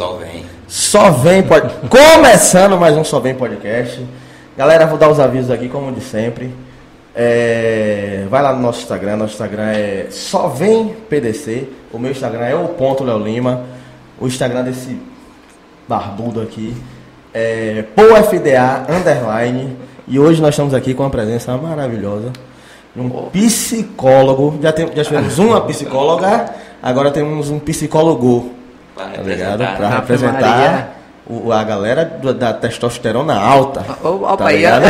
Só vem. Só vem pode. Começando mais um Só Vem Podcast. Galera, vou dar os avisos aqui, como de sempre. É, Vai lá no nosso Instagram. Nosso Instagram é Só Vem PDC. O meu Instagram é o ponto Léo Lima. O Instagram desse barbudo aqui é POFDA Underline. E hoje nós estamos aqui com uma presença maravilhosa. de Um psicólogo. Já, tem, já tivemos uma psicóloga, agora temos um psicólogo Pra tá ligado? representar. Pra né? representar o- a galera do- da testosterona alta. Ô, tá Opa, aí, ligado?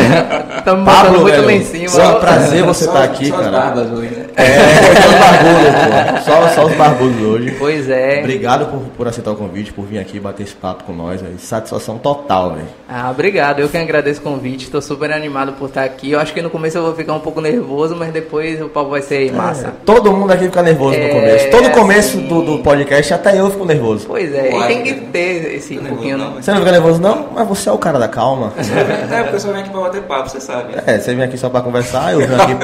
estamos botando muito lá em cima. só um ó. prazer você estar aqui, só as cara. né? É, só os barbudos, pô. Só, só os barbudos hoje. Pois é. Obrigado por, por aceitar o convite, por vir aqui bater esse papo com nós, velho. Satisfação total, velho. Ah, obrigado. Eu que agradeço o convite. Estou super animado por estar aqui. Eu acho que no começo eu vou ficar um pouco nervoso, mas depois o papo vai ser massa. É, todo mundo aqui fica nervoso É, no começo. Todo começo assim. do, do podcast, até eu fico nervoso. Pois é, e Uai, tem que ter esse Não é pouquinho, não, né? mas- Você não fica nervoso, não? Mas você é o cara da calma. É, porque eu só venho aqui pra bater papo, você sabe. É, você vem aqui só pra conversar, eu venho aqui,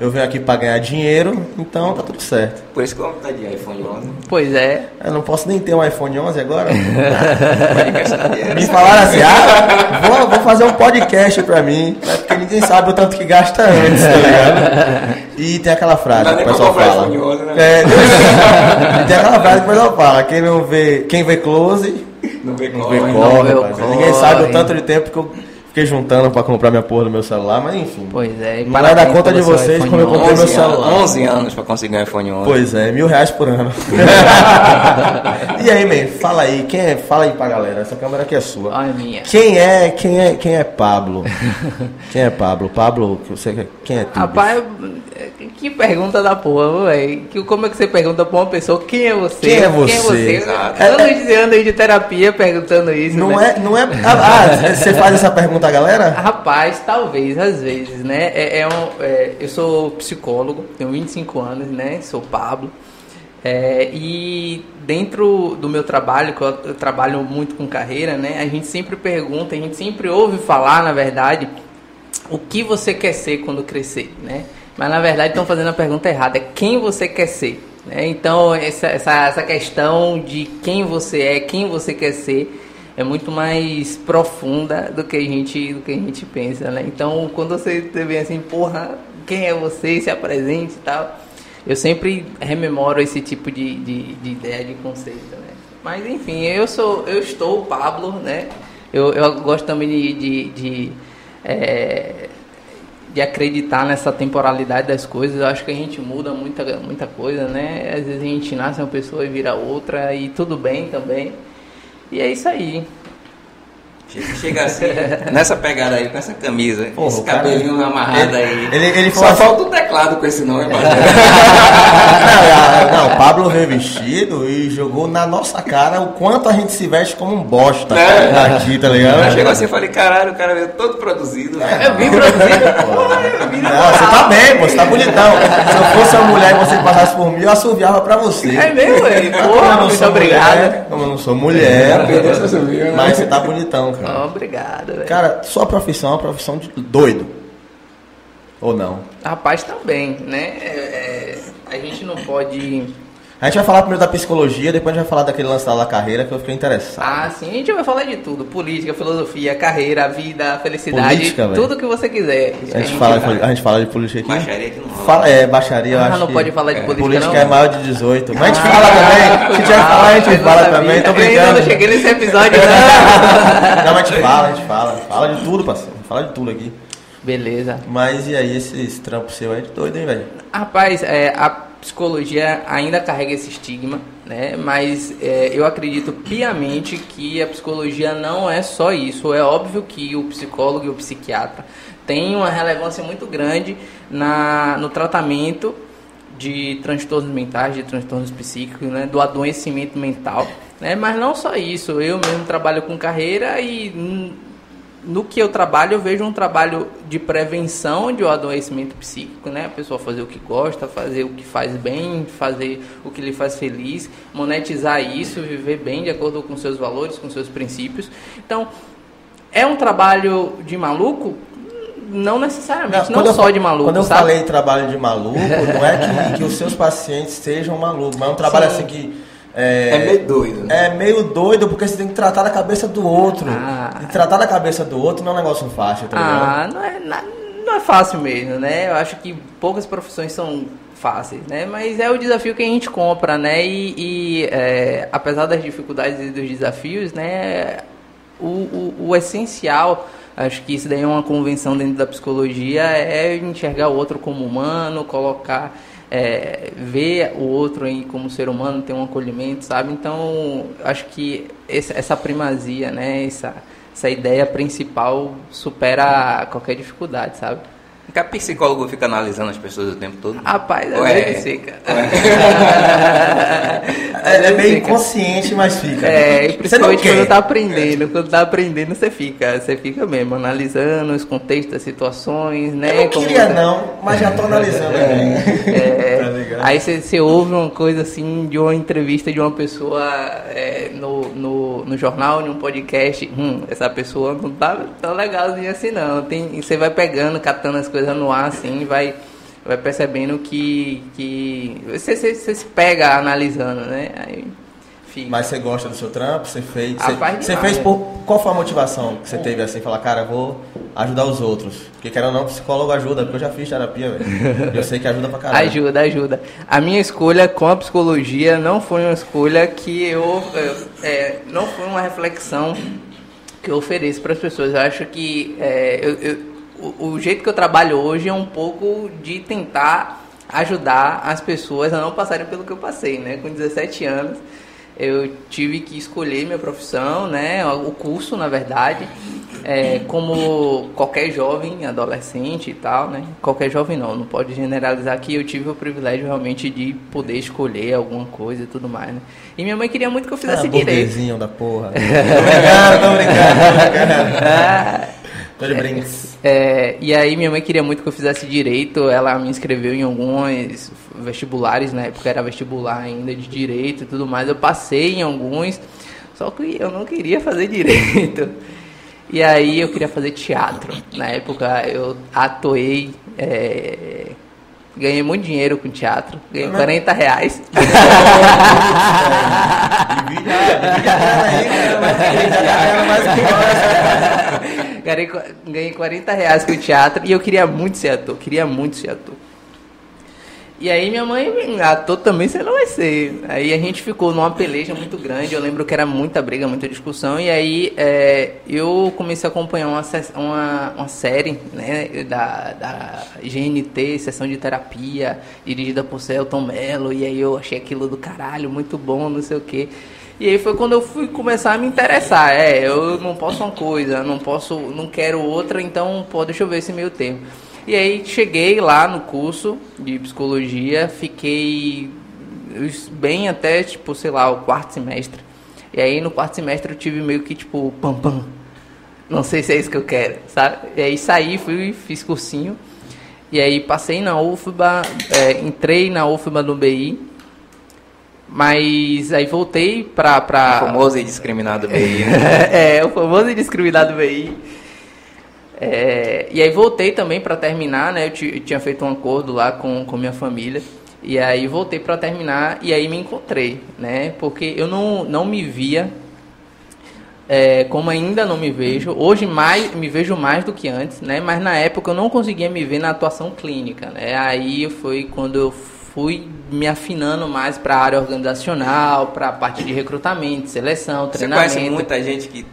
eu venho aqui pra ganhar dinheiro, então tá tudo certo. Por isso que eu tá de iPhone 11. Pois é. Eu não posso nem ter um iPhone 11 agora. Dinheiro. Me falaram assim, ah, vou, vou fazer um podcast pra mim, né, porque ninguém sabe o tanto que gasta antes, tá ligado? E tem aquela frase Não que o pessoal fala. iPhone 11, né? É, e tem aquela frase que o pessoal fala, quem não vê, quem vê close, Não vê não corre. vê não corre, vê o rapaz. Ninguém sabe o tanto de tempo que eu fiquei juntando pra comprar minha porra do meu celular, mas enfim. Pois é. e Não vai dar parabéns conta de vocês como eu comprei 11. meu 11 anos, celular. 11 anos pra conseguir um iPhone 11. Pois é, mil reais por ano. e aí, man, fala aí, quem é, fala aí pra galera, essa câmera aqui é sua. Olha a minha. Quem é, quem é, quem é Pablo? Quem é Pablo? Pablo, que você quem é tu? Rapaz, que pergunta da porra, velho. Que- Como é que você pergunta pra uma pessoa quem é você? Quem é você? Quem é você? Anos de anos de terapia perguntando isso. Não né? é, não é. Ah, ah, você faz essa pergunta à galera? Rapaz, talvez, às vezes, né? É, é um, é, eu sou psicólogo, tenho 25 anos, né? Sou Pablo. É, e dentro do meu trabalho, que eu, eu trabalho muito com carreira, né? A gente sempre pergunta, a gente sempre ouve falar, na verdade, o que você quer ser quando crescer, né? Mas na verdade estão fazendo a pergunta errada, é quem você quer ser. Né? Então essa, essa, essa questão de quem você é, quem você quer ser, é muito mais profunda do que a gente, do que a gente pensa, né? Então quando você vem assim, porra, quem é você, se apresente e tal, eu sempre rememoro esse tipo de, de, de ideia, de conceito, né? Mas enfim, eu sou, eu estou o Pablo, né? Eu, eu gosto também de, de, de, é, de acreditar nessa temporalidade das coisas. Eu acho que a gente muda muita, muita coisa, né? Às vezes a gente nasce uma pessoa e vira outra e tudo bem também. E é isso aí. Chega, assim, nessa pegada aí, com essa camisa, Porra, esse o cara- cabelinho amarrado aí. Ele, ele Só assim, falta o teclado com esse nome, não, não, o Pablo veio vestido e jogou na nossa cara o quanto a gente se veste como um bosta É. aqui, tá Aí ligado? chegou assim e falei, caralho, o cara veio todo produzido, velho. Eu vim produzido. Porra, eu vim Não, você tá bem, pô, você tá bonitão. Se eu fosse uma mulher e você passasse por mim, eu assoviava pra você. É mesmo, velho? Como eu Porra, não muito sou obrigado. mulher, como eu não sou mulher, Beleza, subiu, né? mas você tá bonitão, cara. Obrigado, velho. Cara, sua profissão é uma profissão de doido. Ou não? Rapaz, também, né? É, é, a gente não pode. A gente vai falar primeiro da psicologia, depois a gente vai falar daquele lance lá da carreira que eu fiquei interessado. Ah, sim, a gente vai falar de tudo: política, filosofia, carreira, vida, felicidade, Política, velho? tudo que você quiser. A gente, fala, a gente fala de política aqui. Baixaria que não rola. Fala, é, baixaria, eu Ah, acho não que pode falar de é, política, política não? é maior de 18. Mas a gente Ah, fala também. Se tiver falar, a gente eu fala sabia. também. Tô Eu ainda brincando. não cheguei nesse episódio, não. Não, mas a gente fala, a gente fala. Fala de tudo, parceiro. Fala de tudo aqui. Beleza. Mas e aí, esses trampos seus aí de doido, hein, velho? Rapaz, é, a psicologia ainda carrega esse estigma, né? Mas é, eu acredito piamente que a psicologia não é só isso. É óbvio que o psicólogo e o psiquiatra têm uma relevância muito grande na, no tratamento de transtornos mentais, de transtornos psíquicos, né? Do adoecimento mental, né? Mas não só isso. Eu mesmo trabalho com carreira e hum, no que eu trabalho, eu vejo um trabalho de prevenção de um adoecimento psíquico, né? A pessoa fazer o que gosta, fazer o que faz bem, fazer o que lhe faz feliz, monetizar isso, viver bem de acordo com seus valores, com seus princípios. Então, é um trabalho de maluco? Não necessariamente, não, eu só fa- de maluco, Quando eu sabe? falei trabalho de maluco, não é que, que os seus pacientes sejam malucos, mas é um trabalho Sim. assim que É, É meio doido, né? É meio doido porque você tem que tratar da cabeça do outro. Ah. E tratar da cabeça do outro não é um negócio fácil, tá ligado? Ah, não é, não é fácil mesmo, né? Eu acho que poucas profissões são fáceis, né? Mas é o desafio que a gente compra, né? E, e, é, apesar das dificuldades e dos desafios, né? O, o, o essencial, acho que isso daí é uma convenção dentro da psicologia, é enxergar o outro como humano, colocar, é, ver o outro aí como ser humano, ter um acolhimento, sabe? Então, acho que essa primazia, né? Essa, essa ideia principal supera qualquer dificuldade, sabe? Porque a psicólogo fica analisando as pessoas o tempo todo. Rapaz, às Ué. vezes fica. É, é meio inconsciente, mas fica. É, e principalmente quando tá aprendendo. Quando tá aprendendo, você fica. Você fica mesmo, analisando os contextos, as situações, né? Eu não Como queria você- não, mas já tô analisando aqui. É, Tá ligado? aí você, você ouve uma coisa assim de uma entrevista de uma pessoa é, no, no, no jornal, em um podcast. Hum, essa pessoa não tá tão legalzinha assim não. Tem, e você vai pegando, catando as coisas no ar assim, vai, vai percebendo que, que você, você, você se pega analisando, né? Aí fica. Mas você gosta do seu trampo? Você fez. Você, você fez por. Qual foi a motivação que você teve assim? Falar, cara, vou ajudar os outros. Porque querendo ou não, psicólogo ajuda, porque eu já fiz terapia, velho. Eu sei que ajuda pra caralho. Ajuda, ajuda. A minha escolha com a psicologia não foi uma escolha que eu. é, é, não foi uma reflexão que eu ofereço para as pessoas. Eu acho que é, eu- eu- o, o jeito que eu trabalho hoje é um pouco de tentar ajudar as pessoas a não passarem pelo que eu passei, né? Com 17 anos. Eu tive que escolher minha profissão, né? O curso, na verdade, é, como qualquer jovem, adolescente e tal, né? Qualquer jovem não, não pode generalizar que eu tive o privilégio realmente de poder escolher alguma coisa e tudo mais, né? E minha mãe queria muito que eu fizesse Ah, direito. da porra. tô brincando, tô brincando, tô de brinks. É, e aí minha mãe queria muito que eu fizesse direito, ela me inscreveu em alguns vestibulares, na época era vestibular ainda de direito e tudo mais. Eu passei em alguns, só que eu não queria fazer direito. E aí eu queria fazer teatro. Na época eu atuei, é, ganhei muito dinheiro com teatro, ganhei 40 reais. Ganhei, ganhei 40 reais com o teatro e eu queria muito ser ator, queria muito ser ator. E aí minha mãe, ator também você não vai ser. Aí a gente ficou numa peleja muito grande, eu lembro que era muita briga, muita discussão, e aí é, eu comecei a acompanhar uma, uma, uma série né, da, da GNT, Sessão de Terapia, dirigida por Celton Mello, e aí eu achei aquilo do caralho, muito bom, não sei o quê. E aí foi quando eu fui começar a me interessar. É, eu não posso uma coisa, não posso, não quero outra, então pô, deixa eu ver esse meio termo. E aí cheguei lá no curso de psicologia, fiquei bem até, tipo, sei lá, o quarto semestre. E aí no quarto semestre eu tive meio que tipo, pam pam. Não sei se é isso que eu quero, sabe? E aí saí, fui, fiz cursinho. E aí passei na UFBA, é, entrei na UFBA no BI. Mas aí voltei pra. pra... Famoso e discriminado meio. né? é, o famoso e discriminado BI. É, e aí voltei também para terminar, né? Eu, eu tinha feito um acordo lá com, com minha família. E aí voltei para terminar e aí me encontrei, né? Porque eu não, não me via é, como ainda não me vejo. Hoje mais me vejo mais do que antes, né? Mas na época eu não conseguia me ver na atuação clínica, né? Aí foi quando eu fui me afinando mais para a área organizacional, para a parte de recrutamento, seleção, Você treinamento. conhece muita gente que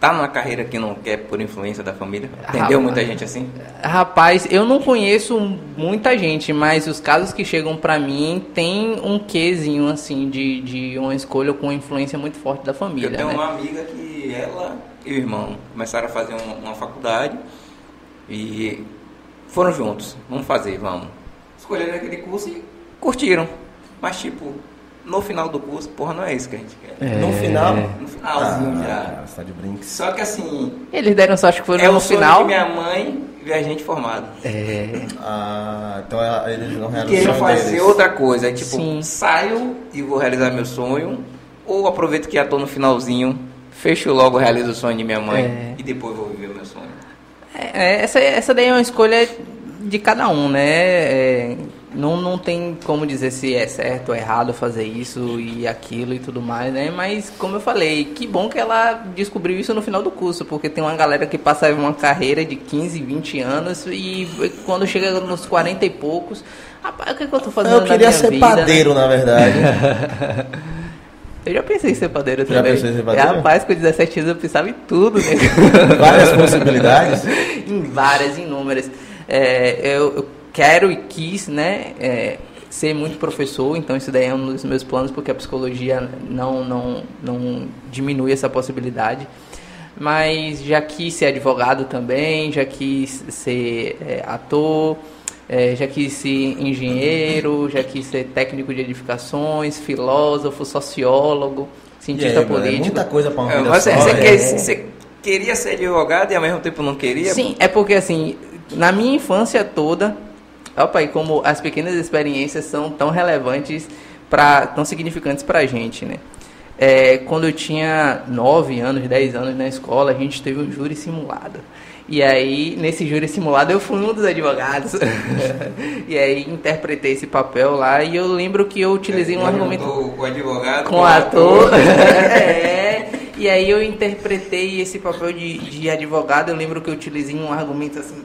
tá numa carreira que não quer por influência da família? Entendeu muita gente assim? Rapaz, eu não conheço muita gente, mas os casos que chegam pra mim tem um quezinho assim de, de uma escolha com influência muito forte da família, Eu tenho né? uma amiga que ela e o irmão começaram a fazer uma, uma faculdade e foram juntos. Vamos fazer, vamos. Escolheram aquele curso e curtiram. Mas tipo, no final do curso, porra, não é isso que a gente quer. No final. No finalzinho já. Ah, você tá de brinks. Só que assim, Eles deram sorte que foi é no final. de minha mãe ver a gente formado. É, Ah, então ela- eles não realizam Queria o sonho fazer deles. outra coisa, tipo, Sim. saio e vou realizar meu sonho, ou aproveito que já tô no finalzinho, fecho logo, realizo o sonho de minha mãe É. e depois vou viver o meu sonho. É, essa, essa daí é uma escolha de cada um, né? É, não, não tem como dizer se é certo ou errado fazer isso e aquilo e tudo mais, né? Mas, como eu falei, que bom que ela descobriu isso no final do curso, porque tem uma galera que passa uma carreira de 15, 20 anos e quando chega nos 40 e poucos, rapaz, o que, é que eu tô fazendo Eu queria ser vida, padeiro, né? na verdade. Eu já pensei em ser padeiro Já também. pensou em ser padeiro? Rapaz, com 17 anos eu pensava em tudo, né? Várias possibilidades. em várias, inúmeras. É, eu, eu quero e quis, né, é, ser muito professor, então isso daí é um dos meus planos, porque a psicologia não, não, não diminui essa possibilidade. Mas já quis ser advogado também, já quis ser é, ator, é, já quis ser engenheiro, já quis ser técnico de edificações, filósofo, sociólogo, cientista aí, mano, é político. muita coisa pra uma É, vida Você, só. você é. quer- você queria ser advogado e ao mesmo tempo não queria? Sim, é porque assim, na minha infância toda, opa, e como as pequenas experiências são tão relevantes, pra, tão significantes pra gente, né? É, quando eu tinha 9 anos, 10 anos na escola, a gente teve um júri simulado. E aí, nesse júri simulado, eu fui um dos advogados. e aí, interpretei esse papel lá. E eu lembro que eu utilizei um Ele argumento O advogado com o ator. é. E aí eu interpretei esse papel de, de advogado. Eu lembro que eu utilizei um argumento assim,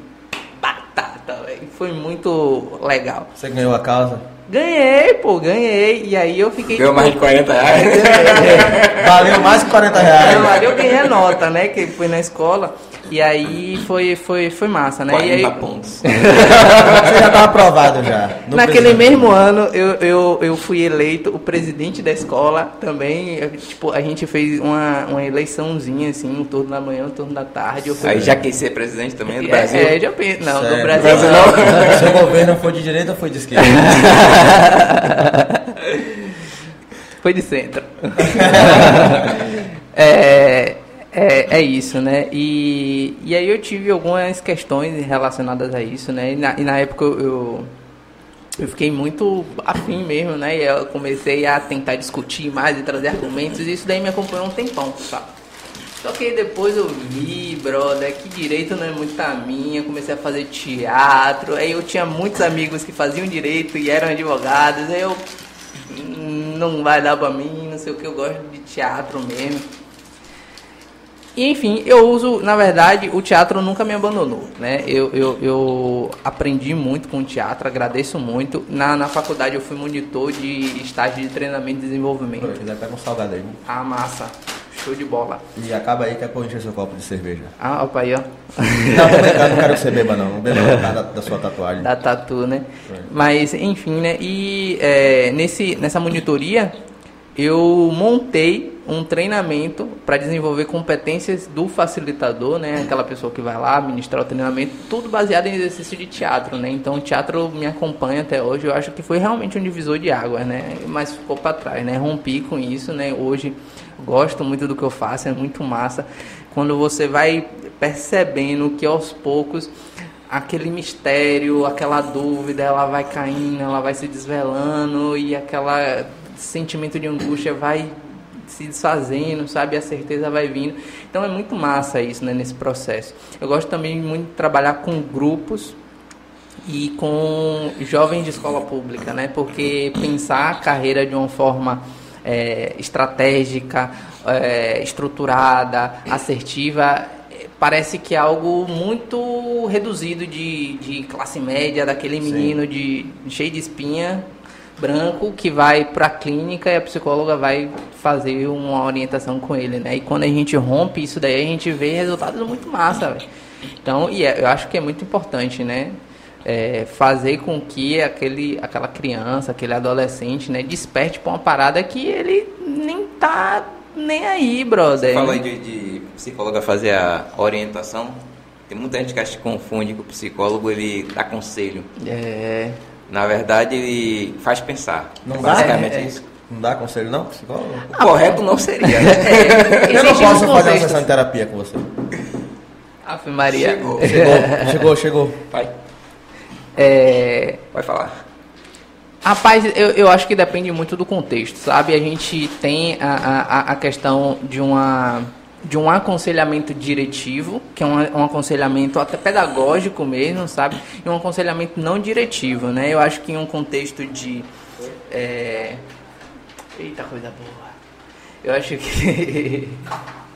Foi muito legal. Você ganhou a causa? Ganhei, pô, ganhei. E aí eu fiquei. Ganhou tipo, mais de 40 reais. Valeu mais que 40 reais. Não, ali eu ganhei a nota, né? Que foi na escola. E aí foi, foi, foi massa, né? E aí, 40 pontos. Você já tava aprovado já. Não Naquele precisa. mesmo ano, eu, eu, eu fui eleito o presidente da escola também. eu, Tipo, a gente fez uma, uma eleiçãozinha, assim, um turno da manhã, um turno da tarde. Eu fui... Aí já quis ser presidente também do É, Brasil? É, já penso. Não, Sério? do Brasil, Brasil não. Seu governo foi de direita ou foi de esquerda? Foi de centro. é, é, é isso, né? E, e aí eu tive algumas questões relacionadas a isso, né? E na, e na época eu, eu, fiquei muito afim mesmo, né? E eu comecei a tentar discutir mais e trazer argumentos, e isso daí me acompanhou um tempão, sabe? Só que depois eu vi, brother, que direito não é muito a minha, comecei a fazer teatro, aí eu tinha muitos amigos que faziam direito e eram advogados, aí eu "Hum, não vai dar pra mim, não sei o que, eu gosto de teatro mesmo. E, enfim, eu uso, na verdade, o teatro nunca me abandonou, né? Eu, eu, eu aprendi muito com o teatro, agradeço muito. Na, na faculdade eu fui monitor de estágio de treinamento e Se desenvolvimento. quiser, pega um salgado aí. Ah, massa, show de bola. E acaba aí que é pra encher seu copo de cerveja. Ah, opa aí, ó. Não, não quero que você beba não. Não beba da, da sua tatuagem. da tatu, né? É. Mas, enfim, né? E é, nesse, nessa monitoria, eu montei um treinamento para desenvolver competências do facilitador, né? Aquela pessoa que vai lá ministrar o treinamento, tudo baseado em exercício de teatro, né? Então, o teatro me acompanha até hoje. Eu acho que foi realmente um divisor de águas, né? Mas ficou para trás, né? Rompi com isso, né? Hoje gosto muito do que eu faço, é muito massa. Quando você vai percebendo que aos poucos aquele mistério, aquela dúvida, ela vai caindo, ela vai se desvelando e aquela sentimento de angústia vai se desfazendo, sabe? A certeza vai vindo. Então é muito massa isso, né, nesse processo. Eu gosto também muito de trabalhar com grupos e com jovens de escola pública, né? Porque pensar a carreira de uma forma é, estratégica, é, estruturada, assertiva, parece que é algo muito reduzido de, de classe média, daquele menino de cheio de espinha, branco, que vai para a clínica e a psicóloga vai fazer uma orientação com ele, né? E quando a gente rompe isso daí, a gente vê resultados muito massa, velho. Então, e é- eu acho que é muito importante, né? É, fazer com que aquele, aquela criança, aquele adolescente, né, desperte para uma parada que ele nem tá nem aí, brother. Você falou aí de, de psicóloga fazer a orientação. Tem muita gente que acha que confunde que o psicólogo ele dá conselho. É, Na verdade, ele faz pensar. Não dá? Basicamente É, é. isso. Não dá conselho não, psicólogo? O correto não seria. é, Eu não posso fazer uma sessão de terapia com você. Ave Maria. Chegou. Chegou, chegou, chegou. Vai, É, vai falar. Rapaz, eu, eu acho que depende muito do contexto, sabe? A gente tem a, a, a questão de uma de um aconselhamento diretivo, que é um, um, aconselhamento até pedagógico mesmo, sabe? E um aconselhamento não diretivo, né? Eu acho que em um contexto de... É... Eita, coisa boa. Eu acho que...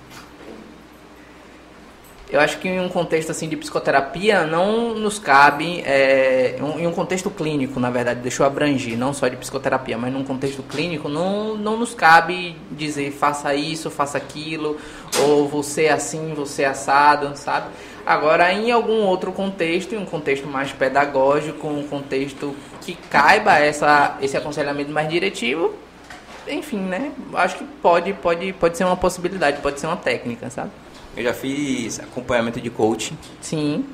eu acho que em um contexto assim de psicoterapia não nos cabe, é, em um contexto clínico, na verdade, deixa eu abranger, não só de psicoterapia, mas num contexto clínico, não, não nos cabe dizer faça isso, faça aquilo, ou você é assim, você é assado, sabe? Agora, em algum outro contexto, em um contexto mais pedagógico, um contexto que caiba essa, esse aconselhamento mais diretivo, enfim, né? Acho que pode, pode, pode ser uma possibilidade, pode ser uma técnica, sabe? Eu já fiz acompanhamento de coaching. Sim.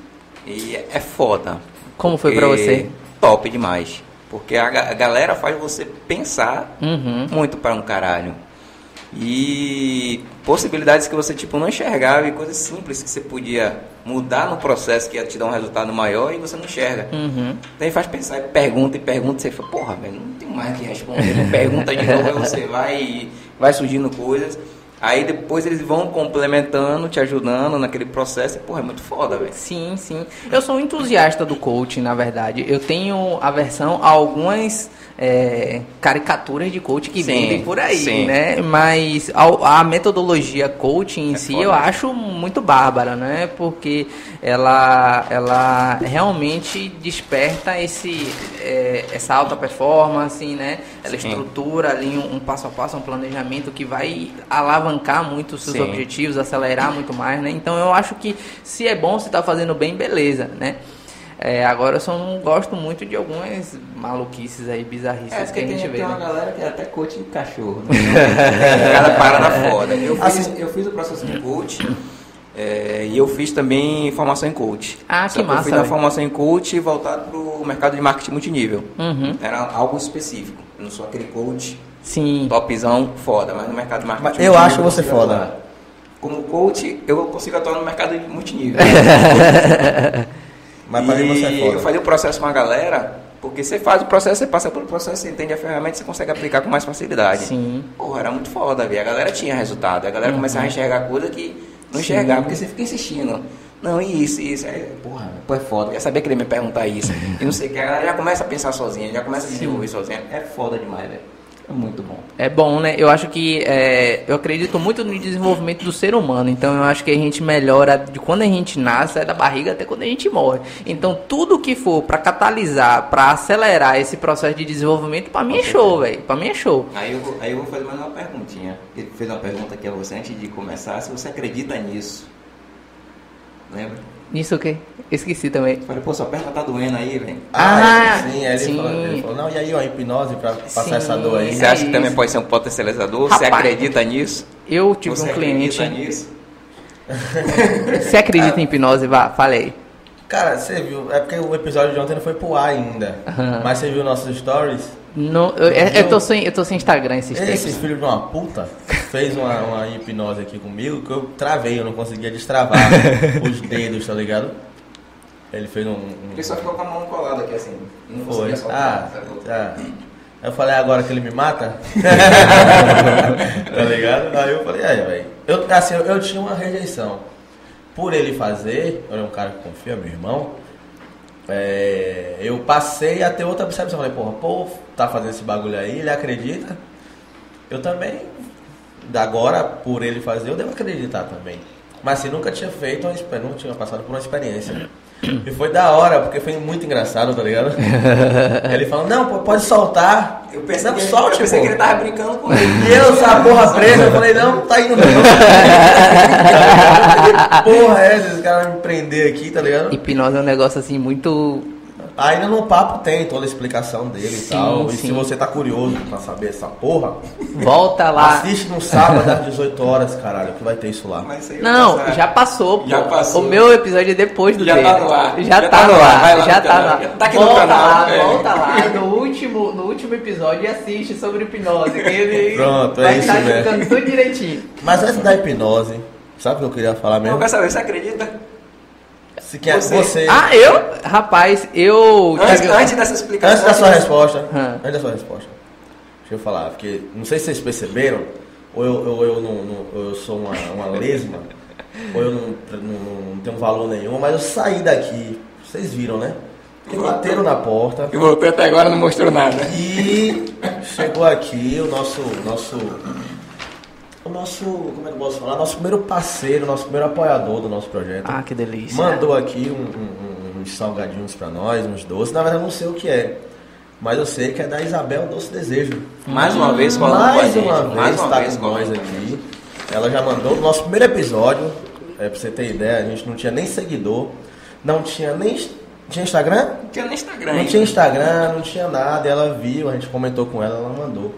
E é foda. Como foi para você? Top demais. Porque a, a galera faz você pensar uhum. muito para um caralho. E possibilidades que você tipo não enxergava e coisas simples que você podia mudar no processo que ia te dar um resultado maior e você não enxerga. Uhum. Daí faz pensar, pergunta e pergunta, e você fala, porra, velho, não tem mais que responder. pergunta de novo, aí você vai e vai surgindo coisas. Aí depois eles vão complementando, te ajudando naquele processo. E, porra, é muito foda, velho. Sim, sim. Eu sou um entusiasta do coaching, na verdade. Eu tenho aversão a algumas é, caricaturas de coach que sim, vendem por aí, sim. né? Mas a, a, metodologia coaching em é si foda. eu acho muito bárbara, né? Porque ela, ela realmente desperta esse, é, essa alta performance, né? Ela sim. estrutura ali um, um, passo a passo, um planejamento que vai alavancar muito os seus objetivos, acelerar muito mais, né? Então eu acho que se é bom, se está fazendo bem, beleza, né? É, agora eu só não gosto muito de algumas maluquices aí, bizarrices é, que a gente tem, vê. Tem né? uma galera que é até coach de cachorro. Né? Cada parada foda. Eu fiz, assim, eu fiz o processo de coach é, e eu fiz também formação em coach. Ah, Só que massa. Eu fiz a formação em coach voltado para o mercado de marketing multinível. Uhum. Era algo específico. Eu não sou aquele coach Sim. topzão foda, mas no mercado de marketing mas Eu acho você foda. Como coach, eu consigo atuar no mercado de multinível. Mas para você é foda. eu fazia o processo com a galera, porque você faz o processo, você passa pelo processo, você entende a ferramenta, você consegue aplicar com mais facilidade. Sim. Porra, era muito foda, velho. A galera tinha resultado. A galera uhum. começava a enxergar coisa que não enxergava, porque você fica insistindo. Não, isso, isso. Aí, porra, pô, é foda. Eu já sabia que ele ia me perguntar isso. e não sei o que. A galera já começa a pensar sozinha, já começa a desenvolver sozinha. É foda demais, velho. É muito bom. É bom, né? Eu acho que é, eu acredito muito no desenvolvimento do ser humano. Então eu acho que a gente melhora de quando a gente nasce, é da barriga até quando a gente morre. Então tudo que for para catalisar, para acelerar esse processo de desenvolvimento, para mim é show, velho. Para mim é show. Aí eu, vou, aí eu vou fazer mais uma perguntinha. Ele fez uma pergunta aqui a você antes de começar. Se você acredita nisso, lembra? Nisso o quê? Esqueci também. Falei, pô, sua perna tá doendo aí, velho. Ah, ah, sim, aí sim. Ele, falou, ele falou, não, e aí, ó, hipnose pra passar sim, essa dor aí. Você acha que também pode ser um potencializador? Rapaz, você acredita nisso? Eu tive você um cliente. Acredita nisso? você acredita em hipnose? Vá, falei. Cara, você viu, é porque o episódio de ontem não foi pro ar ainda. Uhum. Mas você viu nossos stories? No, eu, eu, eu, tô sem, eu tô sem Instagram esses Esse tempos. filho de uma puta fez uma, uma hipnose aqui comigo que eu travei, eu não conseguia destravar os dedos, tá ligado? Ele fez um. um... Ele só ficou com a mão colada aqui assim. Não Foi. Soltar, ah, tá. Eu falei, agora que ele me mata? tá ligado? Aí eu falei, aí, velho. Eu, assim, eu, eu, tinha uma rejeição. Por ele fazer, é um cara que confia, meu irmão. É, eu passei a ter outra percepção. Falei, porra, pô, tá fazendo esse bagulho aí, ele acredita. Eu também, agora, por ele fazer, eu devo acreditar também. Mas se nunca tinha feito, não tinha passado por uma experiência. E foi da hora, porque foi muito engraçado, tá ligado? ele falou, não, pode soltar. Eu pensei, não, que, solte, eu pensei que ele tava brincando comigo. E eu, essa porra presa, eu falei, não, tá indo não. porra é essa? Esse cara vai me prender aqui, tá ligado? Hipnose é um negócio assim muito Ainda no papo tem toda a explicação dele sim, e tal. Sim. E se você tá curioso pra saber essa porra, volta lá. Assiste no sábado às 18 horas, caralho, que vai ter isso lá. Não, passar. já passou, pô. Já passou. O meu episódio é depois do já dele. Tá no ar. Já, já tá, tá no ar. ar. Já tá no ar. Tá aqui volta no canal. Lá, é. Volta lá no último, no último episódio e assiste sobre hipnose. Que ele Pronto, vai é estar isso mesmo. tudo direitinho. Mas antes da hipnose, sabe o que eu queria falar mesmo? Eu quero saber, você acredita? Se quer, Você. você. Ah, eu? Rapaz, eu. Antes, tive- antes dessa explicação. Antes da sua resposta, Hum. antes da sua resposta, deixa eu falar, porque não sei se vocês perceberam, ou eu, ou eu, não, não- eu sou uma, uma lesma, ou eu não, não, não tenho valor nenhum, mas eu saí daqui, vocês viram, né? Que bateram na porta. E voltou até agora não mostrou nada. E chegou aqui o nosso, nosso, o nosso, como é que eu posso falar? Nosso primeiro parceiro, nosso primeiro apoiador do nosso projeto. Ah, que delícia. Mandou aqui um- um- uns salgadinhos pra nós, uns doces. Na verdade, eu não sei o que é, mas eu sei que é da Isabel Doce Desejo. Mais uma vez falando com a Mais uma vez mais uma tá vez com nós aqui. Ela já mandou o nosso primeiro episódio. É, pra você ter ideia, a gente não tinha nem seguidor, não tinha nem. Tinha Instagram? Não tinha nem Instagram. Não ainda. tinha Instagram, não tinha nada, ela viu, a gente comentou com ela, ela mandou.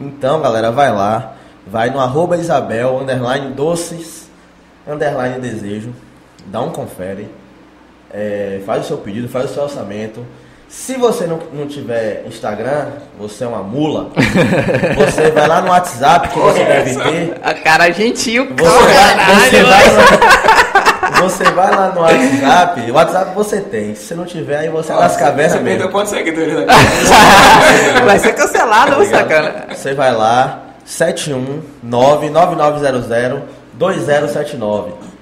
Então, galera, vai lá, vai no arroba Isabel, underline doces, underline desejo, dá um confere, é, faz o seu pedido, faz o seu orçamento. Se você não, não tiver Instagram, você é uma mula, você vai lá no WhatsApp que você deve ter. A cara gentil, Você vai, você, caralho. vai no, você vai lá no WhatsApp, o WhatsApp você tem. Se você não tiver, aí você é das cavernas Você mesmo. perdeu quantos seguidores aqui? Vai ser cancelado, Tá sacana. Você vai lá, 719-9900-2079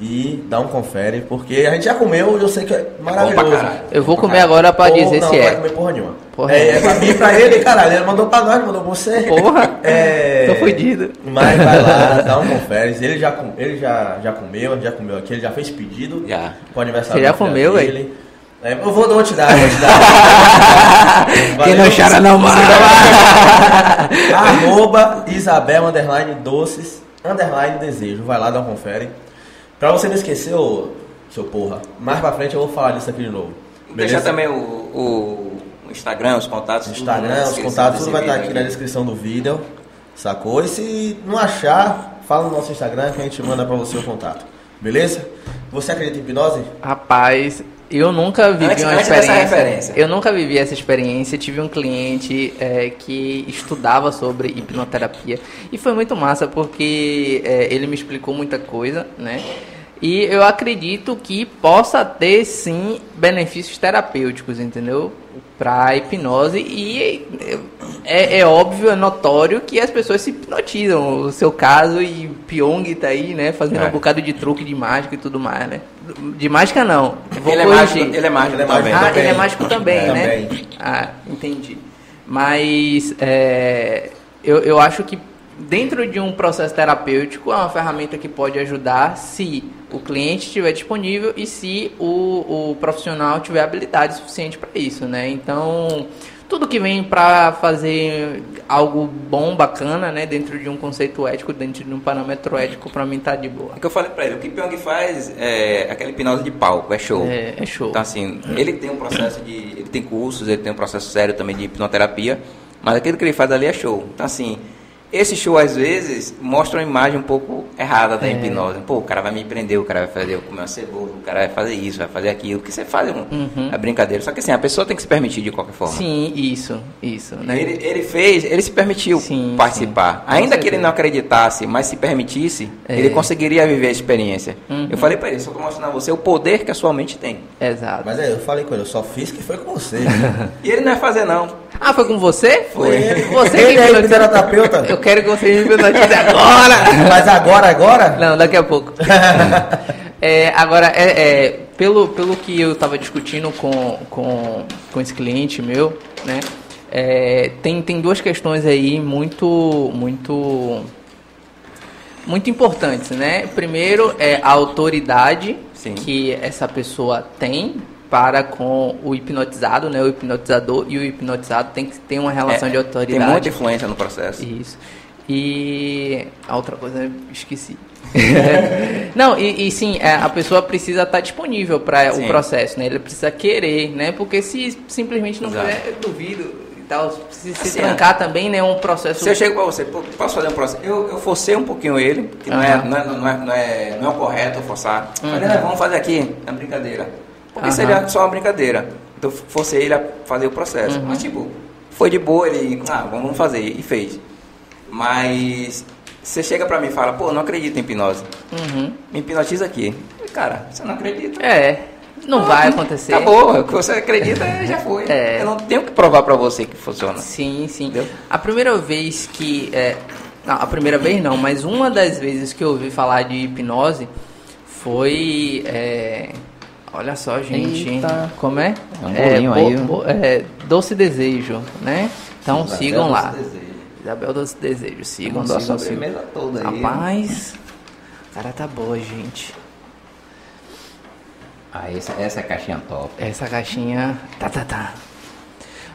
e dá um confere, porque a gente já comeu e eu sei que é maravilhoso. Eu vou comer agora pra Ou dizer não, se não vai é. comer porra nenhuma. Porra é, é pra mim pra ele, caralho. Ele mandou pra nós, mandou pra você. Porra. É... Tô fudido. Mas vai lá, dá um confere. Ele já, ele já, já comeu, já comeu aqui, ele já fez pedido. Já. Pro aniversário Você já comeu, dele. É, eu vou, vou te dar, vou te dar. Quem não chora não mama. Arroba Isabel underline doces underline desejo. Vai lá, dá um confere. Pra você não esquecer, ô, seu porra, mais pra frente eu vou falar disso aqui de novo. Deixa também o, o Instagram, os contatos. Instagram, os contatos, tudo vai estar vídeo aqui na descrição do vídeo. Sacou? E se não achar, fala no nosso Instagram que a gente manda pra você o contato. Beleza? Você acredita em hipnose? Rapaz, eu nunca vivi Antes- uma antes experiência. referência. Eu nunca vivi essa experiência. Tive um cliente é, que estudava sobre hipnoterapia e foi muito massa porque é, ele me explicou muita coisa, né? E eu acredito que possa ter sim benefícios terapêuticos, entendeu? Pra hipnose e é, é óbvio, é notório que as pessoas se hipnotizam. O seu caso e Pyong tá aí, né? Fazendo É. um bocado de truque de mágica e tudo mais, né? De mágica não. Vou Ele é mágico, ele é mágico Ele é também. mágico Ah, também. ele é mágico também, É, né? também. Ah, entendi. Mas é, eu, eu acho que dentro de um processo terapêutico é uma ferramenta que pode ajudar se o cliente estiver disponível e se o, o profissional tiver habilidade suficiente para isso, né? Então, tudo que vem para fazer algo bom, bacana, né? Dentro de um conceito ético, dentro de um parâmetro ético, para mim tá de boa. É que eu falei pra ele, o que Pyong faz é aquela hipnose de palco, é show. É, é show. Então assim, ele tem um processo de. Ele tem cursos, ele tem um processo sério também de hipnoterapia, mas aquilo que ele faz ali é show. Então assim, esse show às vezes mostra uma imagem um pouco errada da É. hipnose. Pô, o cara vai me prender, o cara vai fazer eu comer uma cebola, o cara vai fazer isso, vai fazer aquilo, que você faz um, Uhum. a brincadeira. Só que assim, a pessoa tem que se permitir de qualquer forma. Sim, isso, isso, né? Ele, ele fez, ele se permitiu Sim, participar. sim. Ainda que ele não acreditasse, mas se permitisse, É. ele conseguiria viver a experiência. Uhum. Eu falei pra ele, só tô mostrando a você o poder que a sua mente tem. Exato. Mas é, eu falei com ele, eu só fiz que foi com você. E ele não vai fazer não. Ah, foi com você? Foi ele. Você Ele que é hipnoterapeuta. Eu quero que você me hipnotize agora. Mas agora, agora? Não, daqui a pouco. É, agora, é, é, pelo, pelo que eu estava discutindo com, com, com esse cliente meu, né? é, tem, tem duas questões aí muito, muito, muito importantes, né? Primeiro é a autoridade Sim. que essa pessoa tem para com o hipnotizado, né? O hipnotizador e o hipnotizado tem que ter uma relação É, de autoridade. Tem muita influência no processo. Isso. E a outra coisa eu esqueci. Não, e, e sim, é, a pessoa precisa estar disponível para o processo, né? Ele precisa querer, né? Porque se simplesmente não Exato. quiser, eu duvido e tal. Se se Assim, trancar também, né? É um processo. Se eu chego pra você, posso fazer um processo? Eu, eu forcei um pouquinho ele, que não, é, não, é, não, é, não, é, não é o correto forçar. Falei, Uhum. "Não, vamos fazer aqui, é brincadeira. Porque Aham. seria só uma brincadeira. Então eu forcei ele a fazer o processo. Uhum. Mas tipo, foi de boa, ele, ah, vamos fazer, e fez. Mas você chega pra mim e fala, pô, não acredito em hipnose. Uhum. Me hipnotiza aqui. E, Cara, você não acredita? É, não vai acontecer. Acabou, o que você acredita já foi. É. Eu não tenho que provar pra você que funciona. Sim, sim. Entendeu? A primeira vez que. é, Não, a primeira vez não, mas uma das vezes que eu ouvi falar de hipnose foi. É... Olha só, gente. Eita. Como é? É um bolinho aí, bo- é, Doce Desejo, né? Então Isabel sigam lá. Desejo. Isabel Doce Desejo. Sigam, a sigam, sigam. toda aí. Rapaz, a cara tá boa, gente. Ah, essa, essa é caixinha top. Essa caixinha. Tá, tá, tá.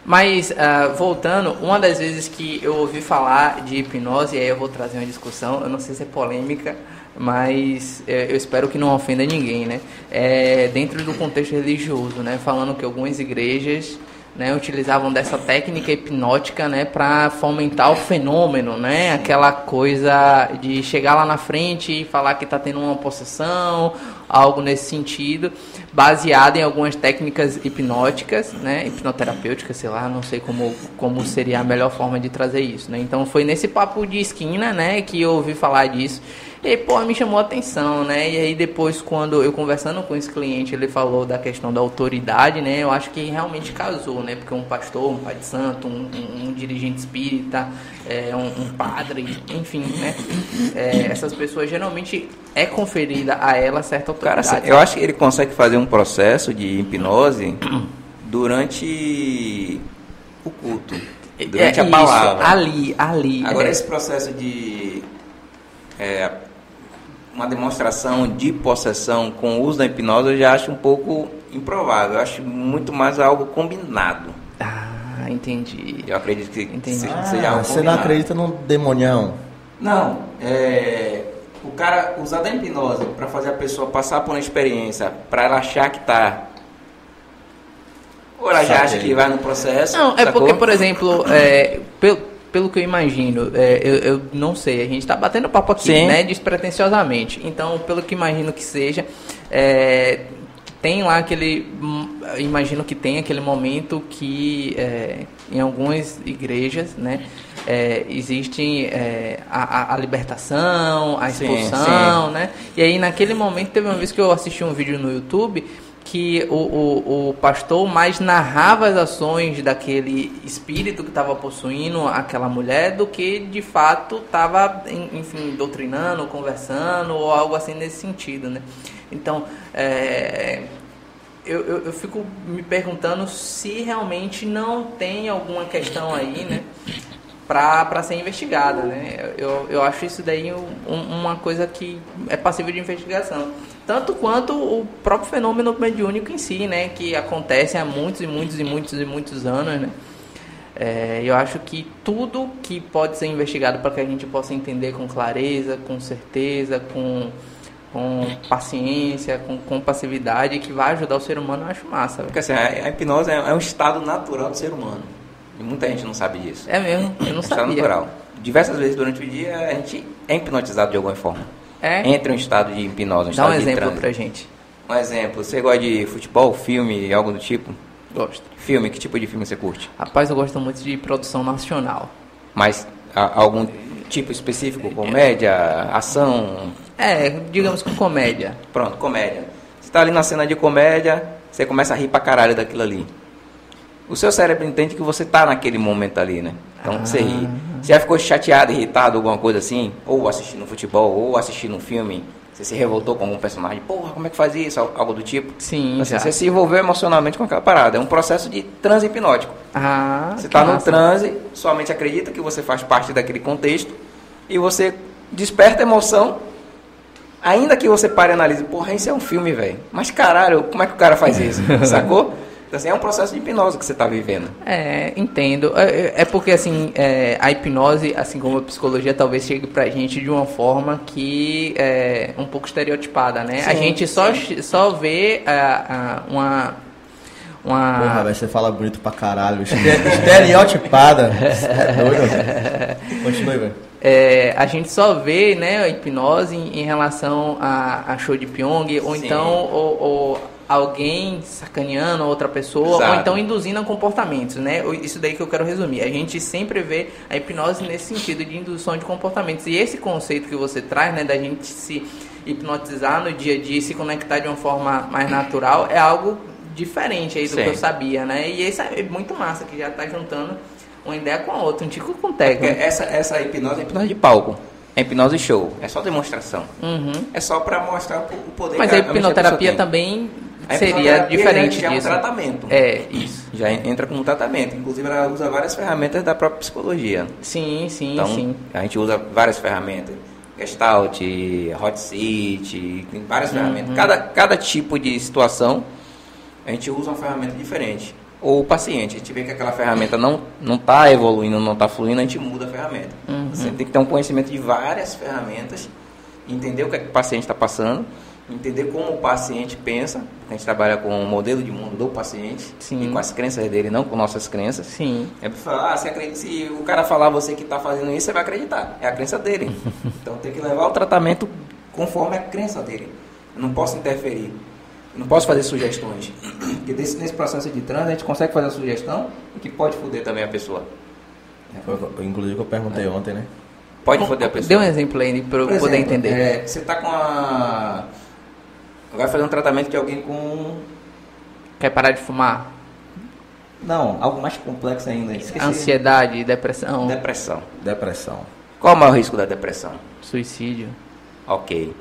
Mas, ah, voltando, uma das vezes que eu ouvi falar de hipnose, e aí eu vou trazer uma discussão, eu não sei se é polêmica, mas eh, eu espero que não ofenda ninguém, né? É, dentro do contexto religioso, né? Falando que algumas igrejas né, utilizavam dessa técnica hipnótica né, para fomentar o fenômeno, né? Aquela coisa de chegar lá na frente e falar que está tendo uma possessão, algo nesse sentido, baseado em algumas técnicas hipnóticas, né, hipnoterapêuticas, sei lá, não sei como, como seria a melhor forma de trazer isso, né? Então foi nesse papo de esquina, né, que eu ouvi falar disso. E aí, pô, me chamou a atenção, né? E aí depois, quando eu conversando com esse cliente, ele falou da questão da autoridade, né? Eu acho que realmente casou, né? Porque um pastor, um pai de santo, um, um- um dirigente espírita, é, um, um padre, enfim, né? É, essas pessoas geralmente é conferida a ela certa Cara, autoridade. assim, eu acho que ele consegue fazer um processo de hipnose durante o culto. Durante É a isso, palavra. ali, ali. Agora, é. esse processo de é, uma demonstração de possessão com o uso da hipnose, eu já acho um pouco improvável. Eu acho muito mais algo combinado. Ah, entendi. Eu acredito que Entendi. Ah, seja algo você não acredita num demonião? Não, é, o cara usar da hipnose para fazer a pessoa passar por uma experiência, para ela achar que tá. Ou ela já acha que vai no processo. Não, é sacou? porque, por exemplo, é, pelo, pelo que eu imagino, é, eu, eu não sei, a gente tá batendo papo aqui, Sim. né, despretensiosamente. Então, pelo que imagino que seja, é, tem lá aquele, hum, imagino que tem aquele momento que é, em algumas igrejas, né, é, existe é, a, a- libertação, a Sim, expulsão, né? E aí naquele momento teve uma vez que eu assisti um vídeo no YouTube que o, o, o pastor mais narrava as ações daquele espírito que estava possuindo aquela mulher do que de fato estava, enfim, doutrinando, conversando ou algo assim nesse sentido, né? Então, é, eu, eu, eu fico me perguntando se realmente não tem alguma questão aí, né? Para ser investigada, né? Eu, eu acho isso daí um- uma coisa que é passível de investigação. Tanto quanto o próprio fenômeno mediúnico em si, né? Que acontece há muitos e muitos e muitos e muitos anos, né? É, eu acho que tudo que pode ser investigado para que a gente possa entender com clareza, com certeza, com, com paciência, com, com passividade, que vai ajudar o ser humano, eu acho massa. velho. Porque assim, a, a hipnose é, é um estado natural do ser humano. E muita gente não sabe disso. É mesmo, eu É um não estado sabia. natural. Diversas vezes durante o dia a gente é hipnotizado de alguma forma. É? Entra em um estado de hipnose, um Dá um exemplo transe. pra gente. Um exemplo, você gosta de futebol, filme, algo do tipo? Gosto. Filme, que tipo de filme você curte? Rapaz, eu gosto muito de produção nacional. Mas a- algum tipo específico? Comédia, ação? É, digamos que comédia. Pronto, comédia. Você tá ali na cena de comédia, você começa a rir pra caralho daquilo ali. O seu cérebro entende que você tá naquele momento ali, né? Então você ri. Você já ficou chateado, irritado, alguma coisa assim? Ou assistindo futebol, ou assistindo um filme. Você se revoltou com algum personagem. Porra, como é que faz isso? Al- Algo do tipo. Sim, Assim, já. você se envolveu emocionalmente com aquela parada. É um processo de transe hipnótico. Ah, Você está no transe, sua mente acredita que você faz parte daquele contexto e você desperta emoção, ainda que você pare e analise, porra, isso é um filme, velho. Mas caralho, como é que o cara faz isso? Sacou? Então, assim, é um processo de hipnose que você está vivendo. É, entendo. É, é- é porque, assim, é, a hipnose, assim como a psicologia, talvez chegue pra gente de uma forma que é um pouco estereotipada, né? a Sim, gente só, só vê ah, ah, uma... uma Porra, velho, você fala bonito pra caralho. Este- Estereotipada. É doido? Continue, velho. É, a gente só vê né, a hipnose em, em relação a, a show de Pyong, ou Sim. então ou, ou alguém sacaneando outra pessoa, ou Exato. então induzindo a comportamentos, né? Isso daí que eu quero resumir. A gente sempre vê a hipnose nesse sentido de indução de comportamentos. E esse conceito que você traz, né, da gente se hipnotizar no dia a dia, e se conectar de uma forma mais natural, é algo diferente aí do Sim. que eu sabia, né? E isso é muito massa, que já tá juntando uma ideia com a outra, um tico com técnica. Essa, essa hipnose é hipnose de palco. É hipnose show. É só demonstração. Uhum. É só para mostrar o poder Mas que a da hipnoterapia também A seria diferente já é um disso. tratamento. É, isso. Já entra como tratamento. Inclusive, ela usa várias ferramentas da própria psicologia. Sim, sim, Então, sim. a gente usa várias ferramentas. Gestalt, Hot Seat, tem várias Uhum. ferramentas. Cada, cada tipo de situação, a gente usa uma ferramenta diferente. Ou o paciente, a gente vê que aquela ferramenta não não está evoluindo, não está fluindo, a gente muda a ferramenta. Uhum. Você tem que ter um conhecimento de várias ferramentas, entender o que, é que o paciente está passando, entender como o paciente pensa, porque a gente trabalha com o modelo de mundo do paciente Sim. e com as crenças dele, não com nossas crenças. Sim. É pra falar, ah, você acredita, se o cara falar você que está fazendo isso, você vai acreditar. É a crença dele. então tem que levar o tratamento conforme a crença dele. Eu não posso interferir. Eu não posso fazer sugestões. Porque desse, nesse processo de transe a gente consegue fazer a sugestão que pode foder também a pessoa. Foi- Inclusive que eu perguntei ontem, né? Pode foder a pessoa. Dê um exemplo aí para eu poder exemplo, entender. é, você está com a. Vai fazer um tratamento de alguém com. Quer parar de fumar? Não, algo mais complexo ainda. Esqueci. Ansiedade, depressão, Depressão. Depressão. Qual é o maior risco da depressão? suicídio. Ok.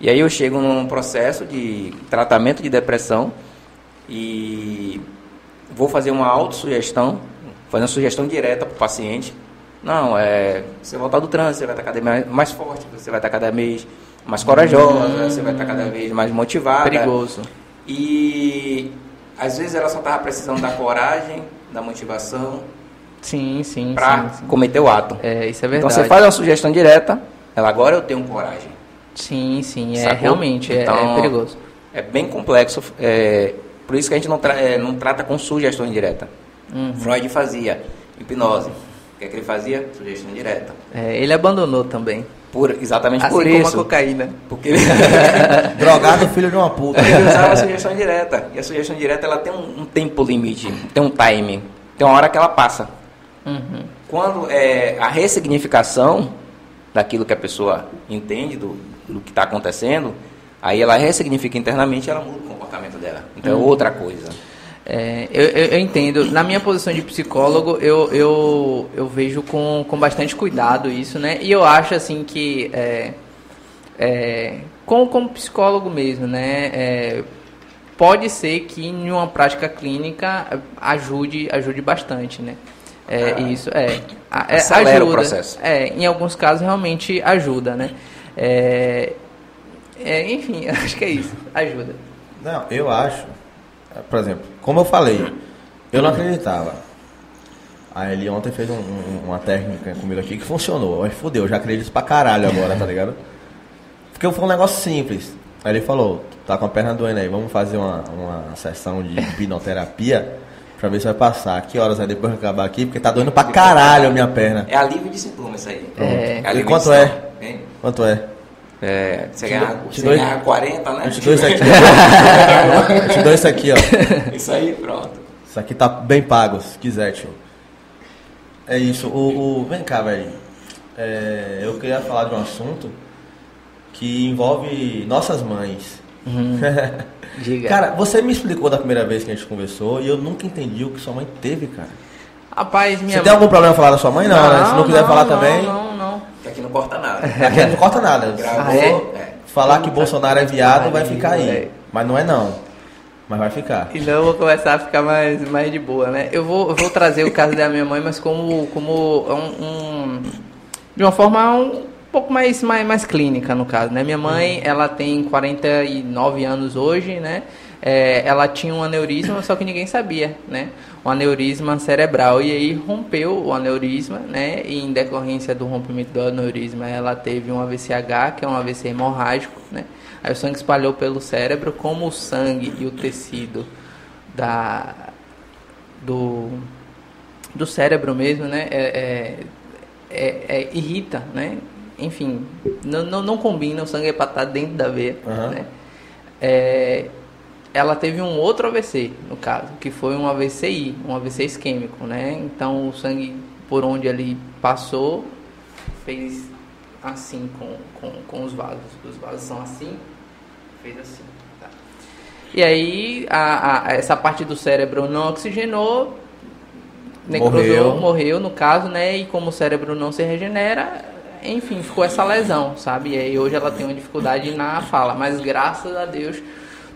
E aí eu chego num processo de tratamento de depressão e vou fazer uma autossugestão, fazer uma sugestão direta para o paciente. Não, é. Você voltar do trânsito, você vai estar cada vez mais, mais forte, você vai estar cada vez mais corajosa, você vai estar cada vez mais motivada. Perigoso. E às vezes ela só estava precisando da coragem, da motivação Sim, sim, para cometer o ato. É, isso é então verdade. você faz uma sugestão direta, ela agora eu tenho coragem. Sim, sim, é Sacou? realmente é- é, Então, perigoso. É bem complexo, é, por isso que a gente não, tra- é, não trata com sugestão direta. Uhum. Freud fazia hipnose. O que, é que ele fazia? Sugestão direta. É, ele abandonou também. Por, exatamente Assim por como a isso. cocaína. Porque ele, Drogado, filho de uma puta. ele usava a sugestão direta. E a sugestão direta ela tem um, um tempo limite, tem um time. Tem uma hora que ela passa. Uhum. Quando é, a ressignificação daquilo que a pessoa entende do, do que está acontecendo, aí ela ressignifica internamente e ela muda o comportamento dela. Então Uhum. é outra coisa. É, eu, eu- eu entendo. Na minha posição de psicólogo, eu, eu, eu vejo com, com bastante cuidado isso, né? E eu acho, assim, que... É, é, como, como psicólogo mesmo, né? É, pode ser que em uma prática clínica ajude, ajude bastante, né? É, Ah, isso, é. A- é, acelera o ajuda. processo. É, em alguns casos realmente ajuda, né? É, é, enfim, acho que é isso. Ajuda. Não, eu acho. Por exemplo, como eu falei, eu não acreditava. Aí ele ontem fez um- um- uma técnica comigo aqui que funcionou. Aí fudeu, eu já acredito pra caralho agora, tá ligado? Porque foi um negócio simples. Aí ele falou, tá com a perna doendo aí, vamos fazer uma, uma sessão de hipnoterapia pra ver se vai passar. Que horas aí depois que acabar aqui? Porque tá doendo pra caralho a minha perna. É alívio de sintomas isso aí. É. alívio E quanto sintoma, é? hein? Quanto é? É, você ganha, dou- te você dou- ganha 40, né? Eu te dou isso aqui. eu te dou isso aqui, ó. Isso aí, pronto. Isso aqui tá bem pago, se quiser, tio. É isso. O, o- vem cá, velho. É, eu queria falar de um assunto que envolve nossas mães. Diga. Cara, você me explicou da primeira vez que a gente conversou e eu nunca entendi o que sua mãe teve, cara. Rapaz, minha Você tem algum problema em falar da sua mãe? Não, né? Se não quiser não, falar não, também, Não, não. Aqui não corta nada. aqui não corta nada. Gravou, Ah, é? é. Falar que Bolsonaro é viado vai ficar aí. É. Mas não é não. Mas vai ficar. Então eu vou começar a ficar mais, mais de boa, né? Eu vou, eu vou trazer o caso da minha mãe, mas como, como um, um- de uma forma um pouco mais, mais, mais clínica, no caso, né? Minha mãe, ela tem 49 anos hoje, né? É, ela tinha um aneurisma, só que ninguém sabia, né? Um aneurisma cerebral. E aí rompeu o aneurisma, né? E em decorrência do rompimento do aneurisma, ela teve um AVCH, que é um AVC hemorrágico, né? Aí o sangue espalhou pelo cérebro, como o sangue e o tecido da, do, do cérebro mesmo, né? É, é, é- é- irrita, né? Enfim, não, não, não combina, o sangue é para estar dentro da veia, Aham. né? É, ela teve um outro AVC, no caso, que foi um AVCI, um AVC isquêmico, né? Então o sangue por onde ele passou fez assim com, com, com os vasos. Os vasos são assim, fez assim. tá? E aí a, a- essa parte do cérebro não oxigenou, necrosou, Morreu. morreu. no caso, né? E como o cérebro não se regenera, enfim, ficou essa lesão, sabe? E aí hoje ela tem uma dificuldade na fala, mas graças a Deus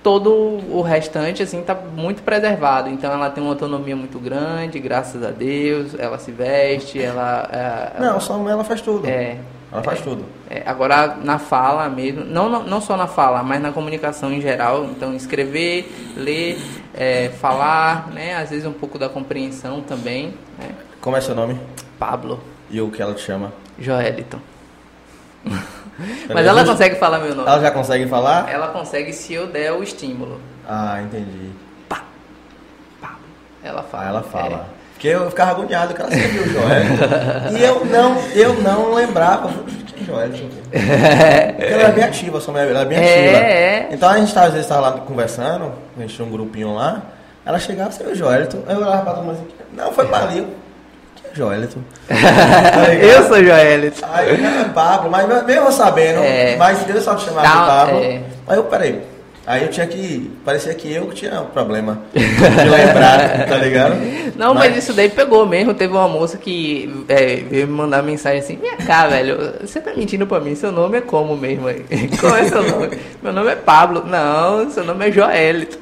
todo o restante assim tá muito preservado. Então ela tem uma autonomia muito grande, graças a Deus. Ela se veste, ela, é, Não, só ela faz tudo. é, Ela faz tudo. é, agora na fala mesmo, não, não, não só na fala, mas na comunicação em geral. Então escrever, ler, é, falar, né? Às vezes um pouco da compreensão também. Né? Como é seu nome? Pablo, E o que ela te chama? Joeliton. mas ela consegue falar meu nome. Ela já consegue falar? Ela consegue se eu der o estímulo. Ah, entendi. Pablo. Ela fala. Ah, ela fala. É. Porque eu ficava agoniado, cara sempre viu o Joel. e eu não, eu não lembrava. "Que Joel, deixa eu ver." Porque ela é bem ativa, sua mulher, ela é bem É, ativa. é. Então a gente tava, às vezes estava lá conversando, a gente tinha um grupinho lá, ela chegava, você viu o? Aí eu olhava pra todo mundo assim, não, foi pra ali. Eu, Que Joelito? Ligado? Eu sou Joelito. Aí, não, é Pablo, mas mesmo eu sabendo, É. mas Deus só te chamava de Pablo. é. Aí eu, peraí. Aí eu tinha que. Parecia que eu que tinha um problema de lembrar, tá ligado? Não, mas, isso daí pegou mesmo. Teve uma moça que é, veio me mandar mensagem assim: Minha cá, velho, você tá mentindo pra mim? Seu nome é como mesmo aí? Qual é seu nome? Meu nome é Pablo. Não, seu nome é Joelito.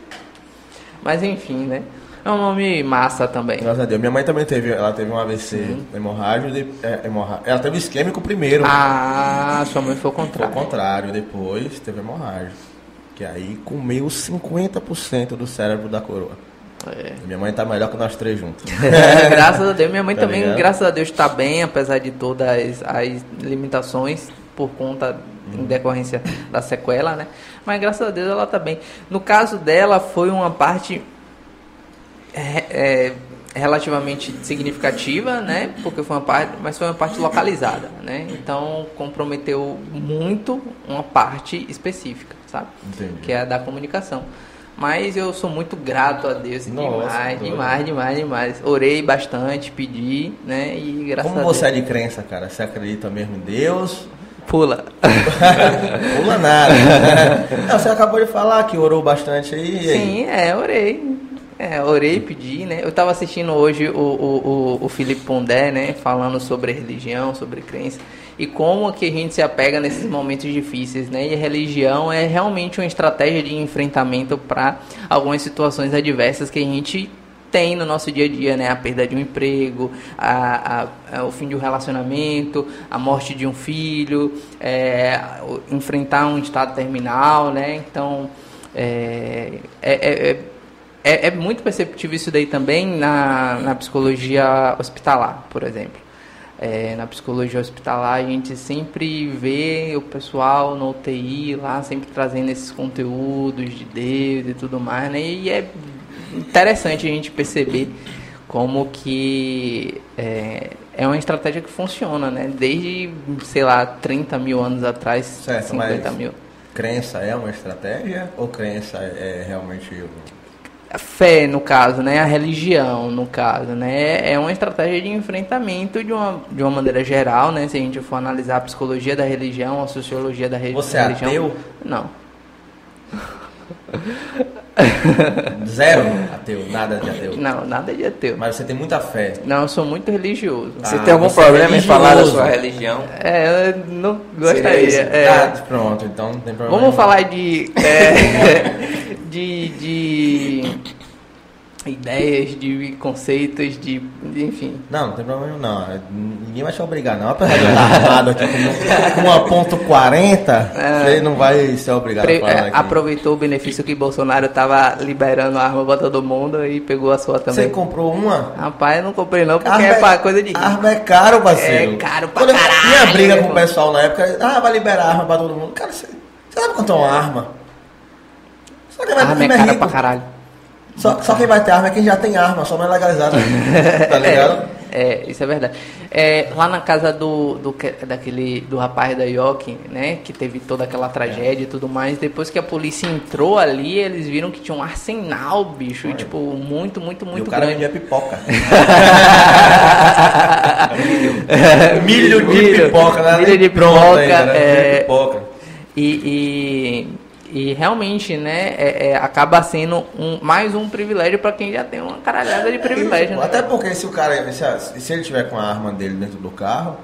Mas enfim, né? É um nome massa também. Graças a Deus. Minha mãe também teve, ela teve um AVC hemorrágico, de, é, hemorra- ela teve isquêmico primeiro. Ah, sua mãe foi o Foi o contrário. contrário, depois teve hemorrágico. Que aí comeu 50% do cérebro da coroa. É. Minha mãe tá melhor que nós três juntos. É, graças a Deus. Minha mãe Tá também, ligado? graças a Deus, está bem, apesar de todas as, as limitações por conta em decorrência da sequela, né? Mas graças a Deus ela tá bem. No caso dela, foi uma parte é, relativamente significativa, né? Porque foi uma parte, mas foi uma parte localizada, né? Então comprometeu muito uma parte específica, sabe? Entendi. Que é a da comunicação. Mas eu sou muito grato a Deus, Nossa, demais, demais, demais, demais. Orei bastante, pedi, né? E graças Como a você é Deus. de crença, cara? Você acredita mesmo em Deus? Pula. Pula nada. Não, você acabou de falar que orou bastante aí. e aí? Sim, é, orei. É, orei e pedi, né? Eu tava assistindo hoje o, o, o, o Felipe Pondé, né? Falando sobre religião, sobre crença. E como que a gente se apega nesses momentos difíceis, né? E a religião é realmente uma estratégia de enfrentamento para algumas situações adversas que a gente tem no nosso dia a dia, né? A perda de um emprego, a, a- a- o fim de um relacionamento, a morte de um filho, é, enfrentar um estado terminal, né? Então, é, é, é, é, é muito perceptível isso daí também na, na psicologia hospitalar, por exemplo. É, na psicologia hospitalar a gente sempre vê o pessoal no UTI lá sempre trazendo esses conteúdos de Deus e tudo mais, né? E é interessante a gente perceber como que é, é uma estratégia que funciona, né? Desde, sei lá, 30 mil anos atrás, Certo, 50 mas mil. crença é uma estratégia ou crença é realmente. A fé, no caso, né? A religião, no caso, né? É uma estratégia de enfrentamento de uma, de uma maneira geral, né? Se a gente for analisar a psicologia da religião, a sociologia da re- Você é religião. ateu? Não. Zero ateu, nada de ateu. Não, nada de ateu. Mas você tem muita fé. Não, eu sou muito religioso. Você Ah, tem algum você é problema em falar da sua religião? É, eu não gostaria. isso. é. Ah, pronto, então não tem problema. Vamos falar de, é, de, de ideias, de conceitos, de, de- enfim. Não, não tem problema não. Ninguém vai te obrigar não. Apesar de eu estar armado aqui com, com uma ponto 40, você não vai ser obrigado Pre- a falar é, aproveitou o benefício que Bolsonaro estava liberando arma pra todo mundo e pegou a sua Você também. comprou uma? Rapaz, eu não comprei não porque Arma é pra coisa de rico. Arma é caro, parceiro. É caro pra Quando caralho, Tinha briga com o pessoal na época. Ah, vai liberar arma pra todo mundo. Cara, você, você sabe quanto é uma arma? Só quem vai Arma é cara rico. pra caralho. Só, só quem vai ter arma é quem já tem arma, só não é legalizado. tá ligado? É, é, isso é verdade. É, lá na casa do, do que- daquele do rapaz da Yoki, né, que teve toda aquela tragédia e tudo mais, depois que a polícia entrou ali, eles viram que tinha um arsenal, bicho, e, tipo, muito, muito, e o muito cara grande. vendia pipoca. Milho de Milho. pipoca, né? Milho de pipoca, ainda, né? Milho é. de pipoca. E, e, E realmente, né, é, é, acaba sendo um, mais um privilégio para quem já tem uma caralhada de privilégio. Né? Até porque se o cara, se, se ele tiver com a arma dele dentro do carro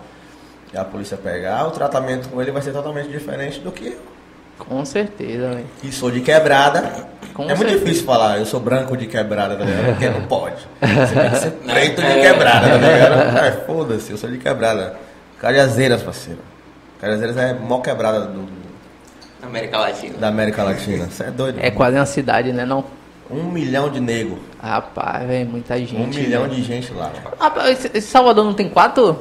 e a polícia pegar, o tratamento com ele vai ser totalmente diferente do que eu. Com certeza, velho. E sou de quebrada. Com é muito certeza. difícil falar, eu sou branco de quebrada, tá ligado? Porque não pode. Você tem que ser preto de quebrada, tá ligado? Ah, foda-se, eu sou de quebrada. Cajazeiras, parceiro. Cajazeiras é mó quebrada do, América Latina. da América Latina. Você é doido. É quase uma cidade, né, não? Um milhão de nego. Rapaz, velho, muita gente. Um milhão velho. de gente lá. Rapaz, Salvador não tem 4,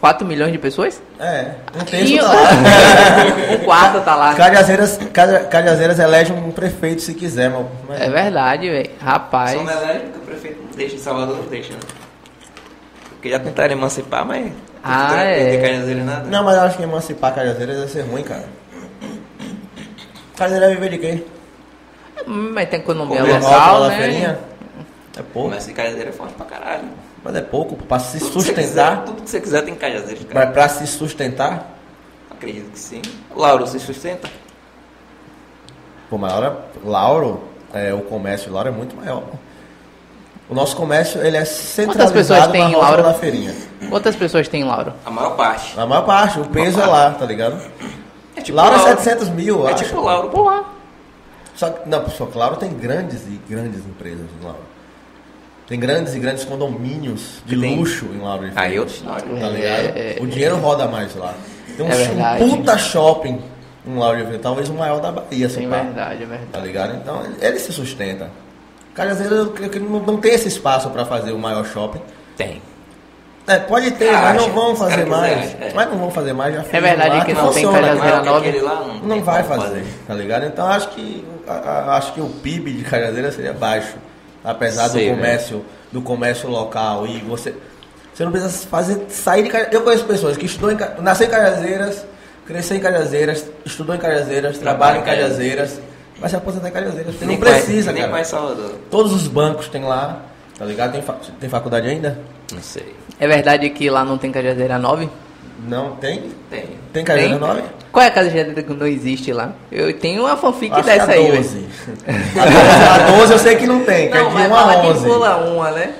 4 milhões de pessoas? É, um terço tá lá. um quarto tá lá. Cajazeiras, Caja- Cajazeiras elege um prefeito se quiser. Mas- É verdade, velho. Rapaz. Só não é leve porque o prefeito não deixa, em Salvador não deixa, né? Porque já tentaram emancipar, mas... Ah, não é. tem Cajazeira nada. Não, mas eu acho que emancipar Cajazeiras vai ser ruim, cara. Cajazeiras viver de quê? Hum, Mas tem economia Comércio, local, na né? feirinha? É O pouco. comércio de Cajazeira é forte pra caralho. Mas é pouco, pra se Tudo que você quiser- sustentar. Tudo que você quiser tem Cajazeira, Pra, cara. pra se sustentar. Acredito que sim. Lauro se sustenta? Pô, mas Lauro, Lauro é, o comércio de Lauro é muito maior. O nosso comércio, ele é centralizado pessoas tem na Lauro? da feirinha. Quantas pessoas tem, Lauro? A maior parte. Na maior parte, o peso é lá, tá ligado? É tipo Lauro é Lauro. 700 mil, eu É acho. tipo Lauro. Lá. Só que, não, só que Lauro tem grandes e grandes empresas em Lauro. Tem grandes e grandes condomínios de Tem. luxo em Lauro Aí história. Tá ligado? É, é, o dinheiro roda mais lá. Tem um, É verdade. um puta shopping em Lauro de talvez o maior da Bahia, se Sim, pá. verdade, é verdade. Tá ligado? Então ele, se sustenta. Cajazeiras, eu creio que não, tem esse espaço pra fazer o maior shopping. Tem. É, pode ter, Ah, mas não vão que fazer mais. quiserem, é. Mas não vão fazer mais, já fez verdade lá, que não tem funciona, Cajazeira Maior que nova. lá, não, Não tem vai como fazer, tá ligado? Então acho que a- a- acho que o PIB de Cajazeira seria baixo, apesar Sei, do comércio, do comércio local e você você não precisa fazer sair de Cajazeiras. Eu conheço pessoas que estudou em nasceu em Cajazeiras, cresceu em Cajazeiras, estudou em Cajazeiras, trabalha em Cajazeiras, vai se aposentar em Cajazeiras. Você não Nem precisa, mais, Nem cara. Todos os bancos tem lá, tá ligado? Tem, fa- tem faculdade ainda? Não sei. É verdade que lá não tem Cajazeira 9? Não tem? Tem. Tem Cajazeira Tem? 9? Qual é a Cajazeira que não existe lá? Eu tenho uma fanfic Acho que dessa a aí, 12. velho. A 12 eu sei que não tem, que é Não, de mas 1 a fala que 11. pula uma, né?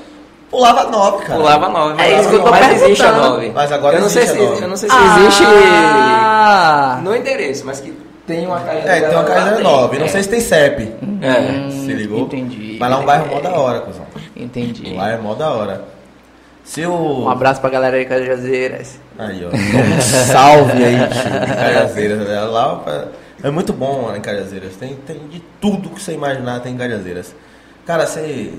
Pulava 9, cara. Pulava 9, É isso que eu tô mas existe a perguntando. 9. Mas agora eu não sei existe se, a. Eu não sei se existe Ah! no endereço, mas que tem uma Cajazeira É, tem uma tem. 9. Não É. sei se tem CEP. É. Se ligou? entendi. Mas lá é um bairro mó da hora, cuzão. Entendi. Lá é mó da hora. Se o... Um abraço pra galera de Cajazeiras. Aí, ó. Um salve aí, tio, Cajazeiras. né? Lá é muito bom lá em Cajazeiras. Tem, tem de tudo que você imaginar tem em Cajazeiras. Cara, você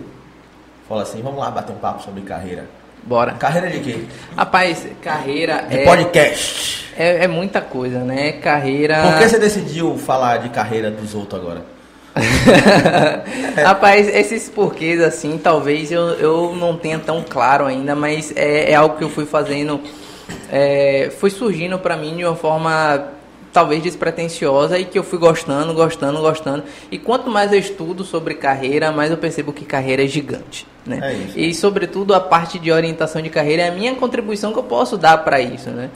fala assim, vamos lá bater um papo sobre carreira. Bora. Carreira de quê? Rapaz, carreira De é, podcast. é, é muita coisa, né? Carreira. Por que você decidiu falar de carreira dos outros agora? Rapaz, esses porquês assim, talvez eu, eu não tenha tão claro ainda, mas é, é algo que eu fui fazendo, é, foi surgindo pra mim de uma forma talvez despretensiosa e que eu fui gostando, gostando, gostando. E quanto mais eu estudo sobre carreira, mais eu percebo que carreira é gigante, né? É isso. E sobretudo a parte de orientação de carreira é a minha contribuição que eu posso dar para isso, né?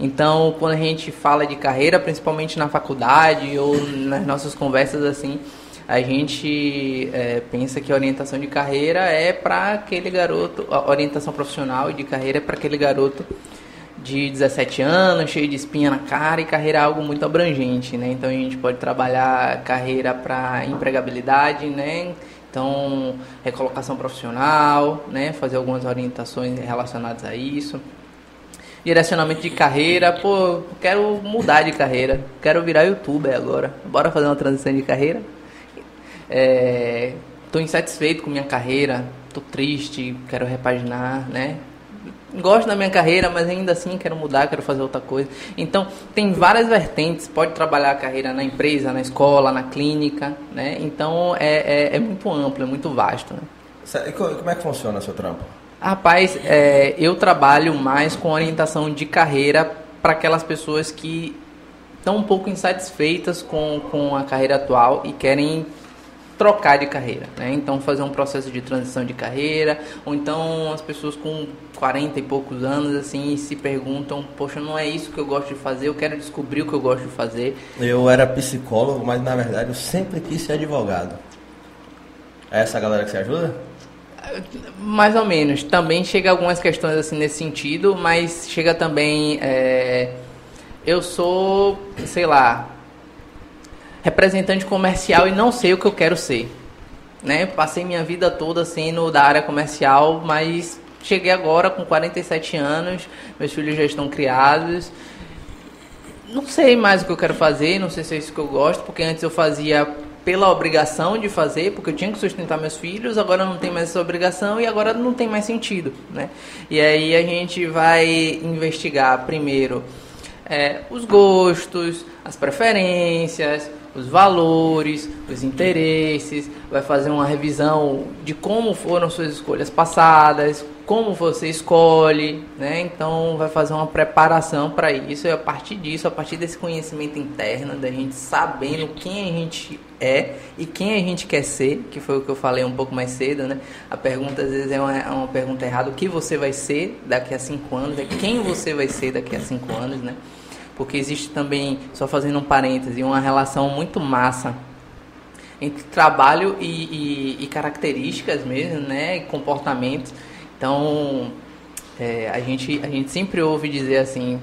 Então, quando a gente fala de carreira, principalmente na faculdade ou nas nossas conversas assim, a gente é, pensa que a orientação de carreira é para aquele garoto, a orientação profissional e de carreira é para aquele garoto de 17 anos, cheio de espinha na cara e carreira é algo muito abrangente, né? Então a gente pode trabalhar carreira para empregabilidade, né? Então, recolocação profissional, né? Fazer algumas orientações relacionadas a isso. Direcionamento de carreira, pô, quero mudar de carreira, quero virar youtuber agora. Bora fazer uma transição de carreira? É, tô insatisfeito com minha carreira, tô triste, quero repaginar, né? Gosto da minha carreira, mas ainda assim quero mudar, quero fazer outra coisa. Então, tem várias vertentes. Pode trabalhar a carreira na empresa, na escola, na clínica, né? Então, é, é, é muito amplo, é muito vasto, né? E co- Como é que funciona o seu trampo? Rapaz, é, eu trabalho mais com orientação de carreira para aquelas pessoas que estão um pouco insatisfeitas com, com a carreira atual e querem trocar de carreira, né? Então fazer um processo de transição de carreira, ou então as pessoas com 40 e poucos anos assim se perguntam, poxa, não é isso que eu gosto de fazer, eu quero descobrir o que eu gosto de fazer. Eu era psicólogo, mas na verdade eu sempre quis ser advogado. É essa galera que você ajuda? Mais ou menos. Também chega algumas questões assim nesse sentido, mas chega também. É... Eu sou, sei lá, representante comercial e não sei o que eu quero ser. Né? Passei minha vida toda sendo da área comercial, mas cheguei agora com 47 anos, meus filhos já estão criados. Não sei mais o que eu quero fazer, não sei se é isso que eu gosto, porque antes eu fazia pela obrigação de fazer, porque eu tinha que sustentar meus filhos, agora não tem mais essa obrigação e agora não tem mais sentido, né? E aí a gente vai investigar primeiro é, os gostos, as preferências, os valores, os interesses, vai fazer uma revisão de como foram suas escolhas passadas, como você escolhe, né? Então vai fazer uma preparação para isso e a partir disso, a partir desse conhecimento interno, da gente sabendo quem a gente é e quem a gente quer ser, que foi o que eu falei um pouco mais cedo, né? A pergunta às vezes é uma, é uma pergunta errada, o que você vai ser daqui a cinco anos, é quem você vai ser daqui a cinco anos, né? Porque existe também, só fazendo um parêntese, uma relação muito massa entre trabalho e, e, e características mesmo, né, e comportamentos. Então, é, a, gente, a gente sempre ouve dizer assim,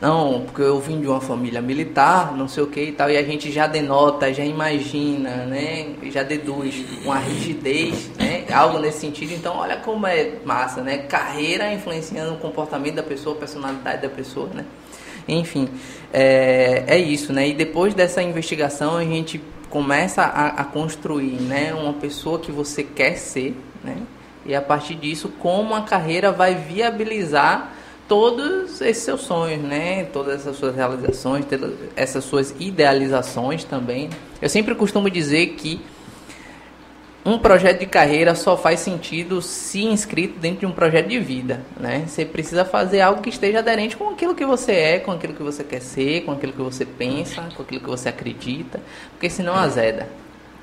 não, porque eu vim de uma família militar, não sei o que e tal, e a gente já denota, já imagina, né, já deduz uma rigidez, né, algo nesse sentido. Então, olha como é massa, né, carreira influenciando o comportamento da pessoa, a personalidade da pessoa, né. Enfim, é, é isso, né? E depois dessa investigação a gente começa a, a construir, né? Uma pessoa que você quer ser, né? E a partir disso, como a carreira vai viabilizar todos esses seus sonhos, né? Todas essas suas realizações, essas suas idealizações também. Eu sempre costumo dizer que um projeto de carreira só faz sentido se inscrito dentro de um projeto de vida, né? Você precisa fazer algo que esteja aderente com aquilo que você é, com aquilo que você quer ser, com aquilo que você pensa, com aquilo que você acredita, porque senão azeda.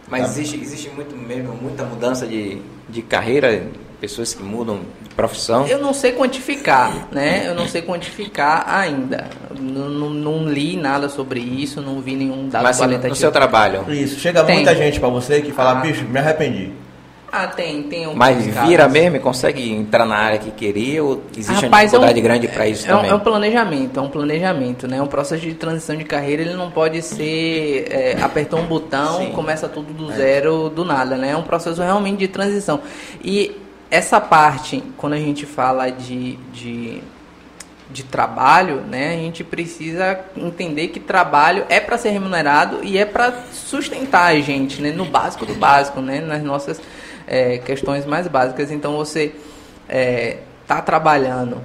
Mas existe, existe muito mesmo, muita mudança de, de carreira pessoas que mudam de profissão? Eu não sei quantificar, né? Eu não sei quantificar ainda. Não, não, não li nada sobre isso, não vi nenhum dado Mas qualitativo. no seu trabalho? Isso. Chega tem. muita gente para você que fala, ah. bicho, me arrependi. Ah, tem, tem um. Mas vira mesmo e consegue entrar na área que queria ou existe Rapaz, uma dificuldade é um, grande para isso é também? É um planejamento, é um planejamento, né? Um processo de transição de carreira, ele não pode ser é, apertou um botão, Sim. começa tudo do é. zero, do nada, né? É um processo realmente de transição. E essa parte, quando a gente fala de, de, de trabalho, né, a gente precisa entender que trabalho é para ser remunerado e é para sustentar a gente, né, no básico do básico, né, nas nossas é, questões mais básicas. Então você é, tá trabalhando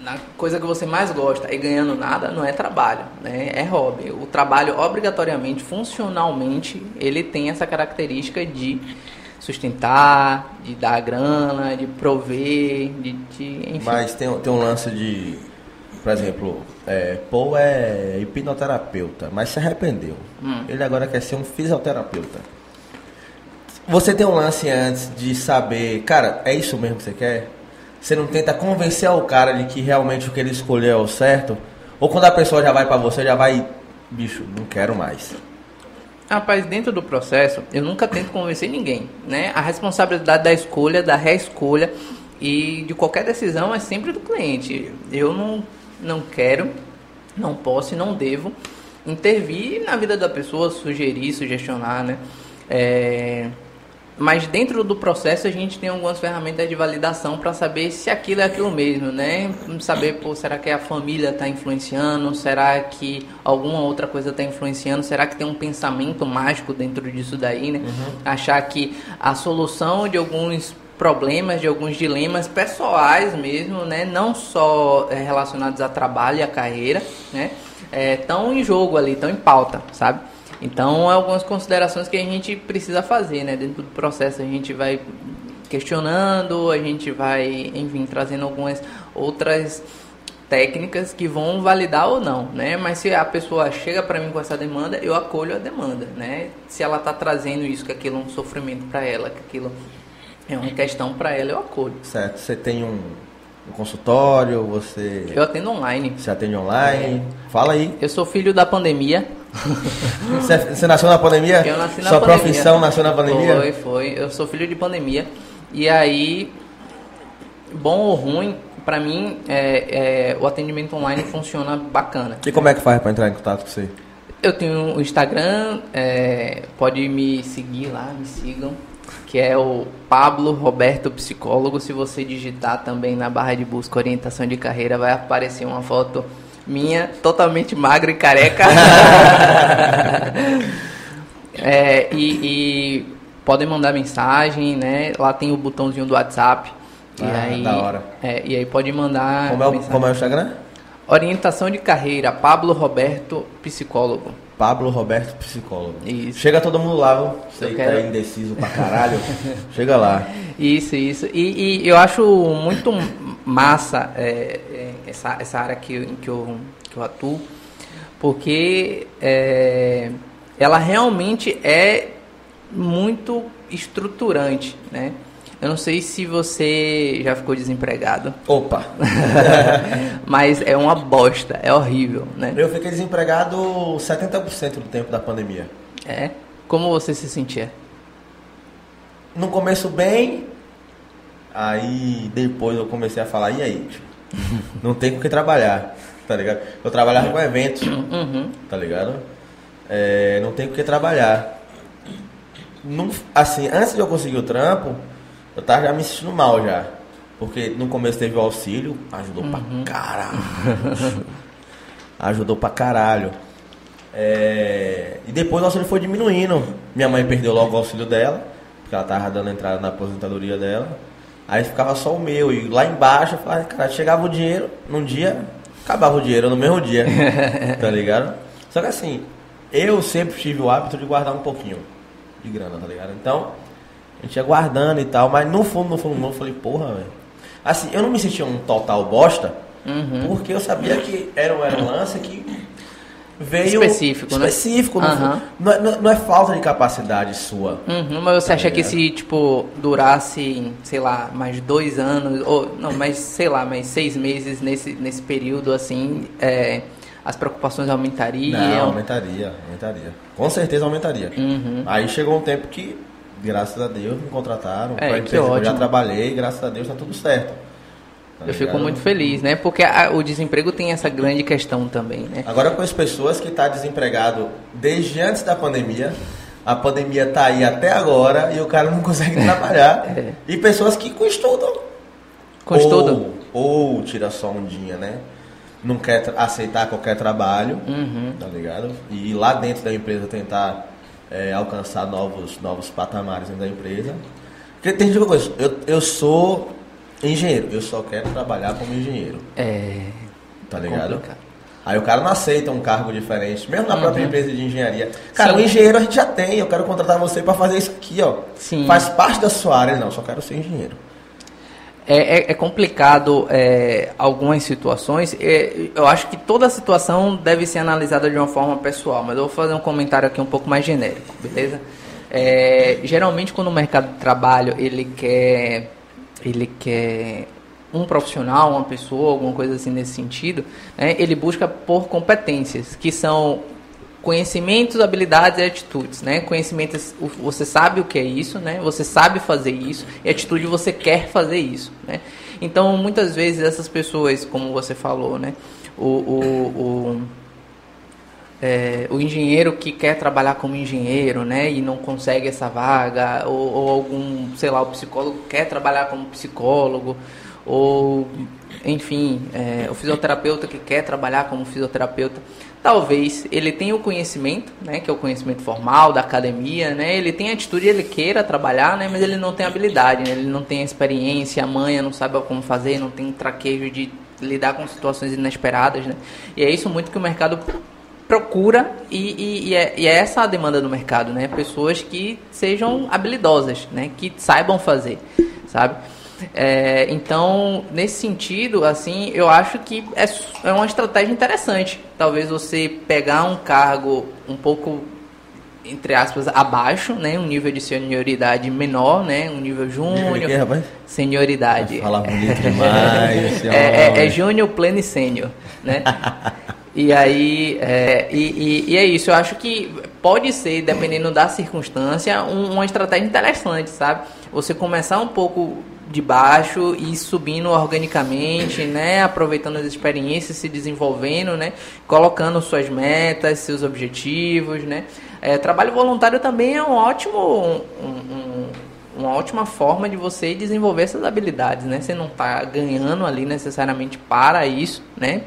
na coisa que você mais gosta e ganhando nada não é trabalho, né? É hobby. O trabalho obrigatoriamente, funcionalmente, ele tem essa característica de sustentar, de dar grana, de prover, de, de enfim. Mas tem, tem um lance de, por exemplo, é, Paul é hipnoterapeuta, mas se arrependeu. Hum. Ele agora quer ser um fisioterapeuta. Você tem um lance antes de saber, cara, é isso mesmo que você quer? Você não tenta convencer o cara de que realmente o que ele escolheu é o certo? Ou quando a pessoa já vai para você, já vai, bicho, não quero mais. Rapaz, dentro do processo, eu nunca tento convencer ninguém, né? A responsabilidade da escolha, da reescolha e de qualquer decisão é sempre do cliente. Eu não, não quero, não posso e não devo intervir na vida da pessoa, sugerir, sugestionar, né? É, mas dentro do processo a gente tem algumas ferramentas de validação para saber se aquilo é aquilo mesmo, né? Saber, pô, será que a família está influenciando? Será que alguma outra coisa está influenciando? Será que tem um pensamento mágico dentro disso daí, né? Uhum. Achar que a solução de alguns problemas, de alguns dilemas pessoais mesmo, né? Não só é, relacionados a trabalho e a carreira, né? Estão é, em jogo ali, estão em pauta, sabe? Então, algumas considerações que a gente precisa fazer, né? Dentro do processo a gente vai questionando, a gente vai, enfim, trazendo algumas outras técnicas que vão validar ou não, né? Mas se a pessoa chega para mim com essa demanda, eu acolho a demanda, né? Se ela está trazendo isso, que aquilo é um sofrimento para ela, que aquilo é uma questão para ela, eu acolho. Certo. Você tem um, um consultório, você... Eu atendo online. Você atende online? É. Fala aí. Eu sou filho da pandemia. você, você, nasceu na pandemia? Eu nasci na Sua pandemia. profissão nasceu na pandemia? Foi, foi. Eu sou filho de pandemia. E aí, bom ou ruim, para mim, é, é, o atendimento online funciona bacana. E como é que faz para entrar em contato com você? Eu tenho o Instagram, é, pode me seguir lá, me sigam, que é o Pablo Roberto Psicólogo. Se você digitar também na barra de busca orientação de carreira, vai aparecer uma foto minha, totalmente magra e careca. é, e, e podem mandar mensagem, né? Lá tem o botãozinho do WhatsApp. Ah, e aí, da hora. É, e aí pode mandar. Como é, o, como é o Instagram? Orientação de carreira, Pablo Roberto, psicólogo. Pablo Roberto, psicólogo. Isso. Chega todo mundo lá? Você que quero... tá indeciso pra caralho. Chega lá. Isso, isso. E, e, eu acho muito massa é, é, essa, essa área que, que, eu, que eu atuo, porque é, ela realmente é muito estruturante, né? Eu não sei se você já ficou desempregado. Opa! Mas é uma bosta, é horrível, né? Eu fiquei desempregado 70% do tempo da pandemia. É? Como você se sentia? No começo bem, aí depois eu comecei a falar, e aí? não tem com que trabalhar, tá ligado? Eu trabalhava com eventos, uhum. tá ligado? É, não tem com que trabalhar. Não, assim, antes de eu conseguir o trampo, eu tava já me sentindo mal já. Porque no começo teve o auxílio, ajudou uhum. pra caralho. ajudou pra caralho. É... E depois o auxílio foi diminuindo. Minha mãe perdeu logo o auxílio dela, porque ela tava dando entrada na aposentadoria dela. Aí ficava só o meu. E lá embaixo, eu falava, cara, chegava o dinheiro num dia, acabava o dinheiro no mesmo dia. tá ligado? Só que assim, eu sempre tive o hábito de guardar um pouquinho de grana, tá ligado? Então, a gente ia guardando e tal, mas no fundo, no fundo, no fundo, eu falei, porra, velho. Assim, eu não me sentia um total bosta, uhum. porque eu sabia que era, era um lance que veio específico, específico né? Específico, não, é, não, é falta de capacidade sua. Uhum, mas você tá acha que se, tipo, durasse, sei lá, mais dois anos, ou não, mais, sei lá, mais seis meses nesse, nesse período, assim, é, as preocupações aumentariam? Não, aumentaria, aumentaria. Com certeza aumentaria. Uhum. Aí chegou um tempo que graças a Deus me contrataram. É, que ótimo. Eu já trabalhei, graças a Deus tá tudo certo. Tá eu fico muito feliz, né? Porque a, o desemprego tem essa grande questão também, né? Agora com as pessoas que tá desempregado desde antes da pandemia, a pandemia tá aí até agora e o cara não consegue trabalhar. é. E pessoas que. Com estudo? Ou, ou tira só um dia, né? Não quer aceitar qualquer trabalho, uhum. tá ligado? E ir lá dentro da empresa tentar é, alcançar novos, novos patamares dentro da empresa. Porque tem uma coisa, eu, eu sou engenheiro, eu só quero trabalhar como engenheiro. É. Tá ligado? Complicado. Aí o cara não aceita um cargo diferente, mesmo na uhum. própria empresa de engenharia. Cara, Sim. o engenheiro a gente já tem, eu quero contratar você para fazer isso aqui, ó. Sim. Faz parte da sua área, não, só quero ser engenheiro. É, é, é complicado é, algumas situações. É, eu acho que toda situação deve ser analisada de uma forma pessoal, mas eu vou fazer um comentário aqui um pouco mais genérico, beleza? É, geralmente quando o mercado de trabalho ele quer, ele quer um profissional, uma pessoa, alguma coisa assim nesse sentido, né, ele busca por competências, que são conhecimentos, habilidades e atitudes, né? Conhecimentos, você sabe o que é isso, né? Você sabe fazer isso e atitude você quer fazer isso, né? Então, muitas vezes essas pessoas, como você falou, né? O, o, o, é, o engenheiro que quer trabalhar como engenheiro, né? E não consegue essa vaga, ou, ou algum, sei lá, o psicólogo quer trabalhar como psicólogo, ou enfim, é, o fisioterapeuta que quer trabalhar como fisioterapeuta talvez ele tenha o conhecimento, né, que é o conhecimento formal da academia, né, ele tem atitude, ele queira trabalhar, né, mas ele não tem habilidade, né, ele não tem experiência, a manha, não sabe como fazer, não tem traquejo de lidar com situações inesperadas, né, e é isso muito que o mercado procura e, e, e, é, e, é, essa a demanda do mercado, né, pessoas que sejam habilidosas, né, que saibam fazer, sabe? É, então, nesse sentido, assim, eu acho que é, é uma estratégia interessante. Talvez você pegar um cargo um pouco entre aspas, abaixo, né? Um nível de senioridade menor, né? Um nível júnior. Que, senioridade. Fala bonito demais. é, é, é júnior, pleno e sênior, né? e aí, é, e, e, e, é isso. Eu acho que pode ser, dependendo da circunstância, um, uma estratégia interessante, sabe? Você começar um pouco de baixo e subindo organicamente, né, aproveitando as experiências, se desenvolvendo, né, colocando suas metas, seus objetivos, né. É, trabalho voluntário também é um ótimo, um, um, uma ótima forma de você desenvolver essas habilidades, né. Você não está ganhando ali necessariamente para isso, né.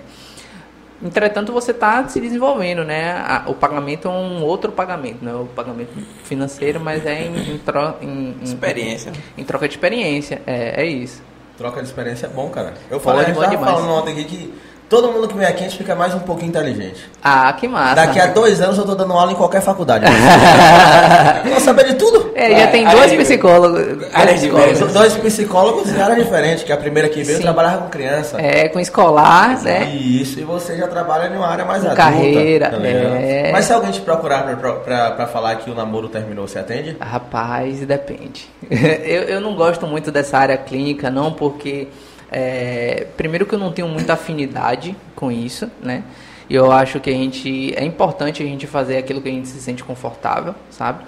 Entretanto, você está se desenvolvendo, né? o pagamento é um outro pagamento, não é o pagamento financeiro, mas é em, em, tro, em, em experiência. Em, troca de experiência, é, é isso. Troca de experiência é bom, cara. Eu falei, a gente falando ontem aqui que Todo mundo que vem aqui a gente fica mais um pouquinho inteligente. Ah, que massa. Daqui a dois anos eu tô dando aula em qualquer faculdade. Vou saber de tudo. É, já tem dois psicólogos. Dois psicólogos. Dois psicólogos em área diferente, que a primeira que veio Sim. trabalhava com criança. É, com escolar, né? Isso, e você já trabalha em uma área mais com adulta. Carreira, tá é. Mas se alguém te procurar pra, pra, pra, falar que o namoro terminou, você atende? Rapaz, depende. eu, eu não gosto muito dessa área clínica, não, porque... É, primeiro que eu não tenho muita afinidade com isso, né? E eu acho que a gente é importante a gente fazer aquilo que a gente se sente confortável, sabe?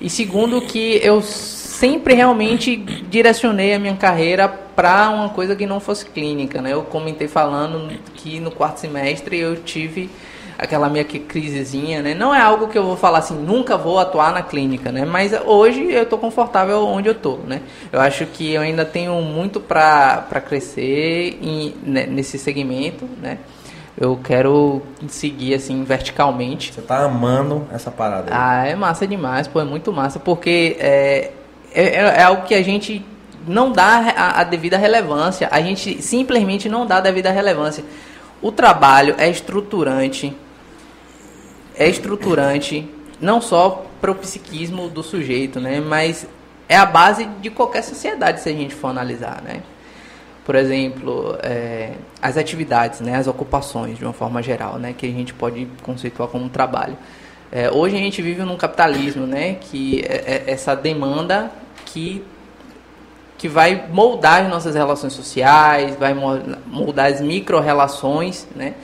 E segundo que eu sempre realmente direcionei a minha carreira para uma coisa que não fosse clínica, né? Eu comentei falando que no quarto semestre eu tive aquela minha crisezinha, né? Não é algo que eu vou falar assim, nunca vou atuar na clínica, né? Mas hoje eu estou confortável onde eu estou, né? Eu acho que eu ainda tenho muito para crescer em, né, nesse segmento, né? Eu quero seguir assim verticalmente. Você tá amando essa parada? Aí. Ah, é massa demais, pô, é muito massa, porque é, é, é algo que a gente não dá a, a devida relevância. A gente simplesmente não dá a devida relevância. O trabalho é estruturante é estruturante não só para o psiquismo do sujeito, né, mas é a base de qualquer sociedade se a gente for analisar, né. Por exemplo, é, as atividades, né, as ocupações de uma forma geral, né, que a gente pode conceituar como trabalho. É, hoje a gente vive num capitalismo, né, que é, é essa demanda que que vai moldar as nossas relações sociais, vai moldar as micro-relações, né?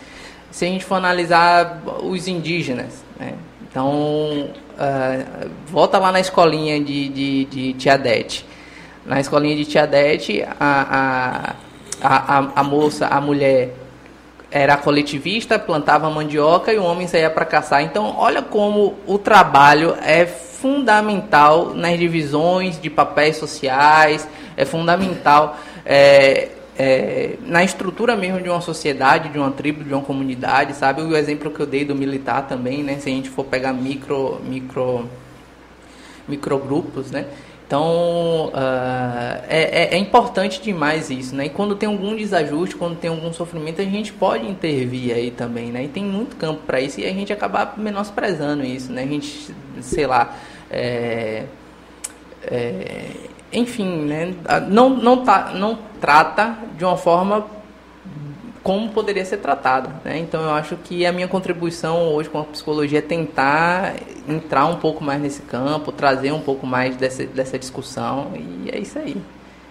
Se a gente for analisar os indígenas, né? então uh, volta lá na escolinha de, de, de Tiadete. Na escolinha de Tiadete, a, a, a, a moça, a mulher era coletivista, plantava mandioca e o homem saía para caçar. Então, olha como o trabalho é fundamental nas divisões de papéis sociais, é fundamental. É, é, na estrutura mesmo de uma sociedade, de uma tribo, de uma comunidade, sabe? O exemplo que eu dei do militar também, né? Se a gente for pegar micro, micro, microgrupos, né? Então, uh, é, é, importante demais isso, né? E quando tem algum desajuste, quando tem algum sofrimento, a gente pode intervir aí também, né? E tem muito campo para isso e a gente acaba menosprezando isso, né? A gente, sei lá, é, é, enfim, né, não, não, tá, não trata de uma forma como poderia ser tratado. Né? Então eu acho que a minha contribuição hoje com a psicologia é tentar entrar um pouco mais nesse campo, trazer um pouco mais dessa, dessa discussão e é isso aí.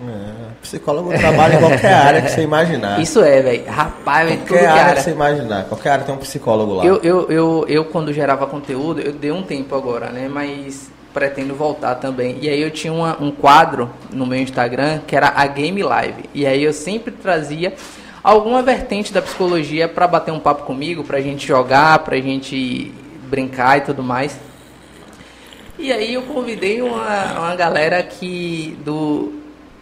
É, psicólogo trabalha em qualquer área que você imaginar. Isso é, velho. Rapaz, velho, qualquer área, área que você imaginar. Qualquer área tem um psicólogo lá. Eu, eu, eu, eu, quando gerava conteúdo, eu dei um tempo agora, né? Mas pretendo voltar também. E aí eu tinha uma, um quadro no meu Instagram que era a Game Live. E aí eu sempre trazia alguma vertente da psicologia para bater um papo comigo, pra gente jogar, pra gente brincar e tudo mais. E aí eu convidei uma, uma galera aqui do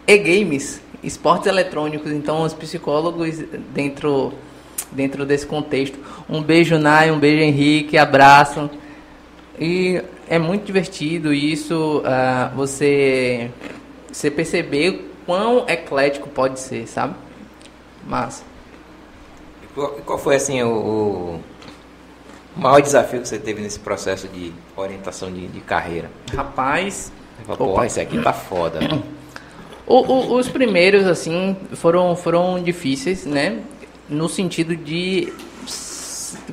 e-games, esportes eletrônicos, então os psicólogos dentro dentro desse contexto. Um beijo Nai, um beijo Henrique, abraço. E é muito divertido isso, uh, você, você perceber quão eclético pode ser, sabe? Massa. Qual, qual foi assim o, o, maior desafio que você teve nesse processo de orientação de, de carreira? Rapaz. Porra, esse aqui tá foda. O, o, os primeiros, assim, foram, foram difíceis, né? No sentido de,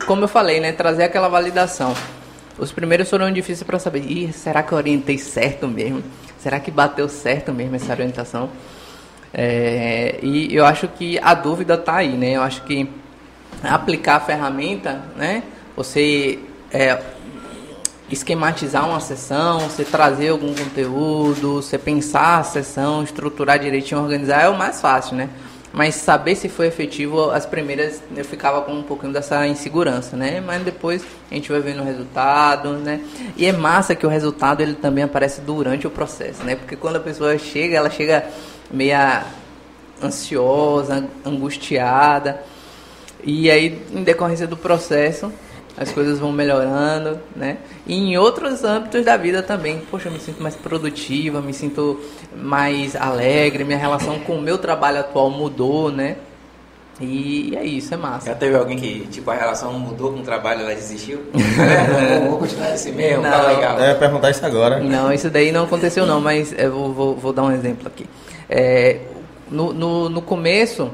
como eu falei, né? Trazer aquela validação. Os primeiros foram difíceis para saber, Ih, será que eu orientei certo mesmo? Será que bateu certo mesmo essa orientação? É, e eu acho que a dúvida está aí, né? Eu acho que aplicar a ferramenta, né? Você é, esquematizar uma sessão, você trazer algum conteúdo, você pensar a sessão, estruturar direitinho, organizar é o mais fácil, né? Mas saber se foi efetivo, as primeiras eu ficava com um pouquinho dessa insegurança, né? Mas depois a gente vai vendo o resultado, né? E é massa que o resultado ele também aparece durante o processo, né? Porque quando a pessoa chega, ela chega meia ansiosa, angustiada. E aí, em decorrência do processo, as coisas vão melhorando, né? E em outros âmbitos da vida também. Poxa, eu me sinto mais produtiva, me sinto mais alegre, minha relação com o meu trabalho atual mudou, né? E é isso, é massa. Já teve alguém que, tipo, a relação mudou com o trabalho, ela desistiu? não, vou continuar assim mesmo, tá não, tá legal. É, perguntar isso agora. Não, isso daí não aconteceu não, mas eu vou, vou, vou dar um exemplo aqui. É, no, no, no começo,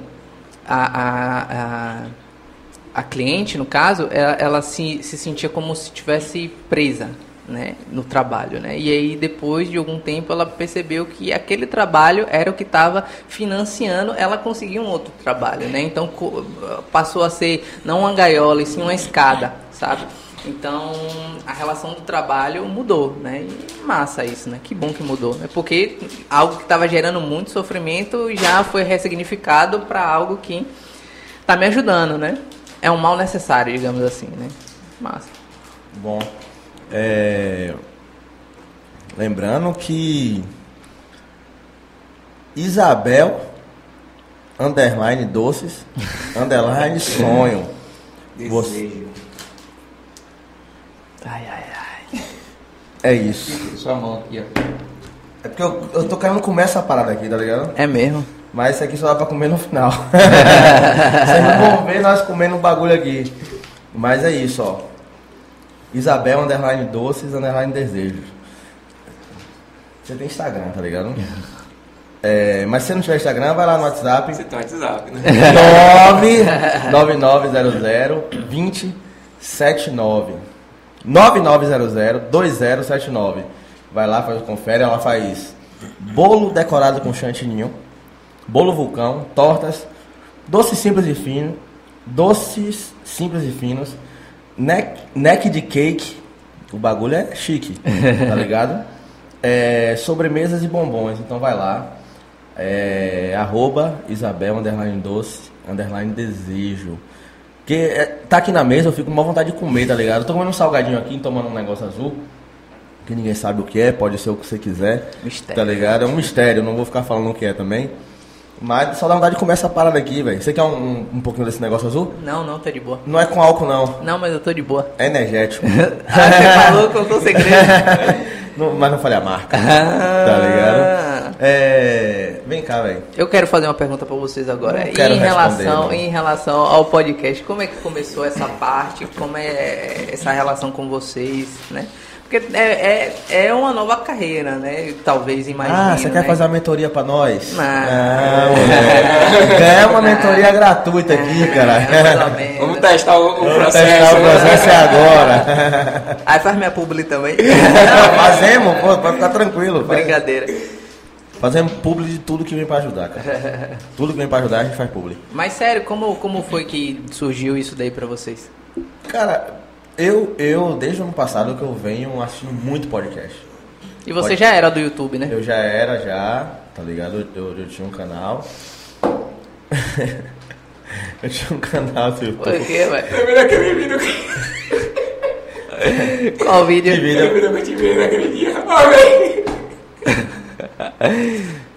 a, a, a a cliente, no caso, ela, ela se, se sentia como se estivesse presa né, no trabalho. Né? E aí, depois de algum tempo, ela percebeu que aquele trabalho era o que estava financiando ela conseguir um outro trabalho. Né? Então, passou a ser não uma gaiola, e sim uma escada, sabe? Então, a relação do trabalho mudou, né? E massa isso, né? Que bom que mudou. É porque algo que estava gerando muito sofrimento já foi ressignificado para algo que está me ajudando, né? É um mal necessário, digamos assim, né? Massa. Bom, é... lembrando que Isabel underline doces underline sonho. Você... Ai, ai, ai. É isso. Sua mão aqui, ó. É porque eu, eu tô querendo comer essa parada aqui, tá ligado? É mesmo. Mas isso aqui só dá pra comer no final. Vocês não vão ver nós comendo um bagulho aqui. Mas é isso, ó. Isabel, underline doces, underline desejos. Você tem Instagram, tá ligado? É, mas se você não tiver Instagram, vai lá no WhatsApp. Você tem WhatsApp, né? 9900 2079. 9900 2079. Vai lá, faz, confere, ela faz bolo decorado com chantininho bolo vulcão, tortas, doces simples e finos, doces simples e finos, neck, neck de cake, o bagulho é chique, tá ligado? É, sobremesas e bombons, então vai lá, é, arroba Isabel, underline doce, underline desejo. Que é, tá aqui na mesa, eu fico com uma vontade de comer, tá ligado? Eu tô comendo um salgadinho aqui, tomando um negócio azul que ninguém sabe o que é, pode ser o que você quiser. Mistério. Tá ligado? É um mistério, não vou ficar falando o que é também. Mas só dá vontade de comer essa parada aqui, velho. Você quer um, um, um, pouquinho desse negócio azul? Não, não, tô de boa. Não é com álcool, não. Não, mas eu tô de boa. É energético. ah, você falou, contou o segredo. não, mas não falei a marca. Ah. Tá ligado? É... Vem cá, velho. Eu quero fazer uma pergunta pra vocês agora. Em relação, em relação ao podcast, como é que começou essa parte? Como é essa relação com vocês, né? Porque é, é, é uma nova carreira, né? Talvez, imagine. Ah, você né? quer fazer uma mentoria pra nós? Não. Ah, Ganhar uma mentoria gratuita aqui, cara. É, Vamos testar o, o Vamos processo. testar o processo é agora. Aí faz minha publi também. Fazemos, pô, pode ficar tranquilo. faz- Brincadeira. Fazemos publi de tudo que vem pra ajudar, cara. Tudo que vem pra ajudar, a gente faz publi. Mas sério, como, como foi que surgiu isso daí pra vocês? Cara, eu, eu, desde o ano passado que eu venho assistindo muito podcast. E você Pode- já era do YouTube, né? Eu já era, já, tá ligado? Eu, eu tinha um canal. eu tinha um canal do Por YouTube. quê, velho? Daquele vídeo que, Qual vídeo? Que vídeo? lembra que eu te vi naquele dia? Ó, velho.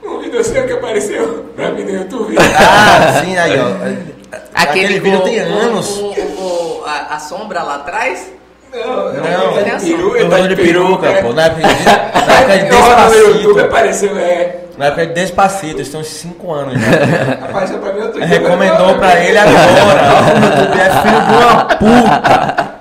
Um vídeo seu que apareceu pra mim no YouTube. Ah, sim, aí, ó. Aquele, vídeo com- tem anos. com- com a, a sombra lá atrás? Não, Não, tá de peru, Eu tá tô de peruca, né? pô. Na época de, na época de Eu no YouTube Despacito. apareceu, é. Na época de Despacito, isso tem uns 5 anos já. Apareceu pra mim outro dia. Recomendou pra ele agora. O YouTube é filho de uma puta.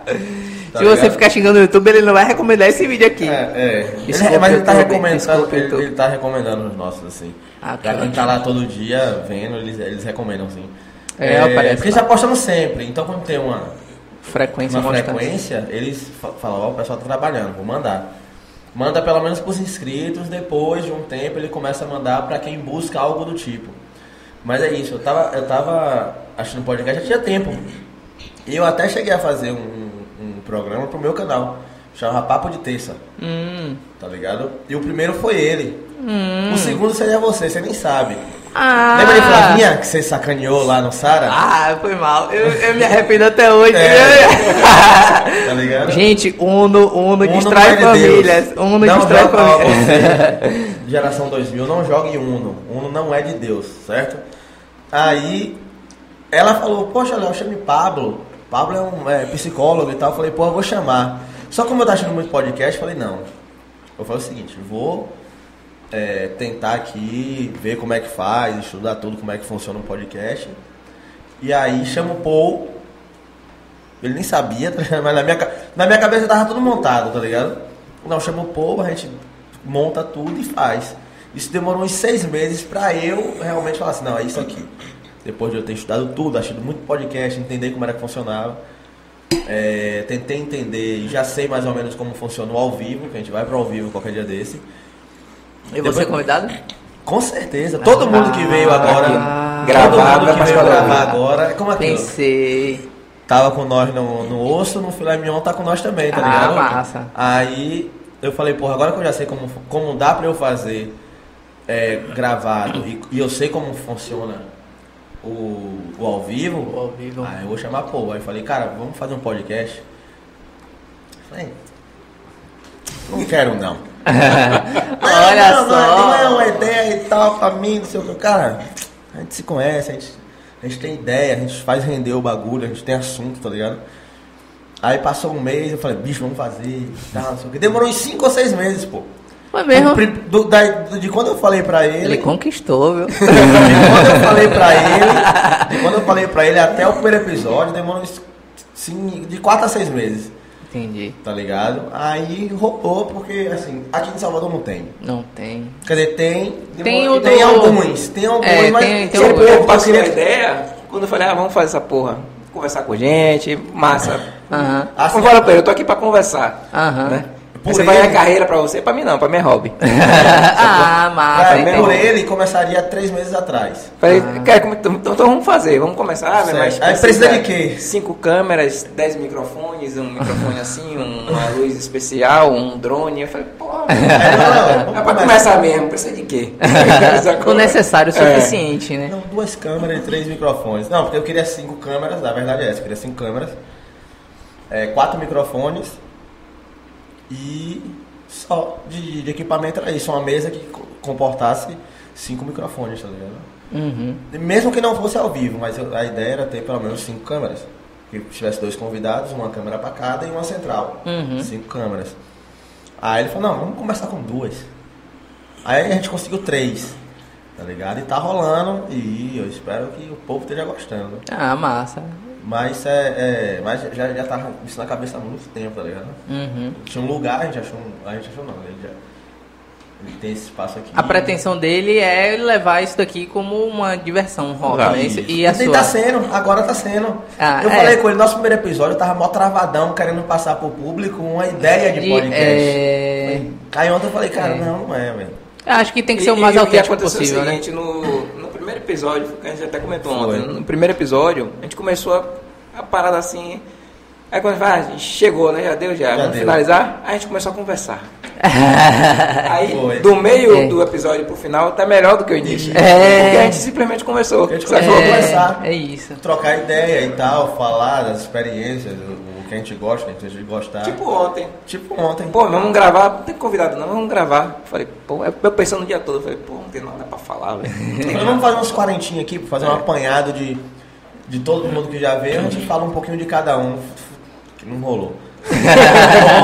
Tá Se você ligado? ficar xingando no YouTube, ele não vai recomendar esse vídeo aqui. É, é. Desculpa, Ele- mas ele tá YouTube, recomendando, desculpa, ele, ele tá recomendando os nossos, assim. Ah, pra que quem ótimo. tá lá todo dia vendo, eles, eles recomendam, sim. É, aparece porque eles apostam sempre, então quando tem uma, Frequência uma frequência, eles fa- falam, ó, o pessoal tá trabalhando, vou mandar. Manda pelo menos pros inscritos, depois de um tempo ele começa a mandar pra quem busca algo do tipo. Mas é isso, eu tava, eu tava achando podcast, já tinha tempo. E eu até cheguei a fazer um, um programa pro meu canal, chamava Papo de Terça, Hum. tá ligado? E o primeiro foi ele. O segundo seria você, você nem sabe. Ah. Lembra de Flavinha que você sacaneou lá no Sara? Ah, foi mal. Eu, eu me arrependo até hoje. É. Tá ligado? Gente, Uno, Uno, Uno distrai não é de famílias. Deus. Uno Não distrai famílias. geração 2000, não jogue Uno. Uno não é de Deus, certo? Aí ela falou, poxa, Léo, chame Pablo. Pablo é um é, psicólogo e tal. Eu falei, pô, eu vou chamar. Só como eu tô achando muito podcast, eu falei, não. Eu falei o seguinte, vou é, tentar aqui ver como é que faz, estudar tudo, como é que funciona um podcast. E aí chamo o Paul. Ele nem sabia, tá mas na minha, na minha cabeça tava tudo montado, tá ligado? Não, chama o Paul, a gente monta tudo e faz. Isso demorou uns seis meses pra eu realmente falar assim, não, é isso aqui. Depois de eu ter estudado tudo, achado muito podcast, entender como era que funcionava. É, tentei entender e já sei mais ou menos como funciona o ao vivo, que a gente vai pro ao vivo qualquer dia desse. E você é convidado? Com certeza, todo mundo que veio agora, Ah, todo gravado, mundo vai que veio gravar agora, é como aquilo. Pensei. Tava com nós no, no osso, no filé mignon tá com nós também, tá Ah, ligado? massa. Aí eu falei, porra, agora que eu já sei como, como dá pra eu fazer é, gravado e, e eu sei como funciona o, o ao vivo, O ao vivo. aí eu vou chamar pô. Aí eu falei, cara, vamos fazer um podcast? Falei, não quero não. Olha não, só. Não, não é uma ideia e tal pra mim, não sei o que. Cara, a gente se conhece, a gente, a gente tem ideia, a gente faz render o bagulho, a gente tem assunto, tá ligado? Aí passou um mês, eu falei, bicho, vamos fazer tal, não sei o que. Demorou uns 5 ou 6 meses, pô. Foi mesmo? Do do- da- do- de quando eu falei pra ele. Ele conquistou, viu? de quando eu falei pra ele. De quando eu falei pra ele até o primeiro episódio, demorou uns sim, de 4 a 6 meses, Entendi. tá ligado? Aí rolou, porque assim, aqui em Salvador não tem. Não tem. Quer dizer, tem. Tem o tem do- alguns, tem alguns, É, mas tem- tem Eu, eu eu passei a ideia, quando eu falei, ah, vamos fazer essa porra, conversar com gente, massa. Aham. Assim, Como fala pra ele, eu tô aqui pra conversar. Aham. Né? Por Você vai ele- a carreira pra você, pra mim não, pra mim é hobby. ah, massa. Pra- entendi. por ele começaria três meses atrás. Falei, cara, como- então, então vamos fazer, vamos começar. Ah, mas Aí precisa de quê? Cinco câmeras, dez microfones, um microfone assim, um- uma luz especial, um drone. Eu falei, não, não, é pra começar mesmo, precisa de quê? O necessário, o É. suficiente, né? Não, duas câmeras e três microfones. Não, porque eu queria cinco câmeras, na verdade é essa, eu queria cinco câmeras, é, quatro microfones e só de, de equipamento era isso, uma mesa que co- comportasse cinco microfones, tá ligado? Uhum. Mesmo que não fosse ao vivo, mas eu- a ideia era ter pelo menos cinco câmeras. Que tivesse dois convidados, uma câmera pra cada e uma central. Uhum. Cinco câmeras. Aí ele falou, não, vamos começar com duas. Aí a gente conseguiu três, tá ligado? E tá rolando e eu espero que o povo esteja gostando. Ah, massa. Mas é. é mas já, já tava isso na cabeça há muito tempo, tá ligado? Uhum. Tinha um lugar, a gente achou. um- A gente achou não, ele já. Ele tem esse espaço aqui. A pretensão dele é levar isso daqui como uma diversão, um hobby, Exato. né? Isso- E a E sua... tá sendo, agora tá sendo. Ah, eu é. falei com ele, nosso primeiro episódio, eu tava mó travadão, querendo passar pro público uma ideia de De- podcast. é, Aí ontem eu falei, cara, É. não, não é, velho. Acho que tem que ser o E- mais e autêntico aconteceu possível, o né? seguinte, no, no episódio, que a gente até comentou Foi. ontem, no primeiro episódio, a gente começou a, a parada assim. Aí quando vai, a gente chegou, né? Já deu, já. Já Vamos deu. finalizar? Aí a gente começou a conversar. Aí, Foi. do meio É. do episódio pro final, tá melhor do que o início. É. Porque a gente simplesmente conversou. A gente começou a conversar. É, é isso. Trocar ideia e tal, falar das experiências, o, o que a gente gosta, que a gente gostar. Tipo ontem. Tipo ontem. Pô, vamos gravar, não tem convidado não, vamos gravar. Falei, pô, eu pensando o dia todo, falei, pô, não tem nada pra falar, velho. Vamos fazer uns quarentinhos aqui, fazer um apanhado de, de todo mundo que já veio, a gente fala um pouquinho de cada um. Que não rolou.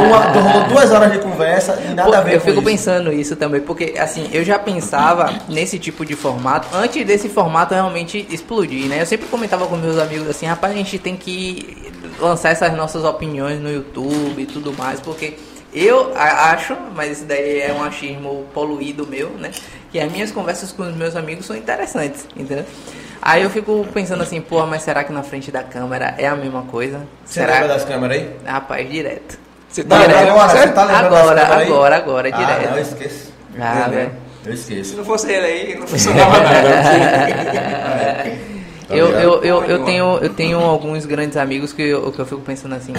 Uma- duas horas de conversa e nada Pô, a ver eu com fico isso. pensando isso também, porque assim, eu já pensava nesse tipo de formato, antes desse formato realmente explodir, né? Eu sempre comentava com meus amigos assim, rapaz, a gente tem que lançar essas nossas opiniões no YouTube e tudo mais, porque eu acho, mas isso daí é um achismo poluído meu, né? Que as minhas conversas com os meus amigos são interessantes, entendeu? Aí eu fico pensando assim, pô, mas será que na frente da câmera é a mesma coisa? Você será? lembra das câmeras aí? Rapaz, direto. Você Não, direto? agora, você tá lembrando Agora, das câmeras aí? agora, agora, Ah, direto. não, eu esqueço. Ah, velho. Eu Se esqueço. não fosse ele aí, não funcionava nada. Tá Eu, eu, eu, eu, tenho, eu tenho alguns grandes amigos que eu, que eu fico pensando assim,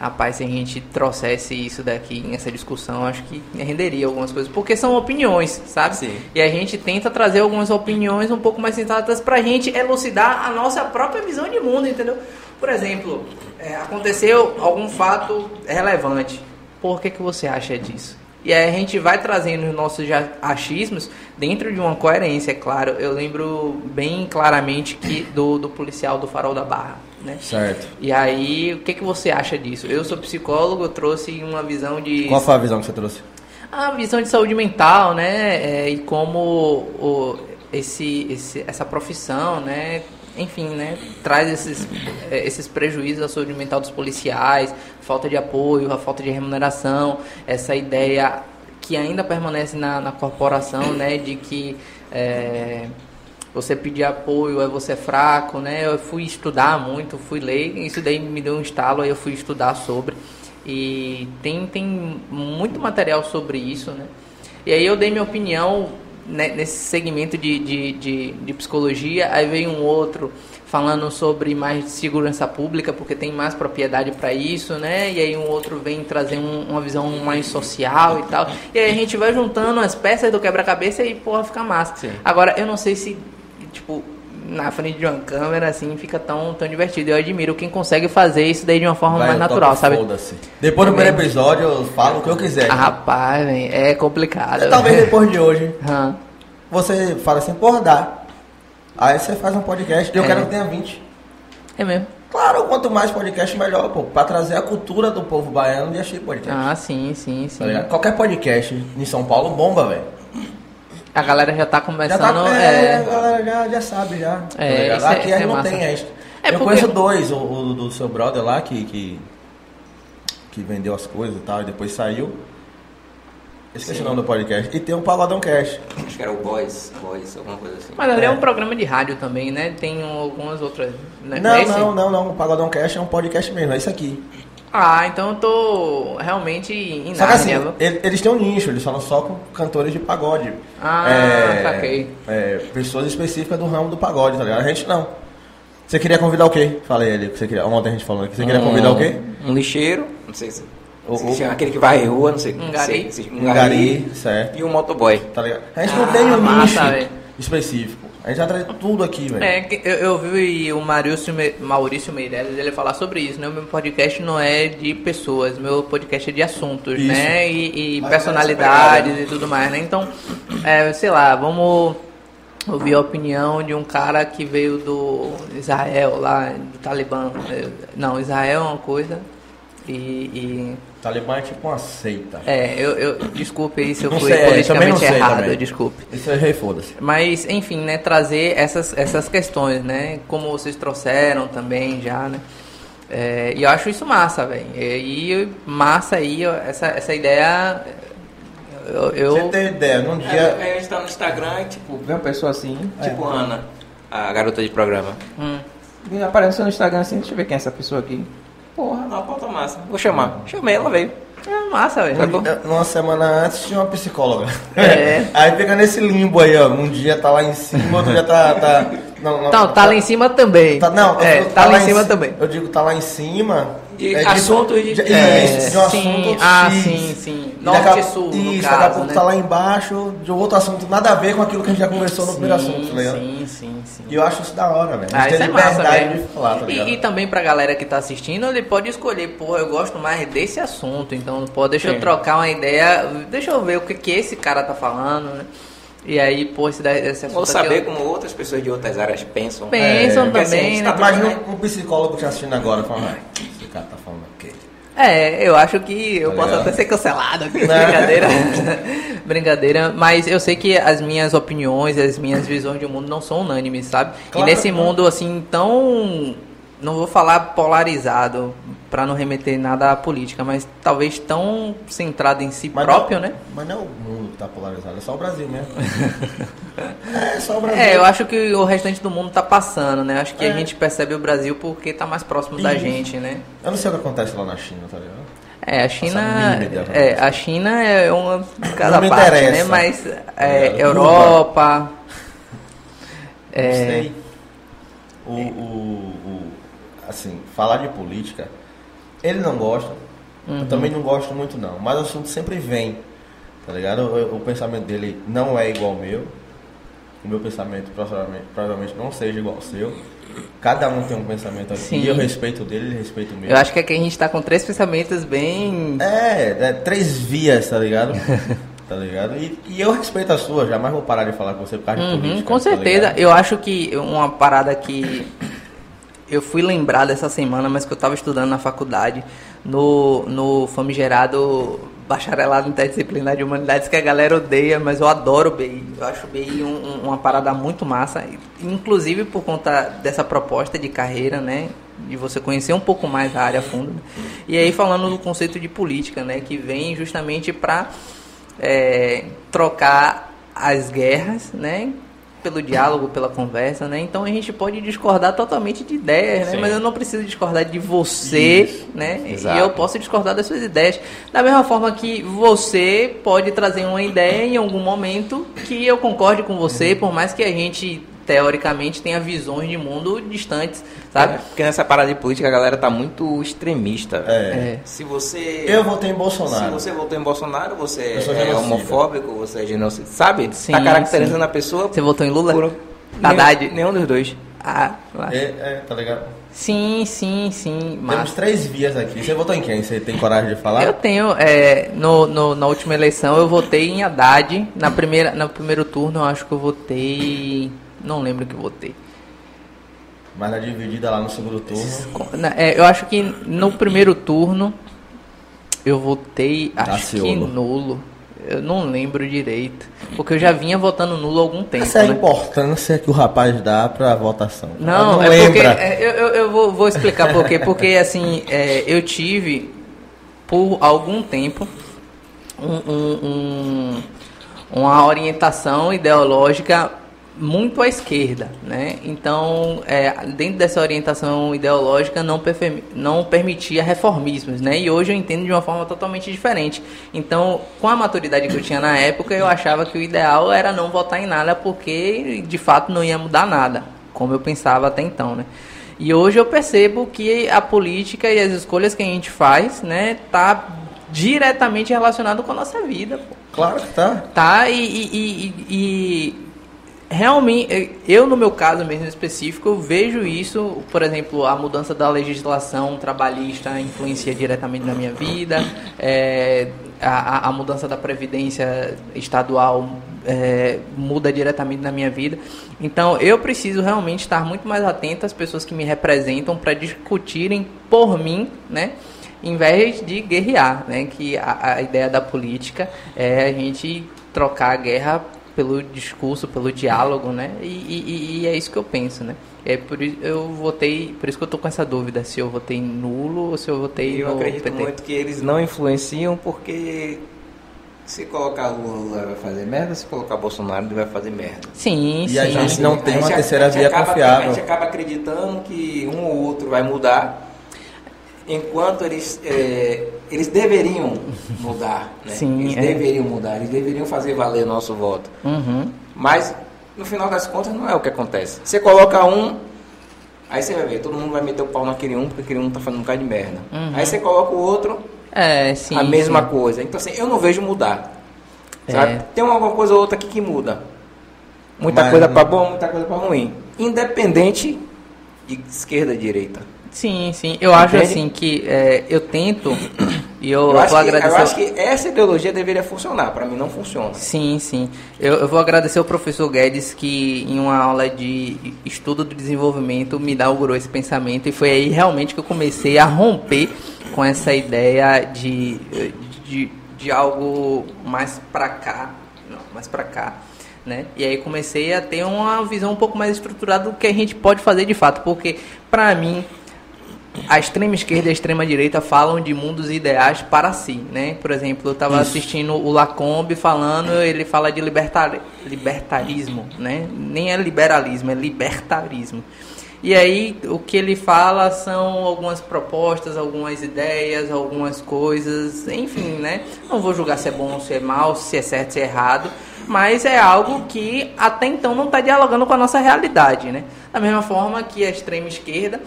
rapaz, se a gente trouxesse isso daqui nessa discussão, acho que renderia algumas coisas, porque são opiniões, sabe? Sim. E a gente tenta trazer algumas opiniões um pouco mais sensatas pra gente elucidar a nossa própria visão de mundo, entendeu? Por exemplo, é, aconteceu algum fato relevante. Por que, que você acha disso? E aí a gente vai trazendo os nossos achismos dentro de uma coerência, é claro. Eu lembro bem claramente que do, do policial do Farol da Barra, né? Certo. E aí, o que, que você acha disso? Eu sou psicólogo, eu trouxe uma visão de Qual foi a visão que você trouxe? a visão de saúde mental, né? é, e como o, esse, esse, essa profissão, né? Enfim, né? Traz esses, é, esses prejuízos à saúde mental dos policiais, falta de apoio, a falta de remuneração, essa ideia que ainda permanece na, na corporação, né? De que é, você pedir apoio é você fraco, né? Eu fui estudar muito, fui ler, isso daí me deu um estalo, aí eu fui estudar sobre. E tem, tem muito material sobre isso, né? E aí eu dei minha opinião né, nesse segmento de, de, de, de psicologia, aí veio um outro falando sobre mais de segurança pública, porque tem mais propriedade para isso, né? E aí um outro vem trazer um- uma visão mais social e tal. E aí a gente vai juntando as peças do quebra-cabeça e, porra, fica massa. Sim. Agora, eu não sei se, tipo, na frente de uma câmera, assim, fica tão, tão divertido. Eu admiro quem consegue fazer isso daí de uma forma Vai, mais natural, sabe? Depois do primeiro episódio eu falo o que eu quiser. Ah, rapaz, véi, é complicado. Talvez depois de hoje você fala assim, porra, dá. Aí você faz um podcast e eu É. quero que tenha 20. É mesmo. Claro, quanto mais podcast, melhor, pô. Pra trazer a cultura do povo baiano de assistir podcast. Ah, sim, sim, sim. Tá? Qualquer podcast em São Paulo bomba, velho. A galera já tá Já começando. tá, é, é, a galera já, já sabe, já. tá É, isso é- Aqui isso a gente é não massa. tem. Gente, É eu porque- conheço dois, o, o do seu brother lá que, que, que vendeu as coisas e tal, e depois saiu. Esqueci Sim. o nome do podcast. E tem um Pagodão Cash. Acho que era o Boys, Boys, alguma coisa assim. Mas ali é. É. um programa de rádio também, né? Tem algumas outras. Né? Não, Esse? não, não, não. O Pagodão Cash é um podcast mesmo, é isso aqui. Ah, então eu tô realmente em Só que assim, ele- eles têm um nicho, eles falam só com cantores de pagode. Ah, saquei. é, pessoas específicas do ramo do pagode, tá ligado? A gente não. Você queria convidar o quê? Falei ele, que você queria. Ontem a gente falou que você queria convidar o quê? Um lixeiro, não sei se. O- se o- chama aquele que vai rua, não sei. Um gari. sei se- Um gari, certo. E um motoboy. Tá ligado? A gente Ah, não tem um massa, nicho velho. específico. A gente já traz tudo aqui, velho. É, eu, eu vi o Maurício, Me- Maurício Meirelles ele falar sobre isso, né? O meu podcast não é de pessoas, meu podcast é de assuntos, Isso. né? E, e Mas personalidades e tudo mais, né? Então, é, sei lá, vamos ouvir a opinião de um cara que veio do Israel, lá, do Talibã. É, Não, Israel é uma coisa e... e- Talibã é tipo uma seita. é, eu, eu desculpe aí se eu Não fui sei, é, politicamente sei errado, também. desculpe. Isso aí, foda-se. Mas, enfim, né, trazer essas, essas questões, né? Como vocês trouxeram também já, né? É, e eu acho isso massa, velho. E massa aí, essa, essa ideia. Eu. eu- Você tem ideia, num É, dia. aí a gente tá no Instagram e, tipo, vê uma pessoa assim, tipo Ana, a garota de programa. Hum. E aparece no Instagram assim, deixa eu ver quem é essa pessoa aqui. Porra, uma pauta massa. Vou chamar. Chamei, ela veio. É massa, velho. Tá. Uma semana antes tinha uma psicóloga. É. aí fica nesse limbo aí, ó. Um dia tá lá em cima, outro dia tá. tá não, não, Não, tá lá em cima também. Tá, não, é, eu- tá, lá em cima ci- também. Eu digo, tá lá em cima. De é assuntos de- de, É, isso, de um sim, assunto ah, X. sim, sim. Norte daqui a- e sul, no Isso, caso, daqui a pouco né? tá lá embaixo de outro assunto, nada a ver com aquilo que a gente já conversou no primeiro assunto, tá ligado? sim, sim, sim. E eu acho isso da hora, velho. A Ah, gente isso tem é massa, velho. de falar, tá? E, e também pra galera que tá assistindo, ele pode escolher, pô, eu gosto mais desse assunto, então, pô, deixa eu Sim. trocar uma ideia, deixa eu ver o que, que esse cara tá falando, né? E aí, pô, esse, assunto Ou saber eu- como outras pessoas de outras áreas pensam. Pensam É, assim, também, a gente né? tá Imagina um, um psicólogo te assistindo agora falando, cara tá falando quê? É, eu acho que eu Tá posso ligado? até ser cancelado aqui, brincadeira. brincadeira, mas eu sei que as minhas opiniões, as minhas visões de mundo não são unânimes, sabe? Claro, e nesse mundo, assim, tão não vou falar polarizado para não remeter nada à política, mas talvez tão centrado em si Mas próprio, não- né? Mas não é o mundo que tá polarizado, é só o Brasil mesmo. é só o Brasil. É, eu acho que o restante do mundo tá passando, né? Acho que É. a gente percebe o Brasil porque tá mais próximo da gente, né? Eu não sei o que acontece lá na China, tá ligado? É, a China, é, a China é uma de cada parte, né? interessa. Mas é, É, Europa, Não é, sei. O, o, o- assim, falar de política, ele não gosta. Uhum. Eu também não gosto muito não. Mas o assunto sempre vem. Tá ligado? O, o pensamento dele não é igual ao meu. O meu pensamento provavelmente, provavelmente não seja igual ao seu. Cada um tem um pensamento aqui. Sim. Eu respeito dele, ele respeita o meu. eu acho que aqui a gente tá com três pensamentos bem É, é três vias, tá ligado? tá ligado? E, e eu respeito a sua, jamais vou parar de falar com você por causa de Uhum, política. com tá certeza. ligado? eu acho que uma parada que eu fui lembrar dessa semana, mas que eu estava estudando na faculdade, no, no famigerado bacharelado interdisciplinar de humanidades, que a galera odeia, mas eu adoro o BI. Eu acho o BI um- um- uma parada muito massa, inclusive por conta dessa proposta de carreira, né? De você conhecer um pouco mais a área a fundo. né? E aí falando do conceito de política, né? Que vem justamente para é, trocar as guerras, né? Pelo diálogo, pela conversa, né? Então a gente pode discordar totalmente de ideias, né? Mas eu não preciso discordar de você, né? Exato. E eu posso discordar das suas ideias. Da mesma forma que você pode trazer uma ideia em algum momento que eu concorde com você, por mais que a gente teoricamente tenha visões de mundo distantes, sabe? Porque nessa parada de política a galera tá muito extremista. É. É. Se você. Eu votei em Se Bolsonaro. você votou em Bolsonaro, você é genocida. homofóbico, você é genocida. Sabe? Sim, tá caracterizando sim. a pessoa Você votou em Lula? por. Haddad? Nenhum, nenhum dos dois. Ah, lá. É, é, tá ligado? Sim, sim, sim. Temos três vias aqui. Você votou em quem? Você tem coragem de falar? eu tenho, é, no, no- na última eleição eu votei em Haddad. Na primeira, no primeiro turno eu acho que eu votei. Não lembro que votei. Mas na dividida lá no segundo turno. É, eu acho que no primeiro turno eu votei, acho que nulo. Eu não lembro direito. Porque eu já vinha votando nulo há algum tempo. Essa é a né? importância que o rapaz dá pra votação. Não, não é lembra. porque. é, eu eu, eu vou, vou explicar por quê. Porque assim, é, eu tive por algum tempo um- um- um- uma orientação ideológica muito à esquerda, né? Então, é, dentro dessa orientação ideológica não, não permitia reformismos, né? E hoje eu entendo de uma forma totalmente diferente. Então, com a maturidade que eu tinha na época, eu achava que o ideal era não votar em nada porque de fato não ia mudar nada, como eu pensava até então, né? E hoje eu percebo que a política e as escolhas que a gente faz, né, tá diretamente relacionado com a nossa vida, pô. Claro que tá. Tá? E- e- e- e realmente, eu no meu caso mesmo específico, eu vejo isso, por exemplo, a mudança da legislação trabalhista influencia diretamente na minha vida, é, a, a- mudança da previdência estadual é, muda diretamente na minha vida. Então, eu preciso realmente estar muito mais atento às pessoas que me representam para discutirem por mim, né? em vez de guerrear, né? Que a, a ideia da política é a gente trocar a guerra pelo discurso, pelo diálogo, né? E, e- e é isso que eu penso, né? É por isso eu votei, por isso que eu tô com essa dúvida se eu votei nulo ou se eu votei Eu no acredito PT. muito que eles não influenciam porque se colocar Lula vai fazer merda, se colocar Bolsonaro ele vai fazer merda. Sim, E sim. a gente não tem A uma terceira via acaba- confiável. A gente acaba acreditando que um ou outro vai mudar, enquanto eles, é, eles deveriam mudar. Né? Sim, eles é. deveriam mudar, eles deveriam fazer valer nosso voto. Uhum. Mas, no final das contas, não é o que acontece. Você coloca um, aí você vai ver, todo mundo vai meter o pau naquele um, porque aquele um tá fazendo um bocado de merda. Uhum. Aí você coloca o outro, É, sim. a mesma sim. coisa. Então, assim, eu não vejo mudar. Sabe? É. Tem alguma coisa ou outra aqui que muda. Muita Mas coisa para bom, muita coisa para ruim. Independente de esquerda ou direita. Sim, sim. Eu acho Entende? assim que é, eu tento e eu, Eu, acho vou que, agradecer. eu acho que essa ideologia deveria funcionar. Para mim, não funciona. Sim, sim. Eu, eu vou agradecer ao professor Guedes que em uma aula de estudo do desenvolvimento me inaugurou esse pensamento e foi aí realmente que eu comecei a romper com essa ideia de, de, de algo mais pra cá, não, mais pra cá, né? E aí comecei a ter uma visão um pouco mais estruturada do que a gente pode fazer de fato, porque pra mim a extrema esquerda e a extrema direita falam de mundos ideais para si, né? Por exemplo, eu estava assistindo o Lacombe falando, ele fala de libertar, libertarismo, né? Nem é liberalismo, é libertarismo. E aí o que ele fala são algumas propostas, algumas ideias, algumas coisas, enfim, né? Não vou julgar se é bom se é mal, se é certo, se é errado, mas é algo que até então não está dialogando com a nossa realidade, né? Da mesma forma que a extrema esquerda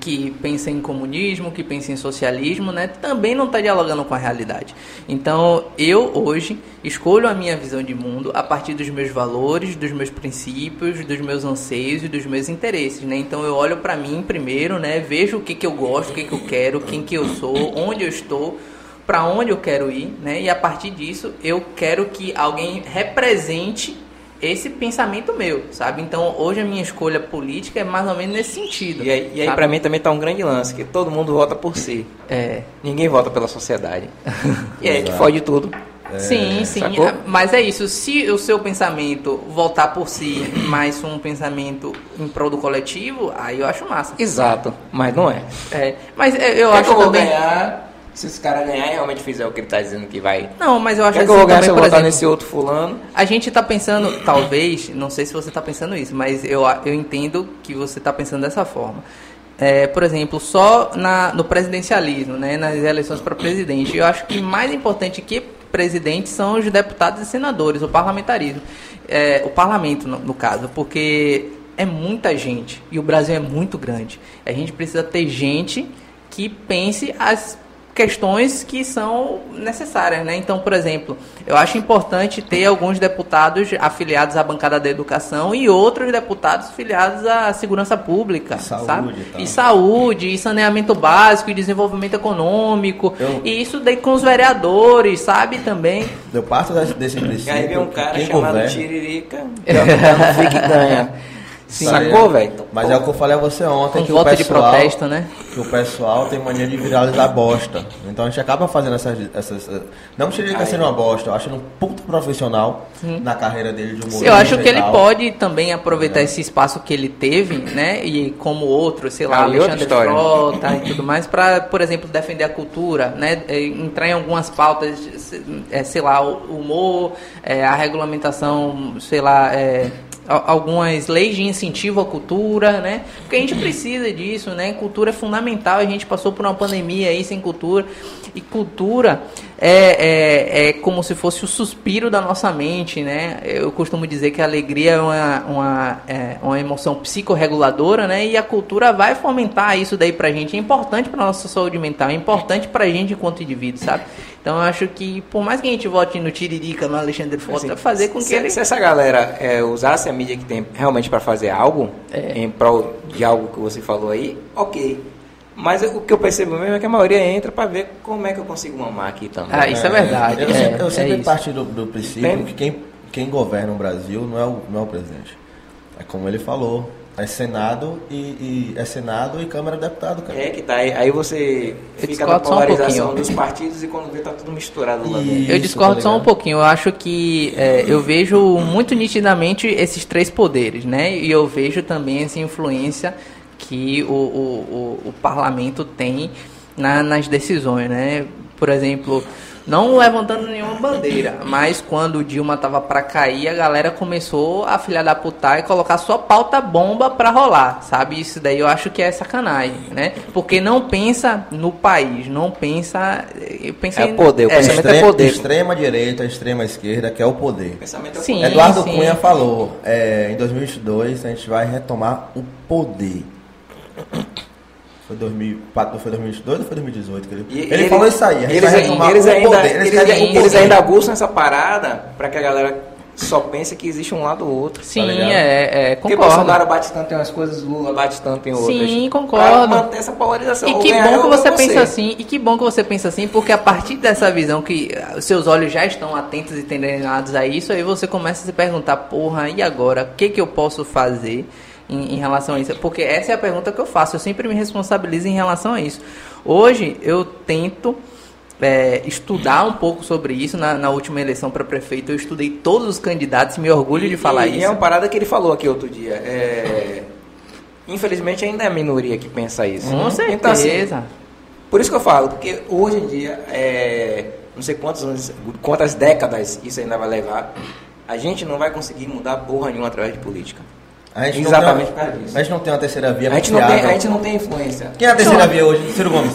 que pensa em comunismo, que pensa em socialismo, né, também não está dialogando com a realidade. Então, eu hoje escolho a minha visão de mundo a partir dos meus valores, dos meus princípios, dos meus anseios e dos meus interesses, né? Então, eu olho para mim primeiro, né, vejo o que, que eu gosto, o que, que eu quero, quem que eu sou, onde eu estou, para onde eu quero ir, né? E a partir disso, eu quero que alguém represente esse pensamento meu, sabe? Então hoje a minha escolha política é mais ou menos nesse sentido. E aí, e aí para mim também tá um grande lance, que todo mundo vota por si. É. Ninguém vota pela sociedade. e aí que fode tudo. É, sim, sim. Sacou? Mas é isso. Se o seu pensamento voltar por si, mais um pensamento em prol do coletivo, aí eu acho massa. Exato. Mas não é. É. Mas é, eu Quer acho que eu também. Ganhar se os caras ganharem realmente fizer o que ele tá dizendo que vai. Não, mas eu acho que assim, eu vou ganhar se eu votar nesse outro fulano. A gente tá pensando, talvez, não sei se você tá pensando isso, mas eu, eu entendo que você tá pensando dessa forma. É, por exemplo, só na, no presidencialismo, né, nas eleições para presidente, eu acho que mais importante que presidente são os deputados e senadores, o parlamentarismo. É, o parlamento, no, no caso, porque é muita gente e o Brasil é muito grande. A gente precisa ter gente que pense as questões que são necessárias, né? Então, por exemplo, eu acho importante ter alguns deputados afiliados à bancada da educação e outros deputados afiliados à segurança pública, saúde, sabe? Tá. E saúde, e saneamento básico, e desenvolvimento econômico, eu... e isso daí com os vereadores, sabe? Também. Eu parto desse princípio. Aí vem um cara chamado governa... Tiririca, que é o que ganha. Sim. Sacou, velho? Mas é o que eu falei a você ontem. Com que o pessoal, de protesto, né? Que o pessoal tem mania de viralizar bosta. Então a gente acaba fazendo essas. essas não seria que sendo uma bosta, eu acho um puto profissional Sim. na carreira dele de humor. Eu acho que ele pode também aproveitar é. esse espaço que ele teve, né? E como outro, sei lá, ah, Alexandre Frota e tudo mais, para, por exemplo, defender a cultura, né? É, entrar em algumas pautas, é, sei lá, o humor, é, a regulamentação, sei lá, é, algumas leis de incentivo à cultura, né? Porque a gente precisa disso, né? Cultura é fundamental. A gente passou por uma pandemia aí sem cultura e cultura é, é, é como se fosse o suspiro da nossa mente, né? Eu costumo dizer que a alegria é uma, uma, é uma emoção psicorreguladora, né? E a cultura vai fomentar isso daí pra gente. É importante pra nossa saúde mental, é importante pra gente enquanto indivíduo, sabe? Então eu acho que, por mais que a gente vote no Tiririca, no Alexandre Frota, assim, fazer com que se, ele... Se essa galera é, usasse a mídia que tem realmente para fazer algo, é. em prol de algo que você falou aí, ok. Mas o que eu percebo mesmo é que a maioria entra para ver como é que eu consigo mamar aqui também. Ah, isso é, é verdade. Eu é, sempre, eu sempre é parto do, do princípio Tem... que quem, quem governa o Brasil não é o, não é o presidente. É como ele falou, é Senado e, e, é Senado e Câmara de Deputado, cara. É que tá. Aí você fica na polarização um dos partidos e quando vê tá tudo misturado lá dentro. Eu discordo tá só um pouquinho. Eu acho que é, eu vejo muito nitidamente esses três poderes, né? E eu vejo também essa influência que o, o, o, o parlamento tem na, nas decisões, né? Por exemplo, não levantando nenhuma bandeira, mas quando o Dilma tava para cair, a galera começou a filha da puta e colocar sua pauta bomba para rolar, sabe? Isso daí eu acho que é sacanagem, né? Porque não pensa no país, não pensa. pensa é em, poder, o é, pensamento extrema, é poder. Extrema direita, extrema esquerda, que é o poder. pensamento é sim, Eduardo sim. Cunha falou: é, em 2022 a gente vai retomar o poder. Foi 2004, foi 2022 ou foi 2018? Ele, ele, ele falou isso aí. Eles, eles, ainda, eles, ainda, eles ainda aguçam essa parada para que a galera só pense que existe um lado ou outro. Sim, tá é, é, concordo. Porque Bolsonaro bate tanto em umas coisas, Lula bate tanto em outras. Sim, concordo. Pra manter essa polarização. E que bom que você pensa assim, e que bom que você pensa assim, porque a partir dessa visão que seus olhos já estão atentos e treinados a isso, aí você começa a se perguntar, porra, e agora? O que, que eu posso fazer? Em, em, relação a isso? Porque essa é a pergunta que eu faço. Eu sempre me responsabilizo em relação a isso. Hoje eu tento é, estudar um pouco sobre isso. Na, na última eleição para prefeito, eu estudei todos os candidatos. Me orgulho de falar e, isso. E é uma parada que ele falou aqui outro dia. É, Infelizmente ainda é a minoria que pensa isso. Com certeza. Então, assim, por isso que eu falo, porque hoje em dia, é, não sei quantos anos, quantas décadas isso ainda vai levar, a gente não vai conseguir mudar porra nenhuma através de política. Exatamente por causa disso. A gente não tem uma terceira via. A gente, não tem, a gente não tem influência. Quem é a terceira via hoje? Ciro Gomes.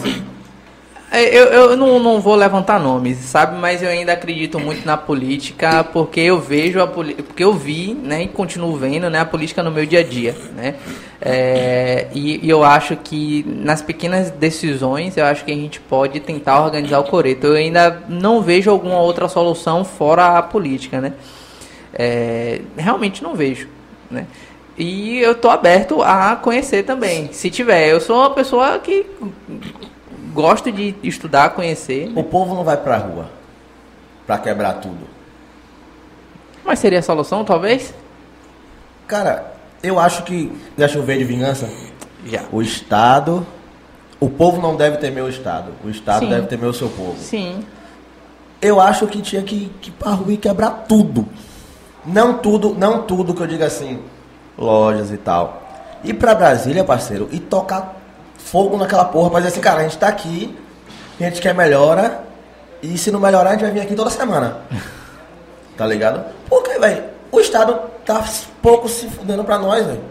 É, eu, eu não, não vou levantar nomes, sabe? Mas eu ainda acredito muito na política porque eu vejo a porque eu vi, né, e continuo vendo, né, a política no meu dia a dia, né? É, e, e, eu acho que nas pequenas decisões, eu acho que a gente pode tentar organizar o coreto. Eu ainda não vejo alguma outra solução fora a política, né? É, realmente não vejo, né? E eu tô aberto a conhecer também, se tiver. Eu sou uma pessoa que gosto de estudar, conhecer. O povo não vai pra rua pra quebrar tudo. Mas seria a solução, talvez? Cara, eu acho que. Já choveu de vingança? Já. O Estado. O povo não deve temer o Estado. O Estado Sim. deve temer o seu povo. Sim. Eu acho que tinha que, que ir pra rua e quebrar tudo. Não tudo, não tudo que eu diga assim, lojas e tal. Ir pra Brasília, parceiro, e tocar fogo naquela porra, pra dizer assim, cara, a gente tá aqui, a gente quer melhora, e se não melhorar, a gente vai vir aqui toda semana. Tá ligado? Porque, velho, o Estado tá pouco se fudendo pra nós, velho.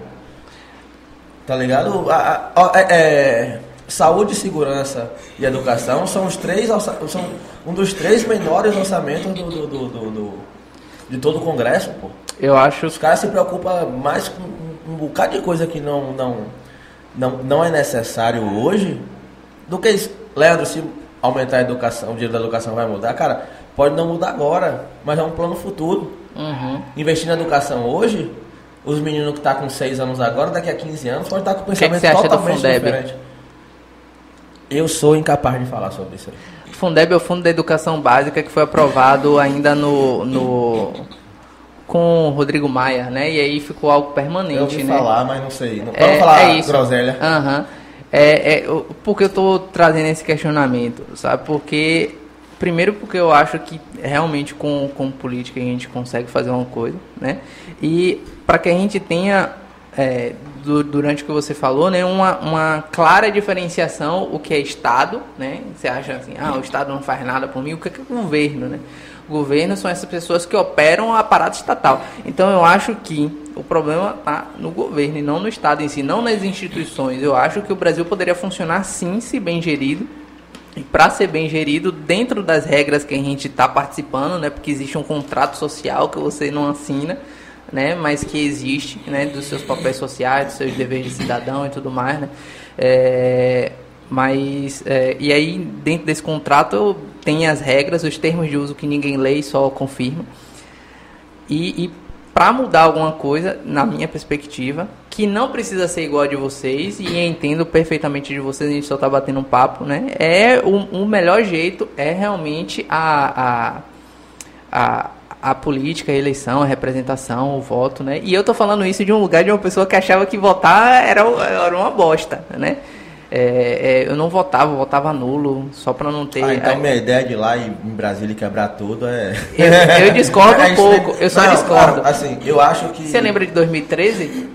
Tá ligado? A- a- a- é- é, saúde, segurança e educação são os três são um dos três menores orçamentos do- do- do- do- de todo o Congresso, pô. Eu acho Os caras se preocupam mais com um, bocado de coisa que não, não, não, não é necessário hoje do que isso. Leandro, se aumentar a educação, o dinheiro da educação vai mudar, cara, pode não mudar agora, mas é um plano futuro. Uhum. Investir na educação hoje, os meninos que estão com 6 anos agora, daqui a 15 anos, pode estar com o que pensamento acha do totalmente diferente. Eu sou incapaz de falar sobre isso aí. Fundeb é o Fundo da Educação Básica que foi aprovado ainda no, no com o Rodrigo Maia, né? E aí ficou algo Eu permanente, ouvi né? falar, mas não sei. Não, É, vamos falar é isso. groselha. Aham. É, é, eu- porque eu tô trazendo esse questionamento, sabe? Porque, primeiro porque eu acho que realmente com, com política a gente consegue fazer uma coisa, né? E para que a gente tenha, é, du- durante o que você falou, né? Uma, uma clara diferenciação o que é Estado, né? Você acha assim, ah, o Estado não faz nada por mim, o que é, que é governo, né? O governo são essas pessoas que operam o aparato estatal. Então eu acho que o problema está no governo e não no Estado em si, não nas instituições. Eu acho que o Brasil poderia funcionar sim, se bem gerido. E para ser bem gerido, dentro das regras que a gente está participando, né? Porque existe um contrato social que você não assina, né? Mas que existe, né? Dos seus papéis sociais, dos seus deveres de cidadão e tudo mais, né? É, mas, é, e aí, dentro desse contrato, tem as regras, os termos de uso que ninguém lê e só confirma. E, e para mudar alguma coisa, na minha perspectiva, que não precisa ser igual a de vocês, e entendo perfeitamente de vocês, a gente só tá batendo um papo, né? É o, o melhor jeito é realmente a, a, a, a política, a eleição, a representação, o voto, né? E eu tô falando isso de um lugar de uma pessoa que achava que votar era, era uma bosta, né? É, é, eu não votava, eu votava nulo, só para não ter. Ah, então minha ideia de ir lá e em Brasília quebrar tudo é. Eu- eu discordo um A pouco, eu só Não, discordo. Assim, eu acho que. Você lembra de 2013?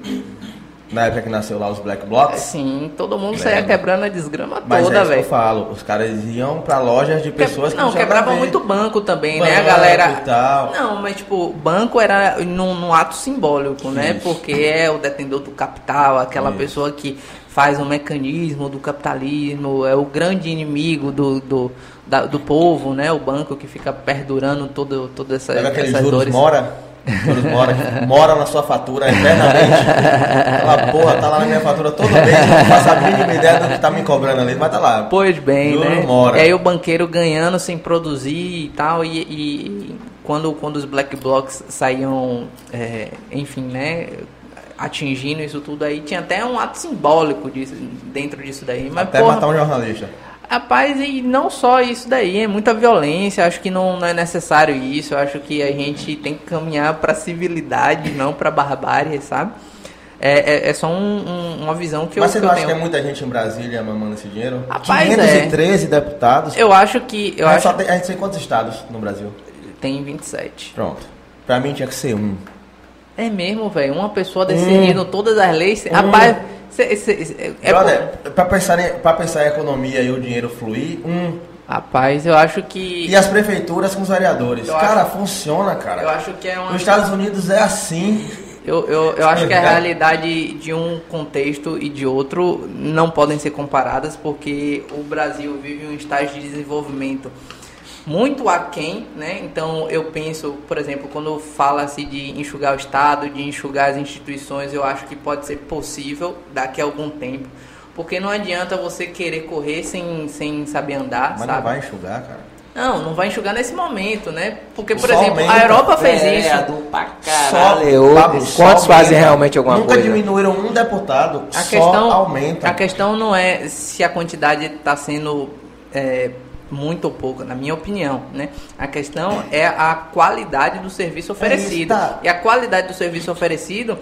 Na época que nasceu lá os Black Blocs? Sim, todo mundo saía Lembro. quebrando a desgrama Mas é toda, isso que eu velho. falo. Os caras iam pra lojas de pessoas que não, tinham quebrava nada a ver. muito banco também, né? A Banco galera. tal. Não, mas tipo, banco era num, num ato simbólico, né? Isso. Porque é o detentor do capital, aquela Isso. pessoa que faz o mecanismo do capitalismo, é o grande inimigo do, do, da- do povo, né? O banco que fica perdurando todo, toda essa, Sabe aqueles essas juros dores. mora? Mora, mora na sua fatura eternamente. Aquela porra tá lá na minha fatura todo mês, não faço a mínima ideia do que tá me cobrando ali, mas tá lá. Pois bem, Juro né? mora. E aí o banqueiro ganhando sem produzir e tal, e, e quando, quando os black blocs saíam, é, enfim, né? Atingindo isso tudo aí, tinha até um ato simbólico disso, dentro disso daí. Mas, Até porra, matar um jornalista. Rapaz, e não só isso daí, é muita violência, acho que não, não é necessário isso, acho que a gente tem que caminhar pra civilidade, não pra barbárie, sabe? É, é, é só um- um- uma visão que mas eu, você que não acha tenho. que é muita gente em Brasília mamando esse dinheiro? Rapaz, 513 deputados. Eu acho que. Eu a, gente acho tem, a gente tem quantos estados no Brasil? Tem 27. Pronto. Pra mim tinha que ser um. É mesmo, velho. Uma pessoa decidindo todas as leis. Hum. Rapaz, Cê, cê, é Brother, para pensar, em, pensar em economia e o dinheiro fluir, um. Rapaz, eu acho que. E as prefeituras com os vereadores. Eu cara, acho... funciona, cara. Eu acho que é uma. Nos Estados Unidos é assim. Eu, eu, eu acho que a realidade de um contexto e de outro não podem ser comparadas, porque o Brasil vive um estágio de desenvolvimento muito aquém, né? Então eu penso, por exemplo, quando fala-se de enxugar o Estado, de enxugar as instituições, eu acho que pode ser possível daqui a algum tempo. Porque não adianta você querer correr sem, sem saber andar, Mas sabe? não vai enxugar, cara. Não, não vai enxugar nesse momento, né? Porque, por Só exemplo, aumenta. a Europa fez é, isso. Pra caralho. Só, quantos fazem realmente alguma Nunca coisa? Nunca diminuíram um deputado, a só questão, aumenta. A questão não é se a quantidade está sendo é, muito ou pouco, na minha opinião, né? A questão é a qualidade do serviço oferecido. É tá. E a qualidade do serviço oferecido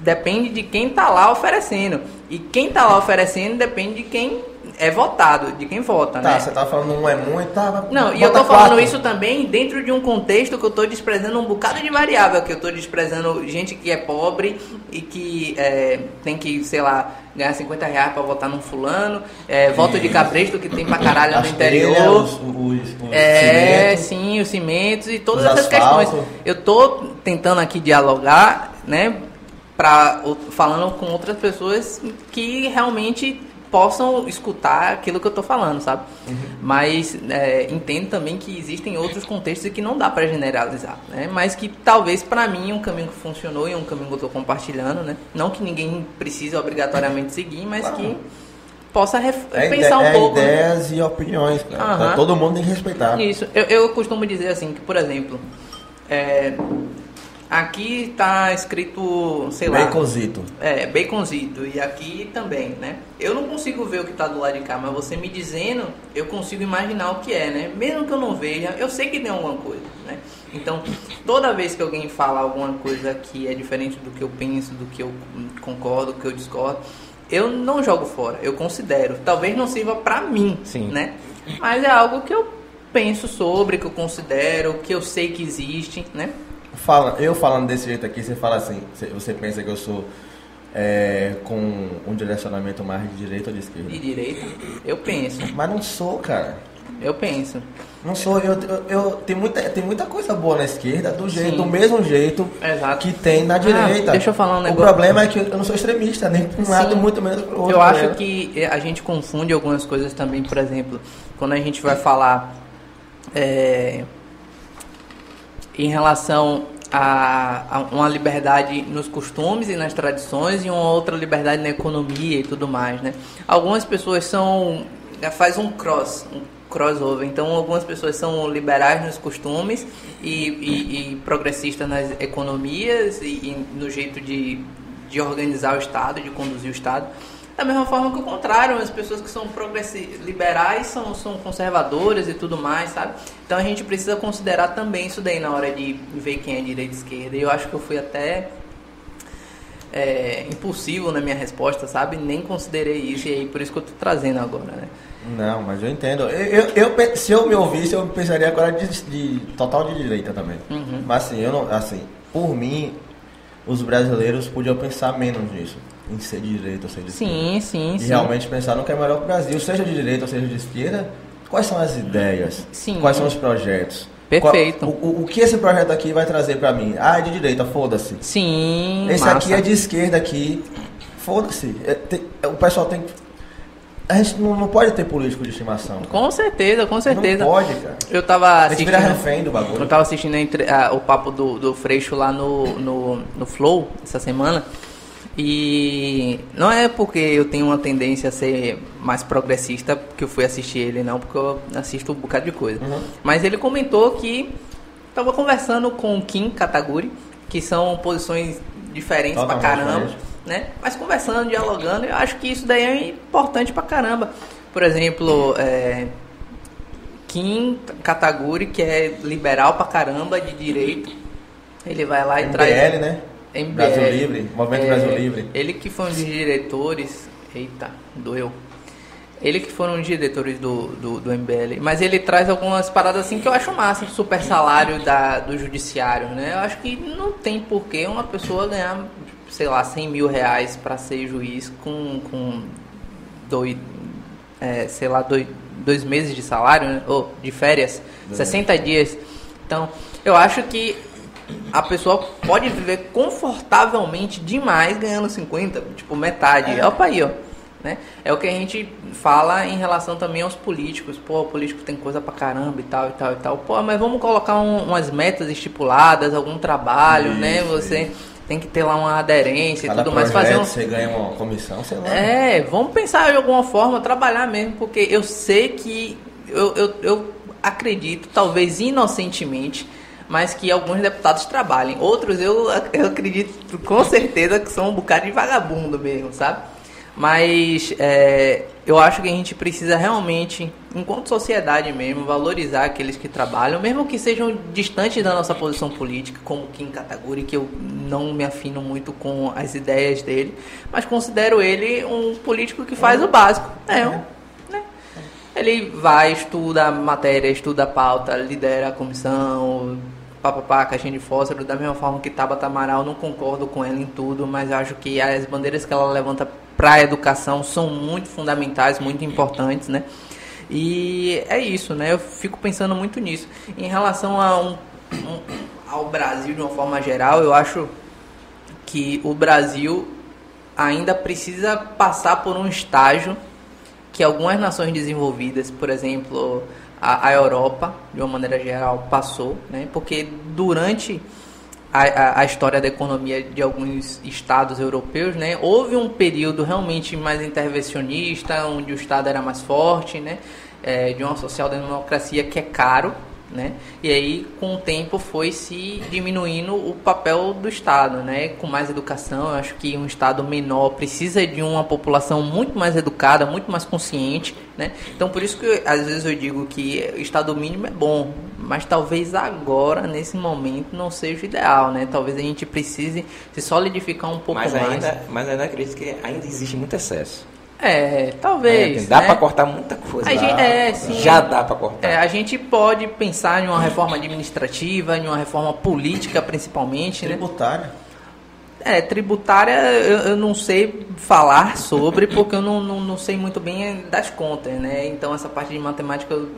depende de quem está lá oferecendo. E quem está lá oferecendo depende de quem é votado, de quem vota, tá, né? você tá falando um é muito, tá, Não, e eu tô falando isso também dentro de um contexto que eu tô desprezando um bocado de variável, que eu tô desprezando gente que é pobre e que é, tem que, sei lá, ganhar 50 reais pra votar num fulano, é, voto de cabresto que tem pra caralho no interior. Os, os, os é, cimento, sim, os cimentos e todas essas asfalto. questões. Eu tô tentando aqui dialogar, né, pra, falando com outras pessoas que realmente possam escutar aquilo que eu estou falando, sabe? Uhum. Mas é, entendo também que existem outros contextos que não dá para generalizar, né? Mas que talvez para mim um caminho que funcionou e um caminho que eu estou compartilhando, né? Não que ninguém precise obrigatoriamente seguir, mas claro. que possa é pensar um é pouco. Né? ideias né? e opiniões, cara. Uhum. todo mundo tem que respeitar. Isso. Eu, eu costumo dizer assim que, por exemplo, é, Aqui está escrito, sei lá. Baconzito. É, baconzito. E aqui também, né? Eu não consigo ver o que está do lado de cá, mas você me dizendo, eu consigo imaginar o que é, né? Mesmo que eu não veja, eu sei que tem alguma coisa, né? Então, toda vez que alguém fala alguma coisa que é diferente do que eu penso, do que eu concordo, do que eu discordo, eu não jogo fora, eu considero. Talvez não sirva para mim, Sim. né? Mas é algo que eu penso sobre, que eu considero, que eu sei que existe, né? Fala, eu falando desse jeito aqui, você fala assim, você pensa que eu sou é, com um direcionamento mais de direita ou de esquerda? De direita? Eu penso. Mas não sou, cara. Eu penso. Não sou, eu, eu, eu tem, muita, tem muita coisa boa na esquerda, do jeito, do mesmo jeito Exato. que tem na direita. Ah, deixa eu falar um negócio. O problema é que eu não sou extremista, nem para um lado, muito menos para o outro. Eu acho né? que a gente confunde algumas coisas também, por exemplo, quando a gente vai falar é, em relação a, a, uma liberdade nos costumes e nas tradições e uma outra liberdade na economia e tudo mais, né? Algumas pessoas são faz um cross, um crossover. Então, algumas pessoas são liberais nos costumes e, e, e progressistas nas economias e, e no jeito de, de organizar o Estado, de conduzir o Estado. Da mesma forma que o contrário, as pessoas que são liberais são, são conservadoras e tudo mais, sabe? Então a gente precisa considerar também isso daí na hora de ver quem é direita e esquerda. E eu acho que eu fui até é, impulsivo na minha resposta, sabe? Nem considerei isso e aí por isso que eu tô trazendo agora, né? Não, mas eu entendo. Eu, eu, eu se eu me ouvisse, eu pensaria agora de, de total de direita também. Uhum. Mas assim, eu não, assim, por mim, os brasileiros podiam pensar menos nisso em ser de direita ou ser de esquerda. Sim, sim, e sim. realmente pensar no que é melhor para o Brasil, seja de direita ou seja de esquerda. Quais são as ideias? Sim. Quais são os projetos? Perfeito. Qual, o, o, que esse projeto aqui vai trazer para mim? Ah, é de direita, foda-se. Sim. Esse massa. aqui é de esquerda aqui, foda-se. É, é, o pessoal tem a gente não, não, pode ter político de estimação. Cara. Com certeza, com certeza. Não pode, cara. Eu tava assistindo. A gente vira refém do bagulho. Eu tava assistindo entre, o papo do, do Freixo lá no, no, no Flow essa semana. E não é porque eu tenho uma tendência a ser mais progressista que eu fui assistir ele, não, porque eu assisto um bocado de coisa. Uhum. Mas ele comentou que estava conversando com o Kim Kataguri, que são posições diferentes Totalmente pra caramba, né? Mas conversando, dialogando, eu acho que isso daí é importante pra caramba. Por exemplo, é, Kim Kataguri, que é liberal pra caramba, de direito, ele vai lá e MBL, traz. né? MBL, Brasil Livre, Movimento é, Brasil Livre. Ele que foi um dos diretores. Eita, doeu. Ele que foram os diretores do, do, do, MBL. Mas ele traz algumas paradas assim que eu acho massa, super salário da, do judiciário, né? Eu acho que não tem porquê uma pessoa ganhar sei lá, 100 mil reais para ser juiz com, com dois, é, sei lá, dois, dois meses de salário, né? ou de férias, 60 dias. Então, eu acho que a pessoa pode viver confortavelmente demais ganhando 50, tipo metade. É. Opa aí, ó. Né? É o que a gente fala em relação também aos políticos. Pô, o político tem coisa pra caramba e tal e tal e tal. Pô, mas vamos colocar um, umas metas estipuladas, algum trabalho, né? isso, né? Você isso. tem que ter lá uma aderência Cada e tudo mais. Fazer um... Você ganha uma comissão, sei lá. É, vamos pensar de alguma forma, trabalhar mesmo, porque eu sei que eu, eu, eu acredito, talvez inocentemente, mas que alguns deputados trabalhem. Outros eu, eu acredito com certeza que são um bocado de vagabundo mesmo, sabe? Mas é, eu acho que a gente precisa realmente, enquanto sociedade mesmo, valorizar aqueles que trabalham, mesmo que sejam distantes da nossa posição política, como Kim Kataguri, que eu não me afino muito com as ideias dele, mas considero ele um político que faz o básico. É, um, né? Ele vai, estuda a matéria, estuda a pauta, lidera a comissão, papapá, caixinha de fósforo, da mesma forma que Tabata Amaral, não concordo com ela em tudo, mas acho que as bandeiras que ela levanta para a educação são muito fundamentais, muito importantes, né? E é isso, né? Eu fico pensando muito nisso. Em relação a um, um, ao Brasil de uma forma geral, eu acho que o Brasil ainda precisa passar por um estágio que algumas nações desenvolvidas, por exemplo, a, a Europa, de uma maneira geral, passou, né? Porque durante a, a, história da economia de alguns estados europeus, né? Houve um período realmente mais intervencionista, onde o Estado era mais forte, né? É, de uma social-democracia que é caro, né? E aí, com o tempo, foi se diminuindo o papel do Estado, né? Com mais educação, eu acho que um Estado menor precisa de uma população muito mais educada, muito mais consciente, né? Então, por isso que às vezes eu digo que o Estado mínimo é bom, mas talvez agora, nesse momento, não seja o ideal, né? Talvez a gente precise se solidificar um pouco mas mais. Ainda, mas ainda acredito que ainda existe muito excesso. É, talvez. É, dá né? para cortar muita coisa. A gente, é, sim. Já dá para cortar. É, a gente pode pensar em uma reforma administrativa, em uma reforma política, principalmente. Né? Tributária. Né? É, tributária eu, eu, não sei falar sobre, porque eu não, não, não, sei muito bem das contas, né? Então essa parte de matemática eu,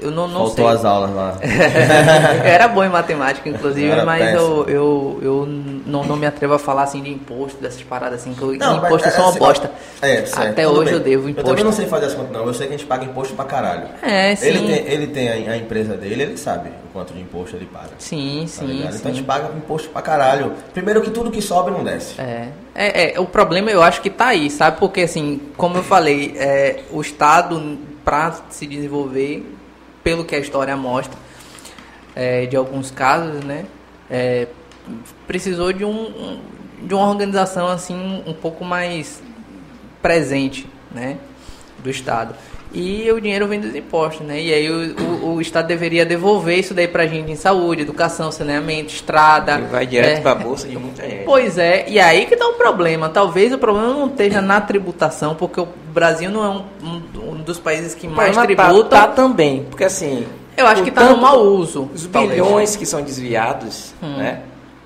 eu não, não Faltou sei. as aulas lá. era bom em matemática, inclusive, mas eu, eu, eu não, não me atrevo a falar assim de imposto, dessas paradas assim, que não, imposto é só uma assim, bosta. É, certo, Até hoje bem. eu devo imposto. Eu também não sei fazer as contas, não. Eu sei que a gente paga imposto pra caralho. É, sim. Ele tem, ele tem a, a empresa dele, ele sabe o quanto de imposto ele paga. Sim, tá sim, sim. Então a gente paga imposto pra caralho. Primeiro que tudo que sobe não desce. É. É, é, o problema eu acho que tá aí, sabe? Porque assim, como eu falei, é, o Estado, para se desenvolver, pelo que a história mostra, é, de alguns casos, né, é, precisou de, um, de uma organização assim um pouco mais presente, né, do Estado. E o dinheiro vem dos impostos, né? E aí o, o, o Estado deveria devolver isso daí pra gente em saúde, educação, saneamento, estrada. E vai direto é, pra bolsa de muita gente. Pois é, e aí que tá o problema. Talvez o problema não esteja na tributação, porque o Brasil não é um, um, um dos países que mais tá- tributa. Tá, tá também, porque assim... Eu acho que tá no mau uso. Os bilhões que são desviados, hum. né?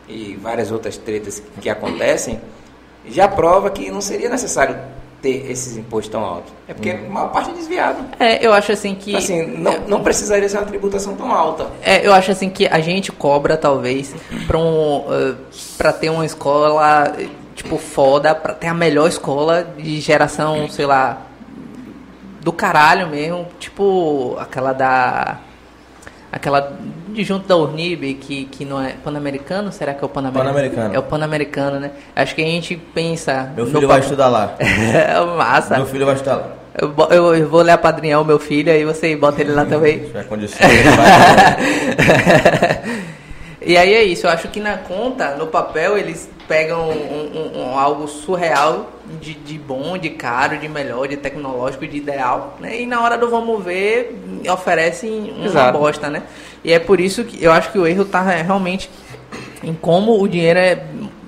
E várias outras tretas que acontecem, já prova que não seria necessário ter esses impostos tão altos? É porque hum. a maior parte é desviado. É, eu acho assim que. Assim, não, não precisaria ser uma tributação tão alta. É, eu acho assim que a gente cobra, talvez, para um, uh, pra ter uma escola, tipo, foda, para ter a melhor escola de geração, sei lá, do caralho mesmo, tipo aquela da aquela de junto da Urnib, que, que não é pan-americano, será que é o pan-americano? Pan-americano. É o pan-americano, né? Acho que a gente pensa... Meu filho vai estudar lá. é massa. Meu filho vai estudar lá. Eu, eu, eu vou ler apadrinhar o meu filho, aí você bota ele lá também. Se E aí é isso, eu acho que na conta, no papel, eles pegam um, um, um, algo surreal de, de bom, de caro, de melhor, de tecnológico, de ideal, né? E na hora do vamos ver, oferecem uma Exato. bosta, né? E é por isso que eu acho que o erro está realmente em como o dinheiro é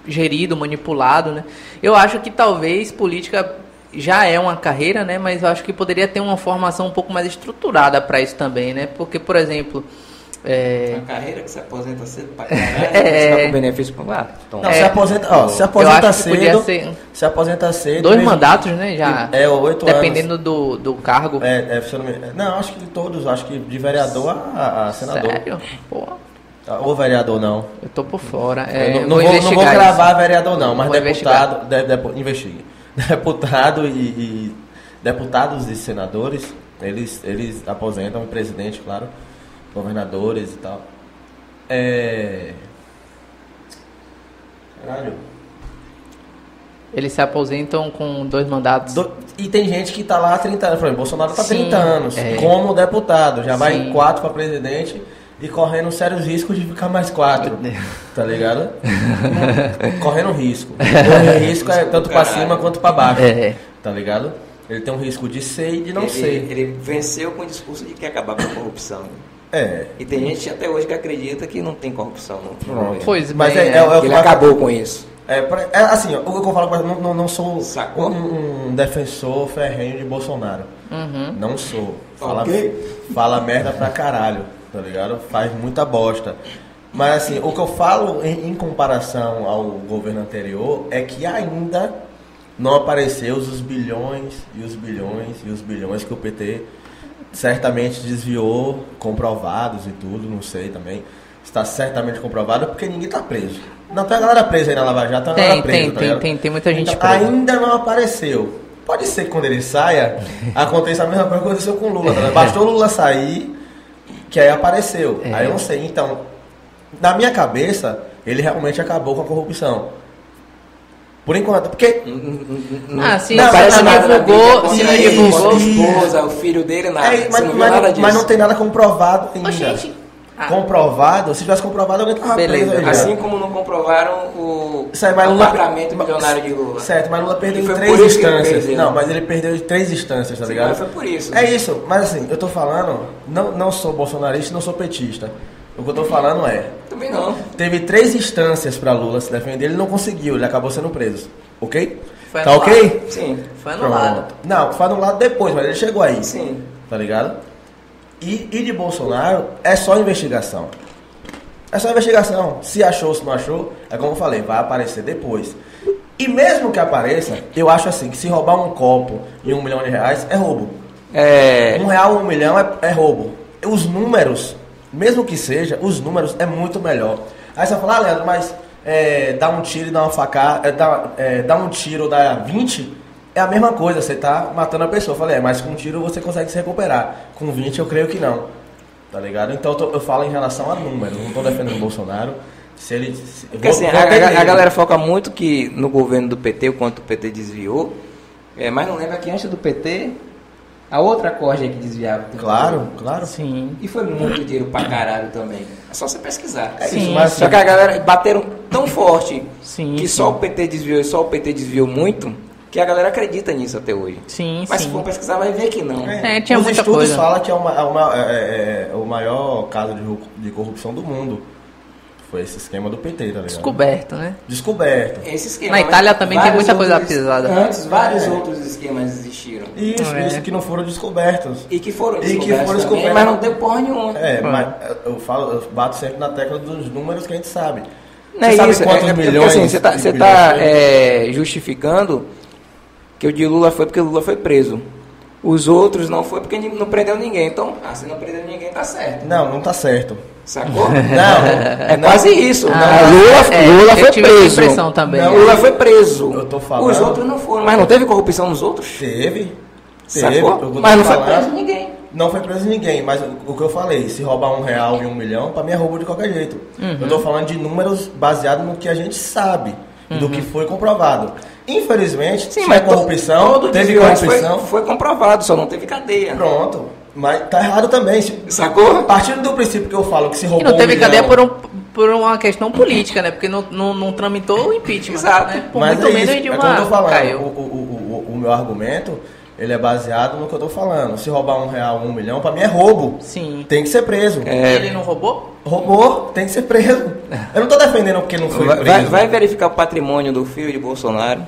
gerido, manipulado, né? Eu acho que talvez política já é uma carreira, né? Mas eu acho que poderia ter uma formação um pouco mais estruturada para isso também, né? Porque, por exemplo, É, Uma carreira que se aposenta cedo pra caralho, É. você dá com benefício pra lá. Então, Não, É, se aposenta, ó, se aposenta cedo. ser Se aposenta cedo. dois mesmo- mandatos, né? Já. É, oito anos. Dependendo do, do cargo. É, é, se eu não, me... não, acho que de todos, acho que de vereador a, a senador. Sério? Pô, Ou vereador não. eu tô por fora. É, eu não, não vou vou, não vou isso. gravar vereador não, mas Vou deputado, de, depo- investigue. Deputado e, e deputados e senadores, eles, eles aposentam o presidente, claro, governadores e tal. É... Caralho. Eles se aposentam com dois mandatos. Do- E tem gente que tá lá há 30 anos. Por exemplo, Bolsonaro tá há Sim, 30 anos é. como deputado. Já vai Sim. em quatro para presidente e correndo sérios riscos de ficar mais quatro. Tá ligado? correndo risco. O risco é tanto para cima quanto para baixo. É. Tá ligado? Ele tem um risco de ser e de não ele, ser. ele venceu com o discurso de que acabar com a corrupção. É. E tem gente até hoje que acredita que não tem corrupção no, no Pronto. governo. Pois Mas bem, é- é. é o- Que ele acabou com isso. É, pra- é assim, o que eu falo, não, não, não sou um, um defensor ferrenho de Bolsonaro. Uhum. Não sou. Fala, Ok. fala merda pra caralho, tá ligado? Faz muita bosta. Mas assim, o que eu falo em, em comparação ao governo anterior é que ainda não apareceu os bilhões e os bilhões e os bilhões que o PT certamente desviou, comprovados e tudo, não sei também. Está certamente comprovado porque ninguém tá preso. Não tem a galera presa aí na Lava Jato, tem Tem, galera presa, tem, tá tem, tem, tem muita gente Então, presa. ainda não apareceu. Pode ser que quando ele saia, aconteça a mesma coisa que aconteceu com o Lula. Tá? Bastou o Lula sair, que aí apareceu. É. Aí eu não sei. Então, na minha cabeça, ele realmente acabou com a corrupção. Por enquanto, porque Ah, sim, Não, parece não divulgou, se não divulgou. esposa, o filho dele, nada. É, mas, não mas- nada disso. mas não tem nada comprovado ainda. Ô, gente. Ah, Comprovado, se tivesse comprovado, alguém tava Beleza. preso. Assim como não comprovaram o, Isso aí, mas o Lula- livramento milionário de Lula. Certo, mas Lula perdeu em três instâncias. perdeu. Não, mas ele perdeu em três instâncias, tá Sim, ligado? mas foi por isso. É isso, mas assim, eu tô falando, não, não sou bolsonarista, não sou petista. O que eu tô falando é, Também não. teve três instâncias pra Lula se defender, ele não conseguiu, ele acabou sendo preso. Ok? Foi tá anulado. ok? Sim. Foi anulado. Pronto. Não, foi anulado depois, mas ele chegou aí. Sim. Tá ligado? E, e de Bolsonaro é só investigação. É só investigação. Se achou, se não achou, é como eu falei, vai aparecer depois. E mesmo que apareça, eu acho assim, que se roubar um copo e um milhão de reais é roubo. É, Um real, um milhão é, é roubo. Os números, mesmo que seja, os números é muito melhor. Aí você vai falar, ah, Leandro, mas é, dar um tiro e dar uma facada, é, dar, é, dar um tiro ou dar 20 é a mesma coisa, você tá matando a pessoa. Eu falei, é, mas com um tiro você consegue se recuperar. Com 20 eu creio que não. Tá ligado? Então eu, tô- eu falo em relação a números, não tô defendendo o Bolsonaro. Se ele. se- Porque vou- assim, vou a, a- galera foca muito que no governo do PT, o quanto o PT desviou, é, mas não lembra que antes do PT, a outra corja que desviava. tudo. Claro, claro. Sim. E foi muito dinheiro pra caralho também. É só você pesquisar. É Sim, isso, mas Só que a galera bateram tão forte Sim. que sim. só o PT desviou e só o PT desviou muito, que a galera acredita nisso até hoje. Sim, Mas sim. se for pesquisar, vai ver que não. É, tinha Os muita estudos coisa. falam que é, uma- é uma- é- é- é o maior caso de, de corrupção do mundo. Foi esse esquema do PT, tá ligado? Descoberto, né? Descoberto. Esse esquema, Na Itália também tem muita coisa outros- pesada. Antes, vários É. outros esquemas existiram. Isso, É. isso que não foram descobertos. E que foram E que descobertos foram também, descobertos. mas não deu porra nenhuma. É, É. mas eu falo, eu bato sempre na tecla dos números que a gente sabe. Não é Você sabe isso, quantos é, é porque milhões assim, você tá, bilhões tá foi? é, justificando que o de Lula foi porque Lula foi preso. Os outros não foi porque não prendeu ninguém. Então, ah, se não prendeu ninguém, tá certo. Não, não tá certo. Sacou? Não, É não. quase isso. Ah, Não, Lula, é, Lula foi essa preso. impressão também. Não, Lula foi preso. Eu tô falando- Os outros não foram. Mas não teve corrupção nos outros? Teve. Teve. Sacou? Mas não foi preso ninguém. Não foi preso ninguém, mas o, o que eu falei, se roubar um real e um milhão, pra mim é roubo de qualquer jeito. Uhum. Eu tô falando de números baseados no que a gente sabe, do que foi comprovado. Infelizmente, Sim, tinha mas corrupção, todo teve corrupção, Foi, foi comprovado, só não teve cadeia. pronto. Mas tá errado também. Sacou? Partindo do princípio que eu falo que se E roubou não teve um cadeia por, um, por uma questão política, né? Porque não, não, não tramitou o impeachment. Exato. Né? Por Mas muito é menos isso, de é uma. como eu tô falando. o, o, o- o meu argumento, ele é baseado no que eu tô falando. Se roubar um real, um milhão, pra mim é roubo. Sim. Tem que ser preso. É. Ele não roubou? Roubou, tem que ser preso. Eu não tô defendendo porque não foi Vai, preso. vai- vai verificar o patrimônio do filho de Bolsonaro.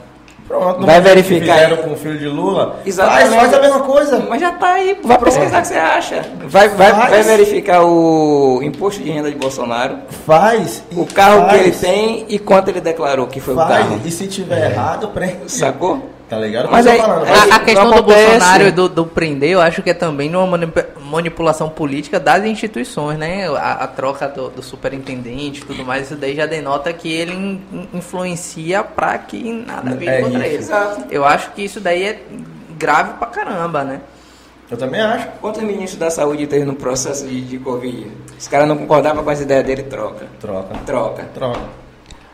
Pronto, Vai não verificar Fizeram com o filho de Lula. Exatamente. Faz, faz a mesma coisa. Mas já tá aí, vai pesquisar o que você acha. Vai, vai, Faz. vai verificar o imposto de renda de Bolsonaro, Faz. o carro que ele faz, tem e quanto ele declarou que foi o Faz. carro. E se tiver errado, prende. É. Sacou? Tá ligado? Mas aí- falando, mas- A, a não questão do acontece. Bolsonaro e do, do prender, eu acho que é também uma manip- manipulação política das instituições, né? A, a troca do, do superintendente e tudo mais, isso daí já denota que ele in- in- influencia pra que nada vire É contra isso. ele. Exato. Eu acho que isso daí é grave pra caramba, né? Eu também acho. Quantos ministros da saúde teve no processo de, de Covid? Os caras não concordavam com as ideias dele, troca. Troca. Troca. Troca.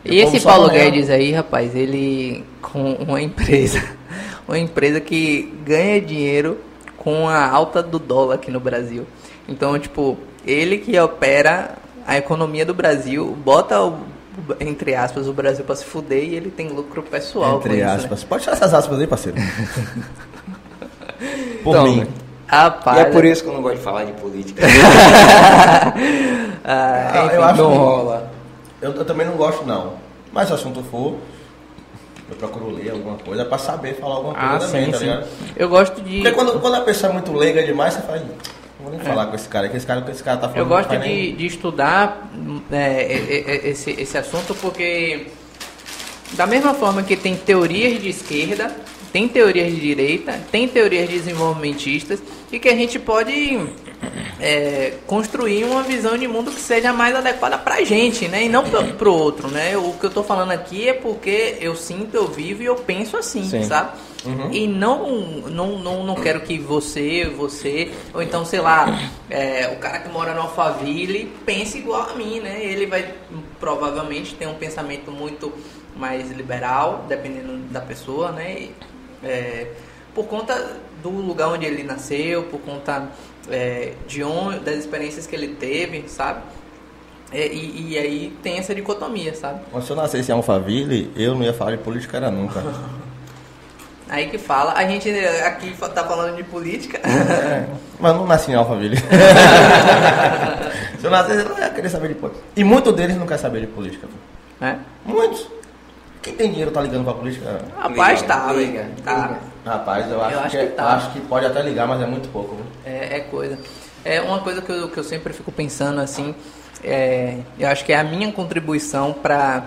E esse Paulo amanhã. Guedes aí, rapaz, ele com uma empresa, uma empresa que ganha dinheiro com a alta do dólar aqui no Brasil. Então, tipo, ele que opera a economia do Brasil, bota o, entre aspas o Brasil pra se fuder e ele tem lucro pessoal com Entre isso, né? aspas. Pode tirar essas aspas aí, parceiro. Por Então, mim. Rapaz, E é por isso que eu não gosto de falar de política. ah, Ah, enfim, eu acho não que- rola. Eu, eu também não gosto, não. Mas se o assunto for, eu procuro ler alguma coisa pra saber falar alguma coisa ah, também, sim, tá sim. ligado? Eu gosto de Porque quando, quando a pessoa é muito leiga demais, você fala, "Ih, não vou nem falar com esse cara, que esse cara, que esse cara tá falando. É. Eu gosto de, nem- de estudar é, é, é, esse, esse assunto porque, da mesma forma que tem teorias de esquerda, tem teorias de direita, tem teorias desenvolvimentistas e que a gente pode é, construir uma visão de mundo que seja mais adequada pra gente, né? E não pro, pro outro, né? O que eu tô falando aqui é porque eu sinto, eu vivo e eu penso assim, Sim. sabe? E não, não, não, não quero que você, você, ou então, sei lá, é, o cara que mora no Alphaville pense igual a mim, né? Ele vai provavelmente ter um pensamento muito mais liberal, dependendo da pessoa, né? E, é, por conta do lugar onde ele nasceu, por conta é, de onde, das experiências que ele teve, sabe? É, e, e aí tem essa dicotomia, sabe? Mas se eu nascesse em Alphaville, eu não ia falar de política era nunca. Aí que fala, a gente aqui tá falando de política. É, mas não nasci em Alphaville. se eu nascesse, eu não ia querer saber de política. E muitos deles não querem saber de política. né? Muitos. Quem tem dinheiro tá ligando pra política? Rapaz, Liga, tá, liga. Tá. Rapaz, eu acho, Eu acho que, que tá. eu acho que pode até ligar, mas é muito pouco. É, é coisa. É uma coisa que eu, que eu sempre fico pensando assim. é, eu acho que é a minha contribuição para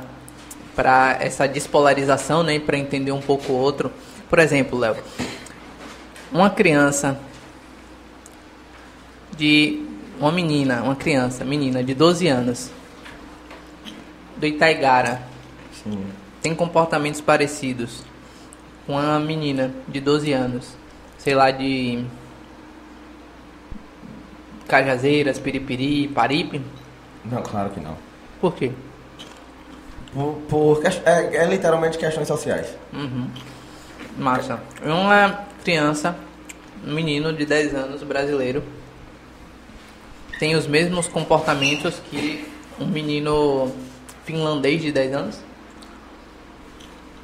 para essa despolarização, né, para entender um pouco o outro. Por exemplo, Léo, uma criança de uma menina, uma criança, menina de 12 anos, do Itaigara, Sim. tem comportamentos parecidos uma menina de 12 anos, sei lá, de Cajazeiras, Piripiri, Paripe? Não, claro que não. Por quê? Por, por é, é literalmente questões sociais. Uhum. Massa. Uma criança, um menino de 10 anos, brasileiro, tem os mesmos comportamentos que um menino finlandês de 10 anos?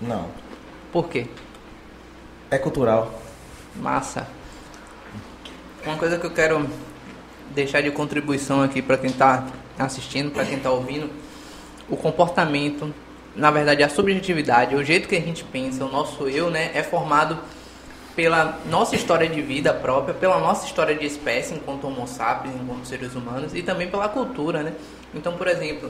Não. Por quê? É cultural. Massa. Uma coisa que eu quero deixar de contribuição aqui para quem está assistindo, para quem está ouvindo, o comportamento, na verdade a subjetividade, o jeito que a gente pensa, o nosso eu, né, é formado pela nossa história de vida própria, pela nossa história de espécie enquanto homo sapiens, enquanto seres humanos e também pela cultura, né? Então, por exemplo,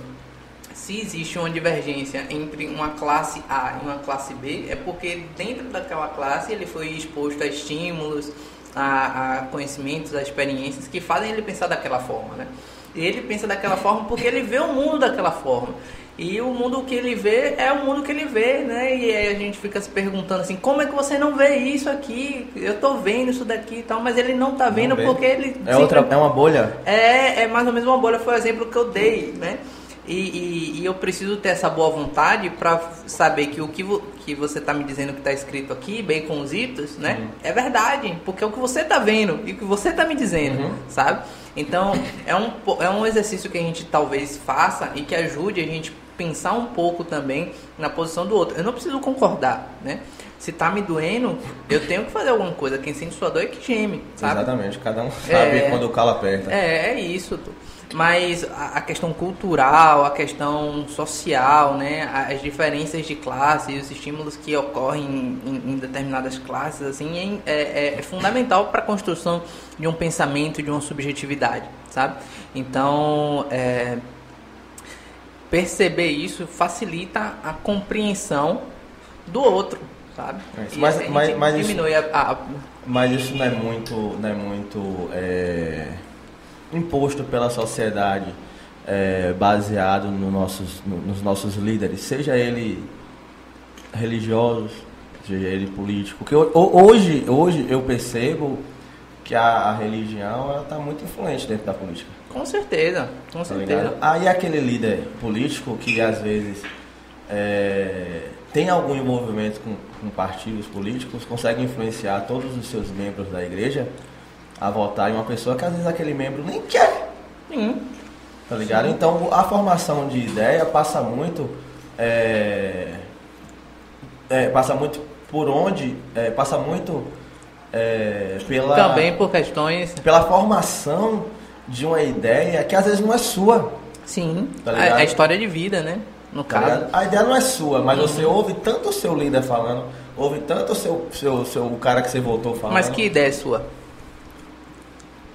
se existe uma divergência entre uma classe A e uma classe B, é porque dentro daquela classe ele foi exposto a estímulos, a, a conhecimentos, a experiências que fazem ele pensar daquela forma, né? Ele pensa daquela forma porque ele vê o mundo daquela forma. E o mundo que ele vê é o mundo que ele vê, né? E aí a gente fica se perguntando assim, como é que você não vê isso aqui? Eu tô vendo isso daqui e tal, mas ele não tá vendo Não porque ele É, outra, sempre- é uma bolha. é, é mais ou menos uma bolha, foi o exemplo que eu dei, né? E, e- e eu preciso ter essa boa vontade para saber que o que, vo- que você tá me dizendo que tá escrito aqui, baconzitos, né? É verdade, porque é o que você tá vendo e o que você tá me dizendo, Uhum. sabe? Então, é um, é um exercício que a gente talvez faça e que ajude a gente pensar um pouco também na posição do outro. Eu não preciso concordar, né? Se tá me doendo, eu tenho que fazer alguma coisa. Quem sente sua dor é que geme, sabe? Exatamente. Cada um sabe É. quando o calo aperta. É, é isso. Mas a, a questão cultural, a questão social, né, as diferenças de classe e os estímulos que ocorrem em, em determinadas classes, assim, é, é, é fundamental para a construção de um pensamento, de uma subjetividade, sabe? Então, é, perceber isso facilita a compreensão do outro, sabe? É mas, mas, mas, diminui isso, a, a, mas isso não é muito, não é muito é, imposto pela sociedade é, baseado no nossos, no, nos nossos líderes, seja ele religiosos, seja ele político. Porque hoje, hoje eu percebo que a, a religião está muito influente dentro da política. Com certeza, com tá certeza. Ligado? Aí aquele líder político que às vezes é, tem algum envolvimento com, com, partidos políticos, consegue influenciar todos os seus membros da igreja a votar em uma pessoa que às vezes aquele membro nem quer. Sim. Tá ligado? Sim. Então a formação de ideia passa muito. É, é, passa muito por onde. É, passa muito é, pela. Também por questões. Pela formação de uma ideia que às vezes não é sua. Sim. Tá a, a, história de vida, né? No tá caso. A ideia não é sua, mas uhum. você ouve tanto o seu líder falando, ouve tanto o seu, seu, seu o cara que você voltou falando. Mas que ideia é sua?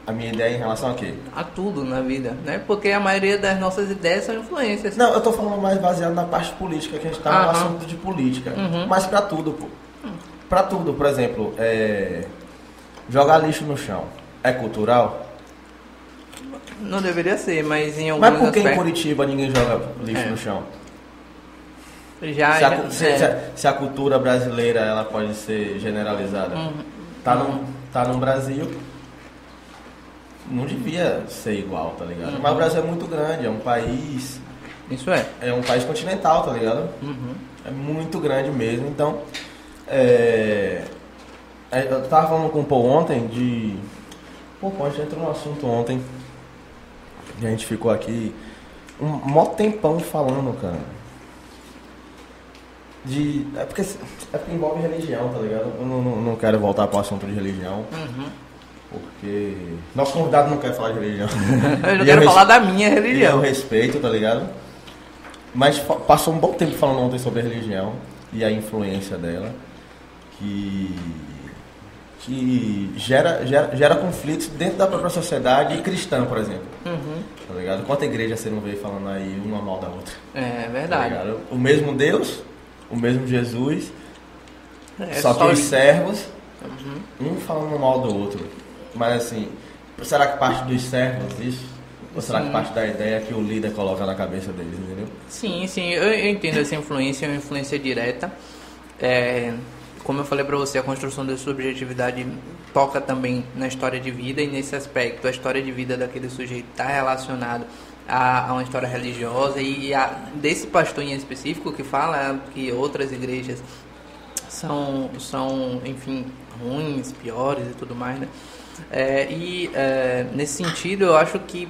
A minha ideia em relação a quê? A tudo na vida, né? Porque a maioria das nossas ideias são influências. Não, eu tô falando mais baseado na parte política, que a gente tá no assunto de política. Uhum. Mas para tudo, pô. Uhum. Pra tudo, por exemplo, é... jogar lixo no chão é cultural? Não deveria ser, mas em alguns Mas por que aspectos... em Curitiba ninguém joga lixo é. no chão? Já, se, a, já, se, é. se, a, se, a, cultura brasileira ela pode ser generalizada. Uhum. Tá, no, tá no Brasil, não devia ser igual, tá ligado? Uhum. Mas o Brasil é muito grande, é um país. Isso é. É um país continental, tá ligado? Uhum. É muito grande mesmo. Então, é, é eu tava falando com o Paul ontem de. Pô, a gente entrou no assunto ontem. E a gente ficou aqui um mó tempão falando, cara. De. É porque, é porque envolve religião, tá ligado? Eu não, não, não quero voltar para o assunto de religião. Uhum. Porque nosso convidado não quer falar de religião. eu não quero eu falar da minha religião. Eu respeito, tá ligado? Mas passou um bom tempo falando ontem sobre a religião e a influência dela. Que que gera, gera, gera conflitos dentro da própria sociedade cristã, por exemplo. Uhum. Tá ligado? Quanta igreja você não vê falando aí uma mal da outra? É verdade. Tá o mesmo Deus, o mesmo Jesus, é, só que os servos, uhum. um falando mal do outro. Mas assim, será que parte dos servos isso? Ou será sim. que parte da ideia que o líder coloca na cabeça deles, entendeu? Sim, sim, eu, eu entendo essa influência, é uma influência direta. É, como eu falei para você, a construção da subjetividade toca também na história de vida e nesse aspecto a história de vida daquele sujeito está relacionado a, a, uma história religiosa e a, desse pastor em específico que fala que outras igrejas são, são enfim, ruins, piores e tudo mais, né? É, e é, nesse sentido eu acho que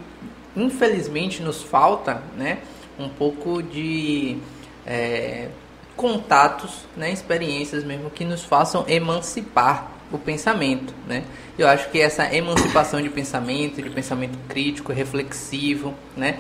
infelizmente nos falta, né, um pouco de é, contatos, né, experiências mesmo que nos façam emancipar o pensamento, né? Eu acho que essa emancipação de pensamento, de pensamento crítico, reflexivo, né,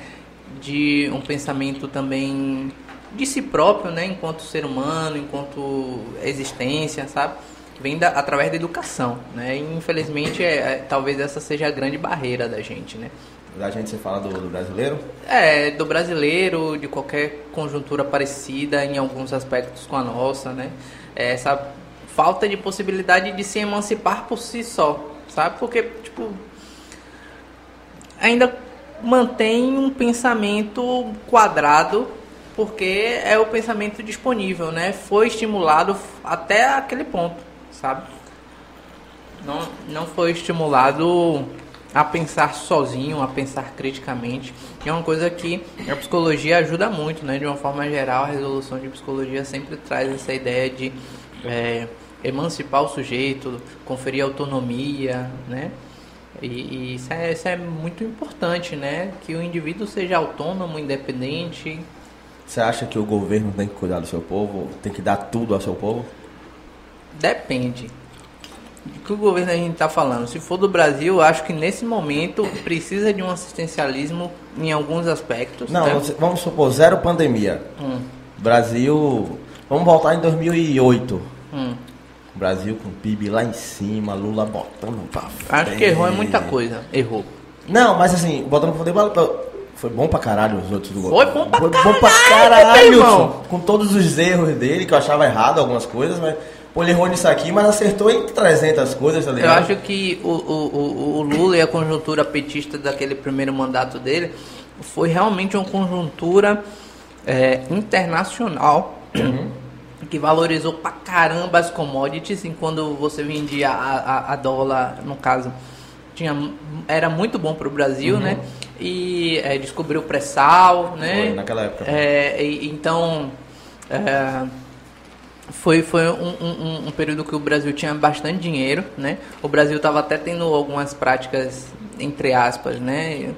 de um pensamento também de si próprio, né, enquanto ser humano, enquanto existência, sabe? Vem da, através da educação, né? E, infelizmente, é, é, talvez essa seja a grande barreira da gente, né? Da gente você fala do, do, brasileiro? É, do brasileiro, de qualquer conjuntura parecida em alguns aspectos com a nossa, né? É essa falta de possibilidade de se emancipar por si só, sabe? Porque, tipo, ainda mantém um pensamento quadrado porque é o pensamento disponível, né? Foi estimulado até aquele ponto, sabe? Não, não foi estimulado a pensar sozinho, a pensar criticamente. É uma coisa que a psicologia ajuda muito, né? De uma forma geral, a resolução de psicologia sempre traz essa ideia de é, emancipar o sujeito, conferir autonomia, né? E, e isso, é, isso é muito importante, né? Que o indivíduo seja autônomo, independente. Você acha que o governo tem que cuidar do seu povo, tem que dar tudo ao seu povo? Depende. de que o governo a gente está falando. Se for do Brasil, eu acho que nesse momento precisa de um assistencialismo em alguns aspectos. Não, né? vamos supor, zero pandemia. Hum, Brasil. Vamos voltar em 2008. hum. Brasil com PIB lá em cima, Lula botando pra Acho que errou é muita coisa. Errou. Não, mas assim, botando pra poder. Foi bom pra caralho os outros do Foi governo. bom pra Foi bom pra caralho, caralho. Com todos os erros dele, que eu achava errado algumas coisas, mas. Pô, ele errou nisso aqui, mas acertou em 300 coisas, tá Eu ligado? acho que o, o, o, o Lula e a conjuntura petista daquele primeiro mandato dele foi realmente uma conjuntura é, internacional que valorizou pra caramba as commodities enquanto você vendia a, a, a dólar, no caso, tinha, era muito bom pro Brasil, né? E é, descobriu o pré-sal, né? Foi, naquela época. É, e- então, é, foi, foi um, um- um período que o Brasil tinha bastante dinheiro, né? O Brasil estava até tendo algumas práticas, entre aspas, né?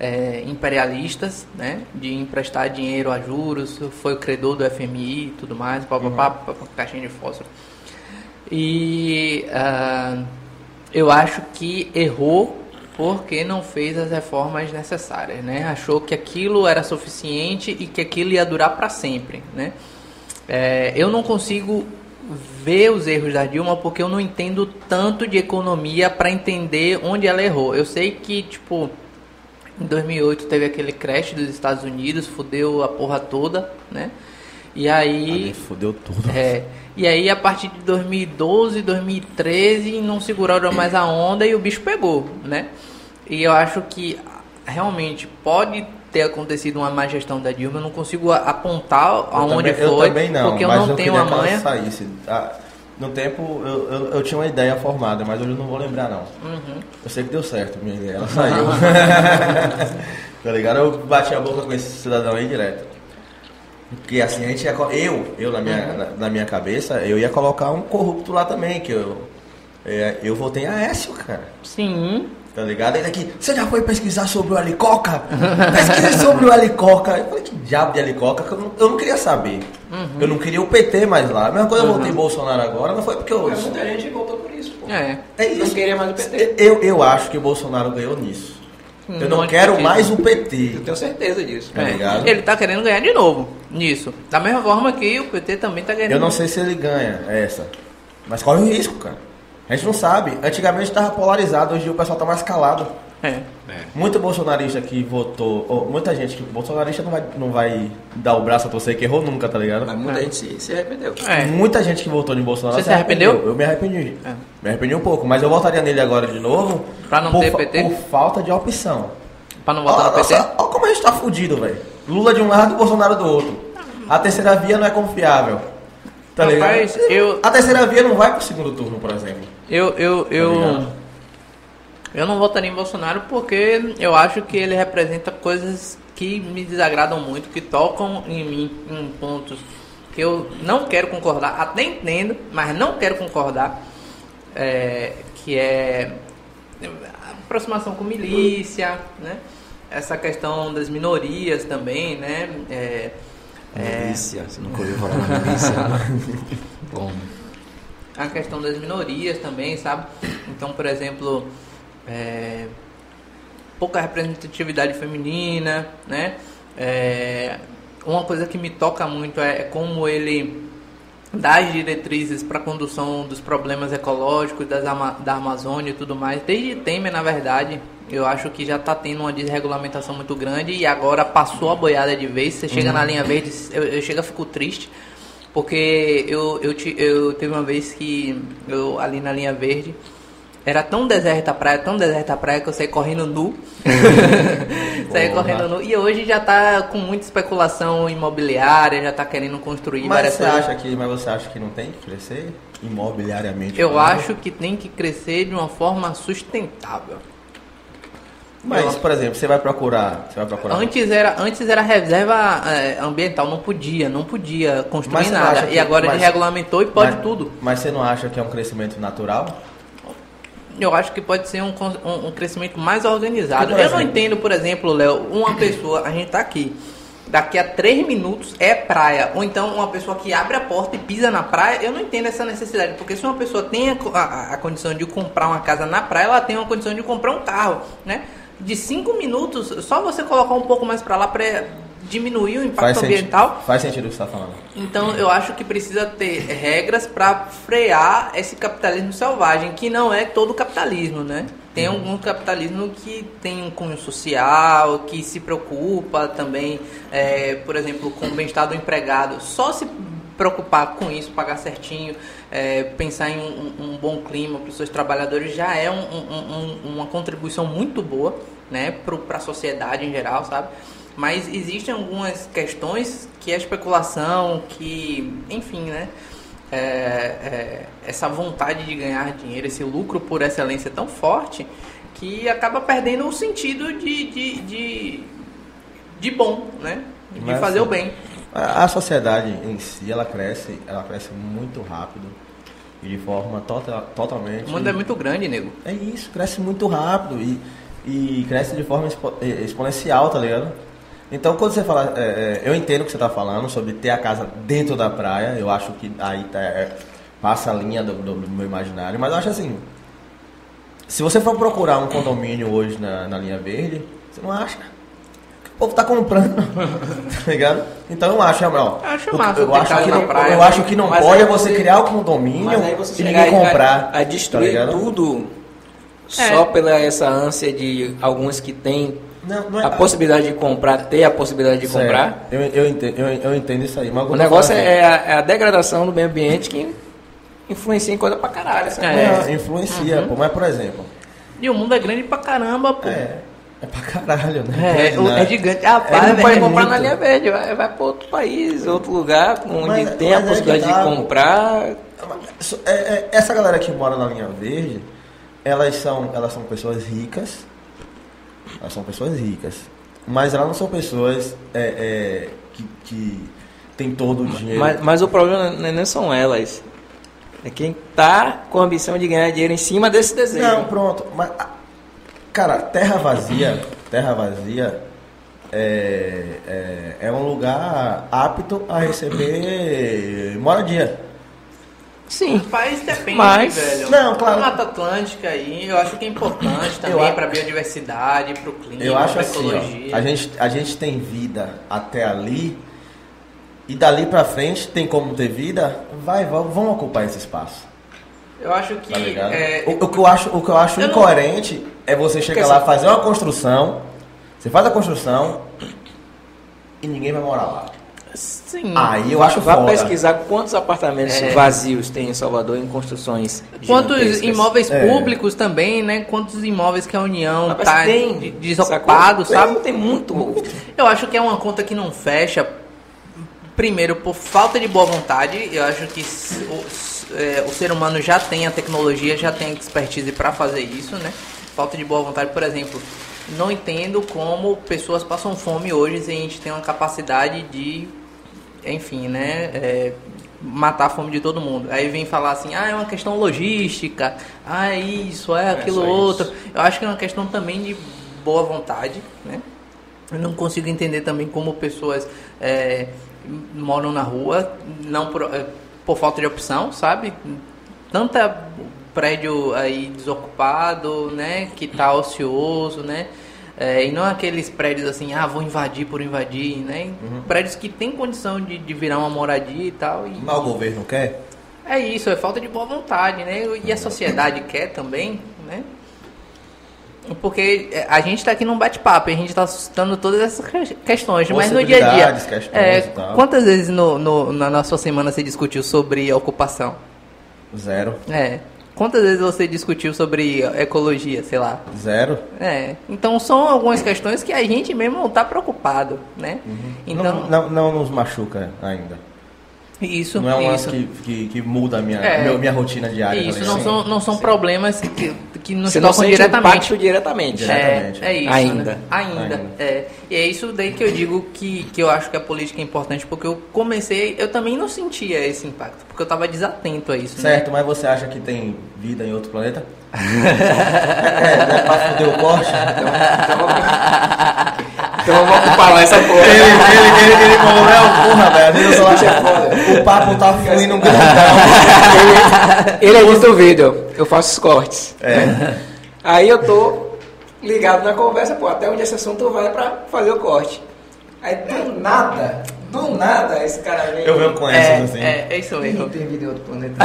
é, imperialistas, né? De emprestar dinheiro a juros, foi o credor do FMI e tudo mais, papapá, papapá, caixinha de fósforo. E ah, eu acho que errou porque não fez as reformas necessárias, né? Achou que aquilo era suficiente e que aquilo ia durar para sempre, né? É, eu não consigo ver os erros da Dilma porque eu não entendo tanto de economia para entender onde ela errou. Eu sei que, tipo, em 2008 teve aquele crash dos Estados Unidos, fudeu a porra toda, né? E aí... Ali fudeu tudo. É. E aí, a partir de 2012, 2013, não seguraram mais a onda e o bicho pegou, né? E eu acho que realmente pode ter acontecido uma má gestão da Dilma. Eu não consigo a- apontar Eu aonde foi, Eu também não, porque eu mas não eu tenho a manha. saísse. Ah, no tempo, eu, eu, eu tinha uma ideia formada, mas hoje eu não vou lembrar, não. Uhum. Eu sei que deu certo, minha ideia. Ela saiu. tá ligado? Eu bati a boca com esse cidadão aí direto. Porque assim, a gente ia, eu, eu na minha, Uhum. na, na minha cabeça, eu ia colocar um corrupto lá também, que eu, é, eu votei em Aécio, cara. Sim. Tá ligado? Ele aqui, você já foi pesquisar sobre o Alicoca? Pesquisei sobre o Alicoca. Eu falei, que diabo de Alicoca? Que eu, não, eu não queria saber. Eu não queria o PT mais lá. A mesma coisa eu votei em Bolsonaro agora, não foi porque eu. Mas muita gente voltou por isso, pô. É. É Não isso. queria mais o PT. Eu, eu acho que o Bolsonaro ganhou nisso. Eu não Não quero mais o Eu PT. tenho certeza disso. Tá ligado? Ele tá querendo ganhar de novo nisso. Da mesma forma que o PT também tá ganhando. Eu não sei se ele ganha essa. Mas corre o risco, cara. A gente não sabe. Antigamente tava polarizado, hoje o pessoal tá mais calado. É. É. Muito bolsonarista que votou, ou muita gente que bolsonarista não vai, não vai dar o braço a torcer que errou nunca, tá ligado? Mas muita É. gente se, se arrependeu. É. Muita gente que votou em Bolsonaro Você se arrependeu? Eu me arrependi. É. Me arrependi um pouco, mas eu votaria nele agora de novo. Pra não por, ter PT? Por falta de opção. Pra não votar no PT? Olha como a gente tá fudido, velho. Lula de um lado e Bolsonaro do outro. A terceira via não é confiável. Tá Rapaz, ligado? eu- A terceira via não vai pro segundo turno, por exemplo. Eu, eu, eu, eu não votaria em Bolsonaro porque eu acho que ele representa coisas que me desagradam muito, que tocam em mim em pontos que eu não quero concordar, até entendo, mas não quero concordar, é, que é a aproximação com milícia, né? Essa questão das minorias também, né? É, é, Milícia, você nunca ouviu falar na milícia. Bom. A questão das minorias também, sabe? Então, por exemplo, é, pouca representatividade feminina, né? É, uma coisa que me toca muito é como ele dá as diretrizes para a condução dos problemas ecológicos das da Amazônia e tudo mais. Desde Temer, na verdade, eu acho que já está tendo uma desregulamentação muito grande e agora passou a boiada de vez. Você chega na linha verde, eu, eu chego a fico triste. Porque eu, eu, ti- eu teve uma vez que eu ali na linha verde era tão deserta a praia, tão deserta a praia que eu saí correndo nu. saí correndo nu. E hoje já tá com muita especulação imobiliária, já tá querendo construir Mas várias você, coisas. acha que, mas você acha que não tem que crescer imobiliariamente? Eu acho que tem que crescer de uma forma sustentável. Mas, por exemplo, você vai procurar. Você vai procurar. Antes era, antes era reserva é, ambiental, não podia, não podia construir nada. que- e agora mas- ele regulamentou e pode mas, tudo. Mas você não acha que é um crescimento natural? Eu acho que pode ser um, um, um crescimento mais organizado. Eu não entendo, por exemplo, Léo, uma pessoa, a gente tá aqui. daqui a três minutos é praia. Ou então uma pessoa que abre a porta e pisa na praia, eu não entendo essa necessidade. Porque se uma pessoa tem a, a, a condição de comprar uma casa na praia, ela tem uma condição de comprar um carro, né? De cinco minutos, só você colocar um pouco mais para lá para diminuir o impacto Faz ambiental. Sentido, faz sentido o que você está falando. Então eu acho que precisa ter regras para frear esse capitalismo selvagem, que não é todo capitalismo, né? Tem Uhum. algum capitalismo que tem um cunho social, que se preocupa também, é, por exemplo, com o bem-estar do empregado. Só se preocupar com isso, pagar certinho, é, pensar em um, um bom clima para os seus trabalhadores já é um- um- um- uma contribuição muito boa, né, para a sociedade em geral, sabe? Mas existem algumas questões que a especulação, que, enfim, né? é, é, essa vontade de ganhar dinheiro, esse lucro por excelência é tão forte que acaba perdendo o sentido de, de, de, de bom, né? De Mas, fazer o bem. A, a sociedade em si, ela cresce, ela cresce muito rápido e de forma tota, totalmente... O mundo é muito grande, nego. É isso, cresce muito rápido e, e cresce de forma expo- eh, exponencial, tá ligado? Então, quando você fala, é, é, eu entendo o que você está falando sobre ter a casa dentro da praia, eu acho que aí tá, é, passa a linha do, do- do meu imaginário, mas eu acho assim, se você for procurar um condomínio hoje na, na linha verde, você não acha. O povo tá comprando, tá ligado? Então eu acho, ó, Eu acho eu, massa eu ter acho casa que não, praia, eu acho que não pode aí é você você- criar o condomínio e ninguém comprar. a destruir tá ligado? tudo É. só pela essa ânsia de alguns que têm Não, não é- a possibilidade de comprar, ter a possibilidade de Certo. comprar. Eu, eu, entendo, eu, eu entendo isso aí. Mas O negócio é a, é a degradação do meio ambiente que influencia em coisa pra caralho. sabe? assim, É. não, influencia, pô, mas por exemplo, E o mundo é grande pra caramba, pô. é, é pra caralho, né? É, o- Né? é gigante. Rapaz, É, não pode é comprar muito. na linha verde, vai, vai para outro país, outro lugar onde Mas- tem a mas é possibilidade tá, de comprar. É- é- essa galera que mora na linha verde, elas são, elas são pessoas ricas. Elas são pessoas ricas. Mas elas não são pessoas é, é, que, que tem todo o dinheiro. Mas, mas o problema não, não são elas. É quem tá com a ambição de ganhar dinheiro em cima desse desejo. Não, pronto. Mas, cara, terra vazia, terra vazia é, é, é um lugar apto a receber moradia. Sim. Rapaz, depende, Mas- velho. Não, claro. A Mata Atlântica aí, eu acho que é importante também a- pra biodiversidade, pro clima, Eu acho pra assim, ecologia. ó, a gente, a gente tem vida até ali e dali pra frente tem como ter vida, vai, vamos, vamos ocupar esse espaço. Eu acho que Tá é, o, o que eu acho, o que eu acho Eu não- incoerente é você chegar lá, fazer uma construção, você faz a construção e ninguém vai morar lá. sim. Aí eu acho Vá foda. pesquisar quantos apartamentos É. vazios tem em Salvador em construções. Quantos imóveis É. públicos também, né? Quantos imóveis que a União tá de- desocupado, sabe? Tem, tem muito. Eu acho que é uma conta que não fecha. Primeiro, por falta de boa vontade. Eu acho que o, é, o ser humano já tem a tecnologia, já tem a expertise para fazer isso, né? Falta de boa vontade, por exemplo. Não entendo como pessoas passam fome hoje se a gente tem uma capacidade de, enfim, né? é, matar a fome de todo mundo. Aí vem falar assim, ah, é uma questão logística, ah, é isso, é aquilo só isso. outro. Eu acho que é uma questão também de boa vontade, né? Eu não consigo entender também como pessoas é, moram na rua, não por, é, por falta de opção, sabe? Tanta prédio aí desocupado, né? Que tá ocioso, né? É, e não aqueles prédios assim, ah, vou invadir por invadir, né? Prédios que tem condição de, de virar uma moradia e tal. E Mas o governo quer? é isso, é falta de boa vontade, né? E a sociedade quer também, né? Porque é, a gente está aqui num bate-papo, a gente está suscitando todas essas que- questões, mas no dia a dia. Questões é, quantas vezes no, no- na, sua semana você discutiu sobre ocupação? Zero. É. Quantas vezes você discutiu sobre ecologia, sei lá? Zero. É. Então são algumas questões que a gente mesmo não está preocupado, né? Então, Uhum. não, não, não nos machuca ainda. Isso, não é um isso. que, que, que muda a minha, É. meu- minha rotina diária. Isso, não são, não são problemas que, que nos Você não tocam sente diretamente. impacto diretamente. Diretamente. É, é isso. Ainda. né? Ainda. Ainda. É. E é isso daí que eu digo que, que eu acho que a política é importante, porque eu comecei, eu também não sentia esse impacto, porque eu estava desatento a isso. né? Certo, mas você acha que tem vida em outro planeta? é, não é pra o corte? Então vamos, falar essa porra. Ele, ele, ele, ele falou, não, porra, velho, eu só- o papo tá fluindo um grandão. Ele edita o vídeo, eu faço os cortes. É. Aí eu tô ligado na conversa, pô, até onde esse assunto vai pra fazer o corte. Aí do nada, do nada, esse cara vem. Eu venho com É, essas, assim. é, é isso Não mesmo. tem vídeo do planeta.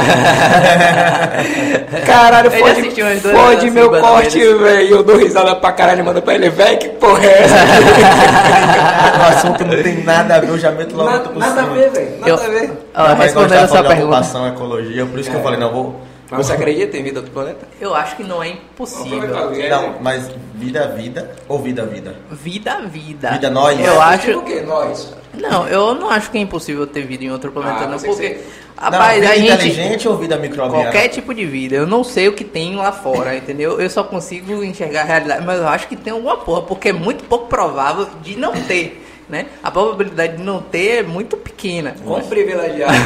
caralho, fode, fode assim, meu ou corte, velho. Eu dou risada pra caralho e mando pra ele, velho, que porra é essa? O assunto não tem nada a ver, eu já meto logo nada, outro por nada a ver, velho. Nada Eu- a ver. Ó, Não, mas nós respondendo a sua pergunta. ocupação, ecologia, por isso que eu É. falei, não, vou... Mas você acredita em vida do planeta? Eu acho que não é impossível. Não, mas vida, vida ou vida, vida? Vida, vida. Vida nós. Eu Mas acho. O que? Nós. Não, eu não acho que é impossível ter vida em outro planeta, Ah, não. Porque, rapaz, não, a vida gente. inteligente ou vida microbiana? Qualquer tipo de vida. Eu não sei o que tem lá fora, entendeu? Eu só consigo enxergar a realidade, mas eu acho que tem alguma porra, porque é muito pouco provável de não ter, né? A probabilidade de não ter é muito pequena. Quão privilegiado.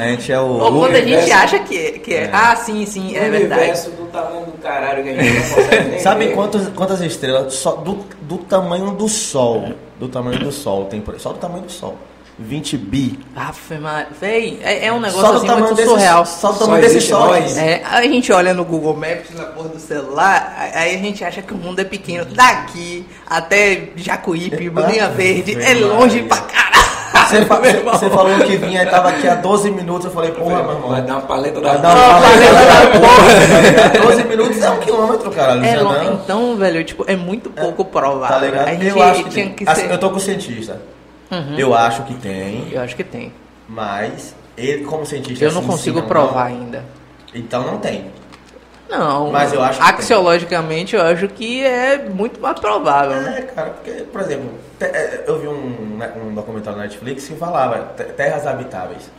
É, a gente é o... Ou quando a gente universo- acha que é, que é. Ah, sim, sim, é o verdade. universo do tamanho do caralho que a gente não consegue nem Sabe ver. quantas, quantas estrelas? Só do, do tamanho do Sol. Do tamanho do Sol tem por aí. Só do tamanho do Sol. 20 bi. Aff, mas, véi, é, é um Só negócio do assim tamanho muito desse, surreal. Só do Só tamanho desse existe Sol. nós. aqui. É, a gente olha no Google Maps na porra do celular, aí a gente acha que o mundo é pequeno. Daqui até Jacuípe, Bolinha Verde, é longe pra caralho. Você, fa- você falou que vinha e tava aqui há 12 minutos. Eu falei, porra, meu irmão. Vai dar uma paleta da Vai dar Não, uma paleta da porra. 12 minutos é um quilômetro, caralho. É então, velho, tipo, é muito pouco provável. Tá ligado? A gente eu acho que que Assim, ser. eu tô com o cientista. Uhum. Eu acho que tem, Eu acho que tem. mas ele como cientista Eu não assim, consigo sim, provar não. ainda. Então não tem. Não, Mas eu acho que tem. axiologicamente eu acho que é muito mais provável. né? É, cara, porque, por exemplo, é, eu vi um, né, um documentário na Netflix que falava te- terras habitáveis.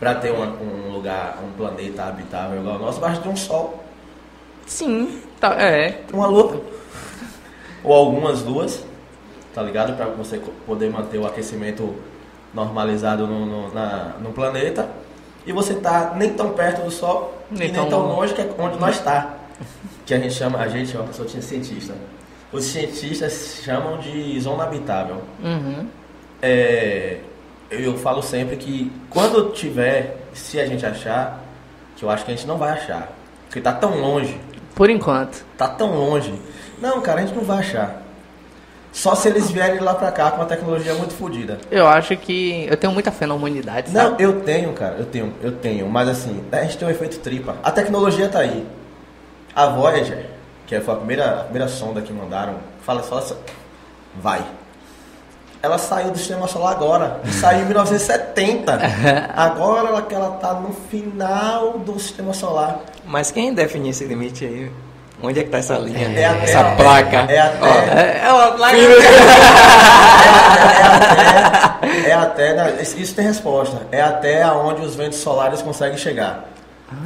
Pra ter uma- um lugar, um planeta habitável igual ao nosso, basta ter um sol, Sim, tá, é. uma lua, ou algumas luas, tá ligado? Pra você poder manter o aquecimento normalizado no, no, na- no planeta. E você tá nem tão perto do sol, Nem e tão nem tão longe. que é onde nós tá. Que a gente chama, a gente é uma pessoa cientista. Os cientistas chamam de zona habitável. Uhum. É, eu falo sempre que quando tiver, se a gente achar, que eu acho que a gente não vai achar, porque tá tão longe, Por enquanto. tá tão longe. Não, cara, a gente não vai achar. Só se eles vierem lá pra cá com uma tecnologia muito fodida. Eu acho que. Eu tenho muita fé na humanidade, Não, sabe? eu tenho, cara, eu tenho, eu tenho, mas assim, a gente tem um efeito tripa. A tecnologia tá aí. A Voyager, que foi a primeira, a primeira sonda que mandaram, fala só, vai. Ela saiu do sistema solar agora, saiu em 1970. Agora ela, que ela tá no final do sistema solar. Mas quem define esse limite aí? Onde é que tá essa linha? É até- essa placa? É até, É, é uma placa. é até, é até isso tem resposta. É até aonde os ventos solares conseguem chegar.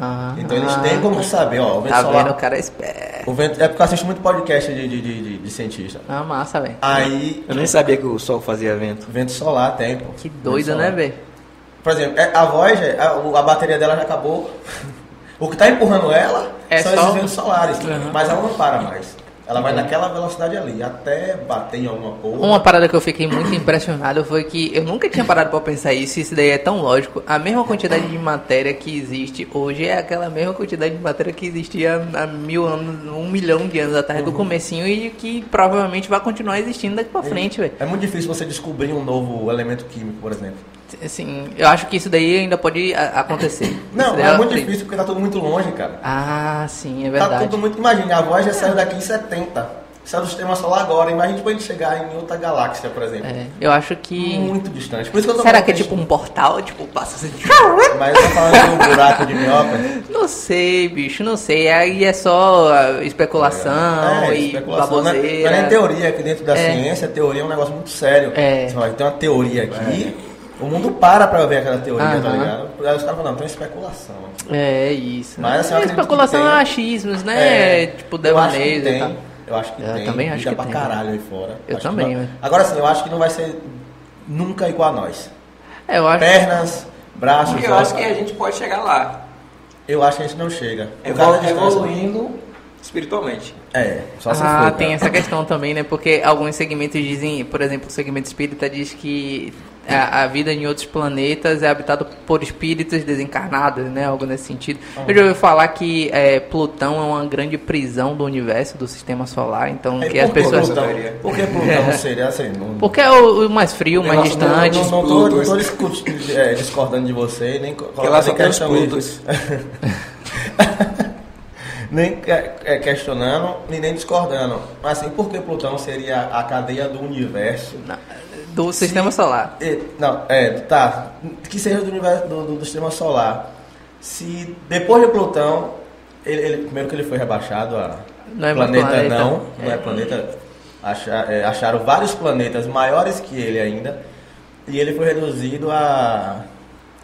Ah, Então eles têm como saber, ó, o vento Tá solar. vendo? O cara é esperto. O vento, é porque eu assisto muito podcast de, de, de, de- cientista. Ah, massa, velho. Aí, Eu nem sabia que o sol fazia vento. vento solar tem, pô. Que doido, né, velho? Por exemplo, é- a Voyager, a, o- a bateria dela já acabou. O que tá empurrando ela É são só- esses ventos solares. Uhum. Mas ela não para mais. Ela vai naquela velocidade ali, até bater em alguma porra. Uma parada que eu fiquei muito impressionado foi que eu nunca tinha parado pra pensar isso, isso daí é tão lógico. A mesma quantidade de matéria que existe hoje é aquela mesma quantidade de matéria que existia há mil anos, um milhão de anos atrás Uhum. do comecinho e que provavelmente vai continuar existindo daqui pra frente, velho. É muito difícil você descobrir um novo elemento químico, por exemplo. Assim, eu acho que isso daí ainda pode a- acontecer. Não, é eu muito difícil porque tá tudo muito longe, cara. Ah, sim, é Tá verdade. tudo muito. Imagina, a Voyager saiu daqui em 70. Saiu do sistema solar agora. Imagina pra gente chegar em outra galáxia, por exemplo. É, eu acho que. Muito distante. Por isso que eu tô Será que é a tipo um portal? Tipo, passa assim. Mas eu tô falando de um buraco de minhoca. Não sei, bicho, não sei. Aí é só ah, especulação É, e especulação. Não é- baboseira. Não é nem teoria, que dentro da É. ciência, teoria é um negócio muito sério. É. Você fala, tem uma teoria aqui, o mundo para pra ver aquela teoria, tá Aham. ligado? Aí os caras falam, não, tem especulação. É isso. Mas, assim, eu é especulação é tem. achismos, né? É, tipo, eu acho que devaneios e tem. tal. Eu acho que Eu tem. também acho que pra tem. caralho aí fora. Eu Acho também, não- né? Agora sim, eu acho que não vai ser nunca igual a nós. É, eu acho. Pernas, braços, Porque eu acho que a gente pode chegar lá. Eu acho que a gente não chega. Distância. evoluindo espiritualmente. É, só se ah, for. tem cara. essa questão também, né? Porque alguns segmentos dizem, por exemplo, o segmento espírita diz que a, a vida em outros planetas é habitada por espíritos desencarnados, né? Algo nesse sentido. Eu já ouvi falar que é, Plutão é uma grande prisão do universo, do sistema solar, então É, que as por que pessoas... Plutão? Por que Plutão seria assim? Não, Porque é o, o mais frio, o mais distante. não, não, tô, não tô é, discordando de você, nem Porque lá só nem tem os questionando- Plutos. nem que- é, questionando e nem discordando. Mas assim, por que Plutão seria a cadeia do universo? Do sistema solar. Não, é, tá. Que seja do universo do, do- do sistema solar. Se depois de Plutão, ele, ele- primeiro que ele foi rebaixado a Não é planeta, planeta. não, não é É. planeta. Acha- é, acharam vários planetas maiores que ele ainda. E ele foi reduzido a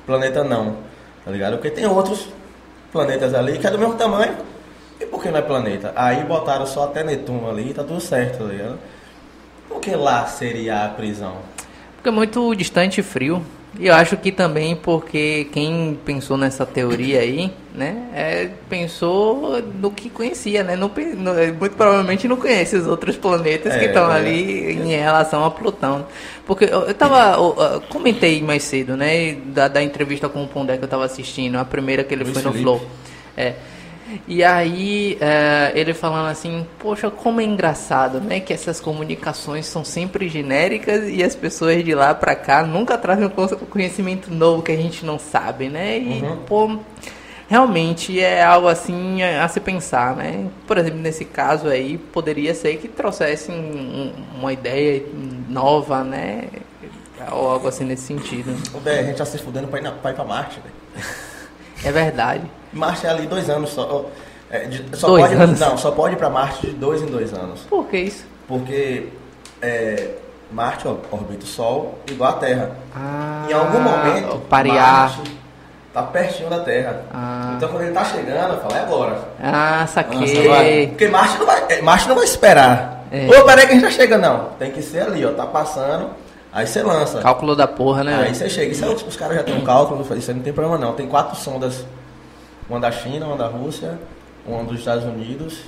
planeta não. Tá ligado? Porque tem outros planetas ali que é do mesmo tamanho. E por que não é planeta? Aí botaram só até Netuno ali e tá tudo certo, tá ligado? Por que lá seria a prisão? Porque é muito distante e frio. E eu acho que também porque quem pensou nessa teoria aí, né, é, pensou no que conhecia, né? Não, não- muito provavelmente não conhece os outros planetas que É, estão é. ali em relação a Plutão. Porque eu, eu tava. eu, eu comentei mais cedo, né? Da, da entrevista com o Pondé que eu tava assistindo, a primeira que ele Luiz foi no Felipe. Flow. É. E aí, é, ele falando assim, poxa, como é engraçado, né? Que essas comunicações são sempre genéricas e as pessoas de lá pra cá nunca trazem con- conhecimento novo que a gente não sabe, né? E, Uhum. pô, realmente é algo assim a, a se pensar, né? Por exemplo, nesse caso aí, poderia ser que trouxessem um- uma ideia nova, né? Ou algo assim nesse sentido. Véi, a gente tá se fudendo pra ir, na, pra, ir pra Marte, velho. É verdade. Marte é ali dois anos só. é, de- só Dois pode, anos? Não, só pode ir pra Marte de dois em dois anos. Por que isso? Porque é, Marte ó, orbita o Sol igual a Terra. Ah, em algum momento, parear. Marte tá pertinho da Terra. Ah. Então quando ele tá chegando, eu falo, é agora. Ah, Nossa, saquei. vai. Porque Marte não vai, é, Marte não vai esperar. É. Ô, peraí que a gente já chega, não. Tem que ser ali, ó. Tá passando, aí você lança. Cálculo da porra, né? Aí você chega, isso aí, os caras já têm um cálculo, isso aí não tem problema não. Tem quatro sondas, uma da China, uma da Rússia, uma dos Estados Unidos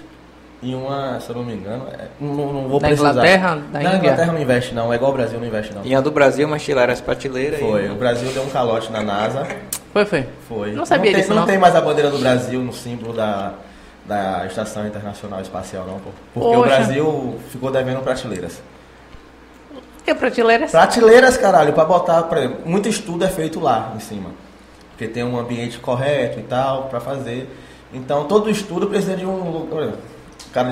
e uma, se eu não me engano, é- não, não vou Da precisar. Inglaterra? Da não, a Índia? Inglaterra não investe não, é igual o Brasil não investe não. E a do Brasil, mas tiraram as prateleiras Foi, e... o Brasil deu um calote na NASA, Foi, foi. foi. Não sabia tem, disso, não. não. tem mais a bandeira do Brasil no símbolo da, da Estação Internacional Espacial não, pô. Porque o Poxa. Brasil ficou devendo prateleiras. E a prateleira é Prateleiras, caralho, pra botar, por exemplo, muito estudo é feito lá em cima. Porque tem um ambiente correto e tal, pra fazer. Então, todo estudo precisa de um O cara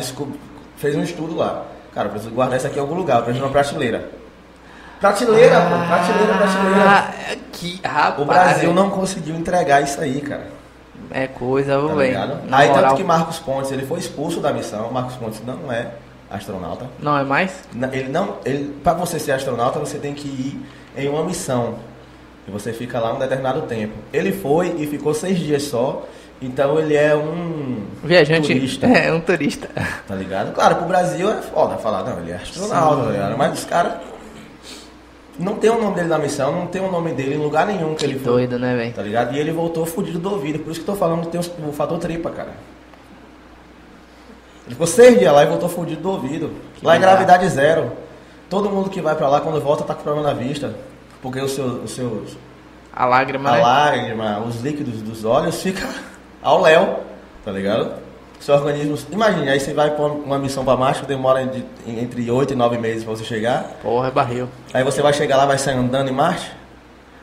fez um estudo lá. Cara, eu preciso guardar isso aqui em algum lugar, eu preciso prateleira. Prateleira, pô, prateleira, prateleira. Ah, que rapaz. O Brasil não conseguiu entregar isso aí, cara. É coisa, Tá velho. Aí, moral. tanto que Marcos Pontes, ele foi expulso da missão. Marcos Pontes não é astronauta. Não é mais? Ele não, ele, para você ser astronauta, você tem que ir em uma missão. E você fica lá um determinado tempo. Ele foi e ficou seis dias só. Então ele é um Viajante. turista, É, um turista. tá ligado? Claro, pro Brasil é foda falar, não, ele é astronauta, tá ligado? Mas os caras não tem o nome dele na missão, não tem o nome dele em lugar nenhum que ele foi. Doido, né, velho? Tá ligado? E ele voltou fudido do ouvido. Por isso que eu tô falando que tem o fator tripa, cara. Ele ficou seis dias lá e voltou fudido do ouvido. lá é gravidade zero. Todo mundo que vai pra lá, quando volta, tá com problema na vista. Porque os seus, os seus A lágrima, a né? lágrima, os líquidos dos olhos ficam ao léu, tá ligado? Seu organismo. Imagine, aí você vai pra uma missão pra Marte, demora de- entre oito e nove meses pra você chegar. Porra, é barril. Aí você vai chegar lá, vai sair andando em Marte.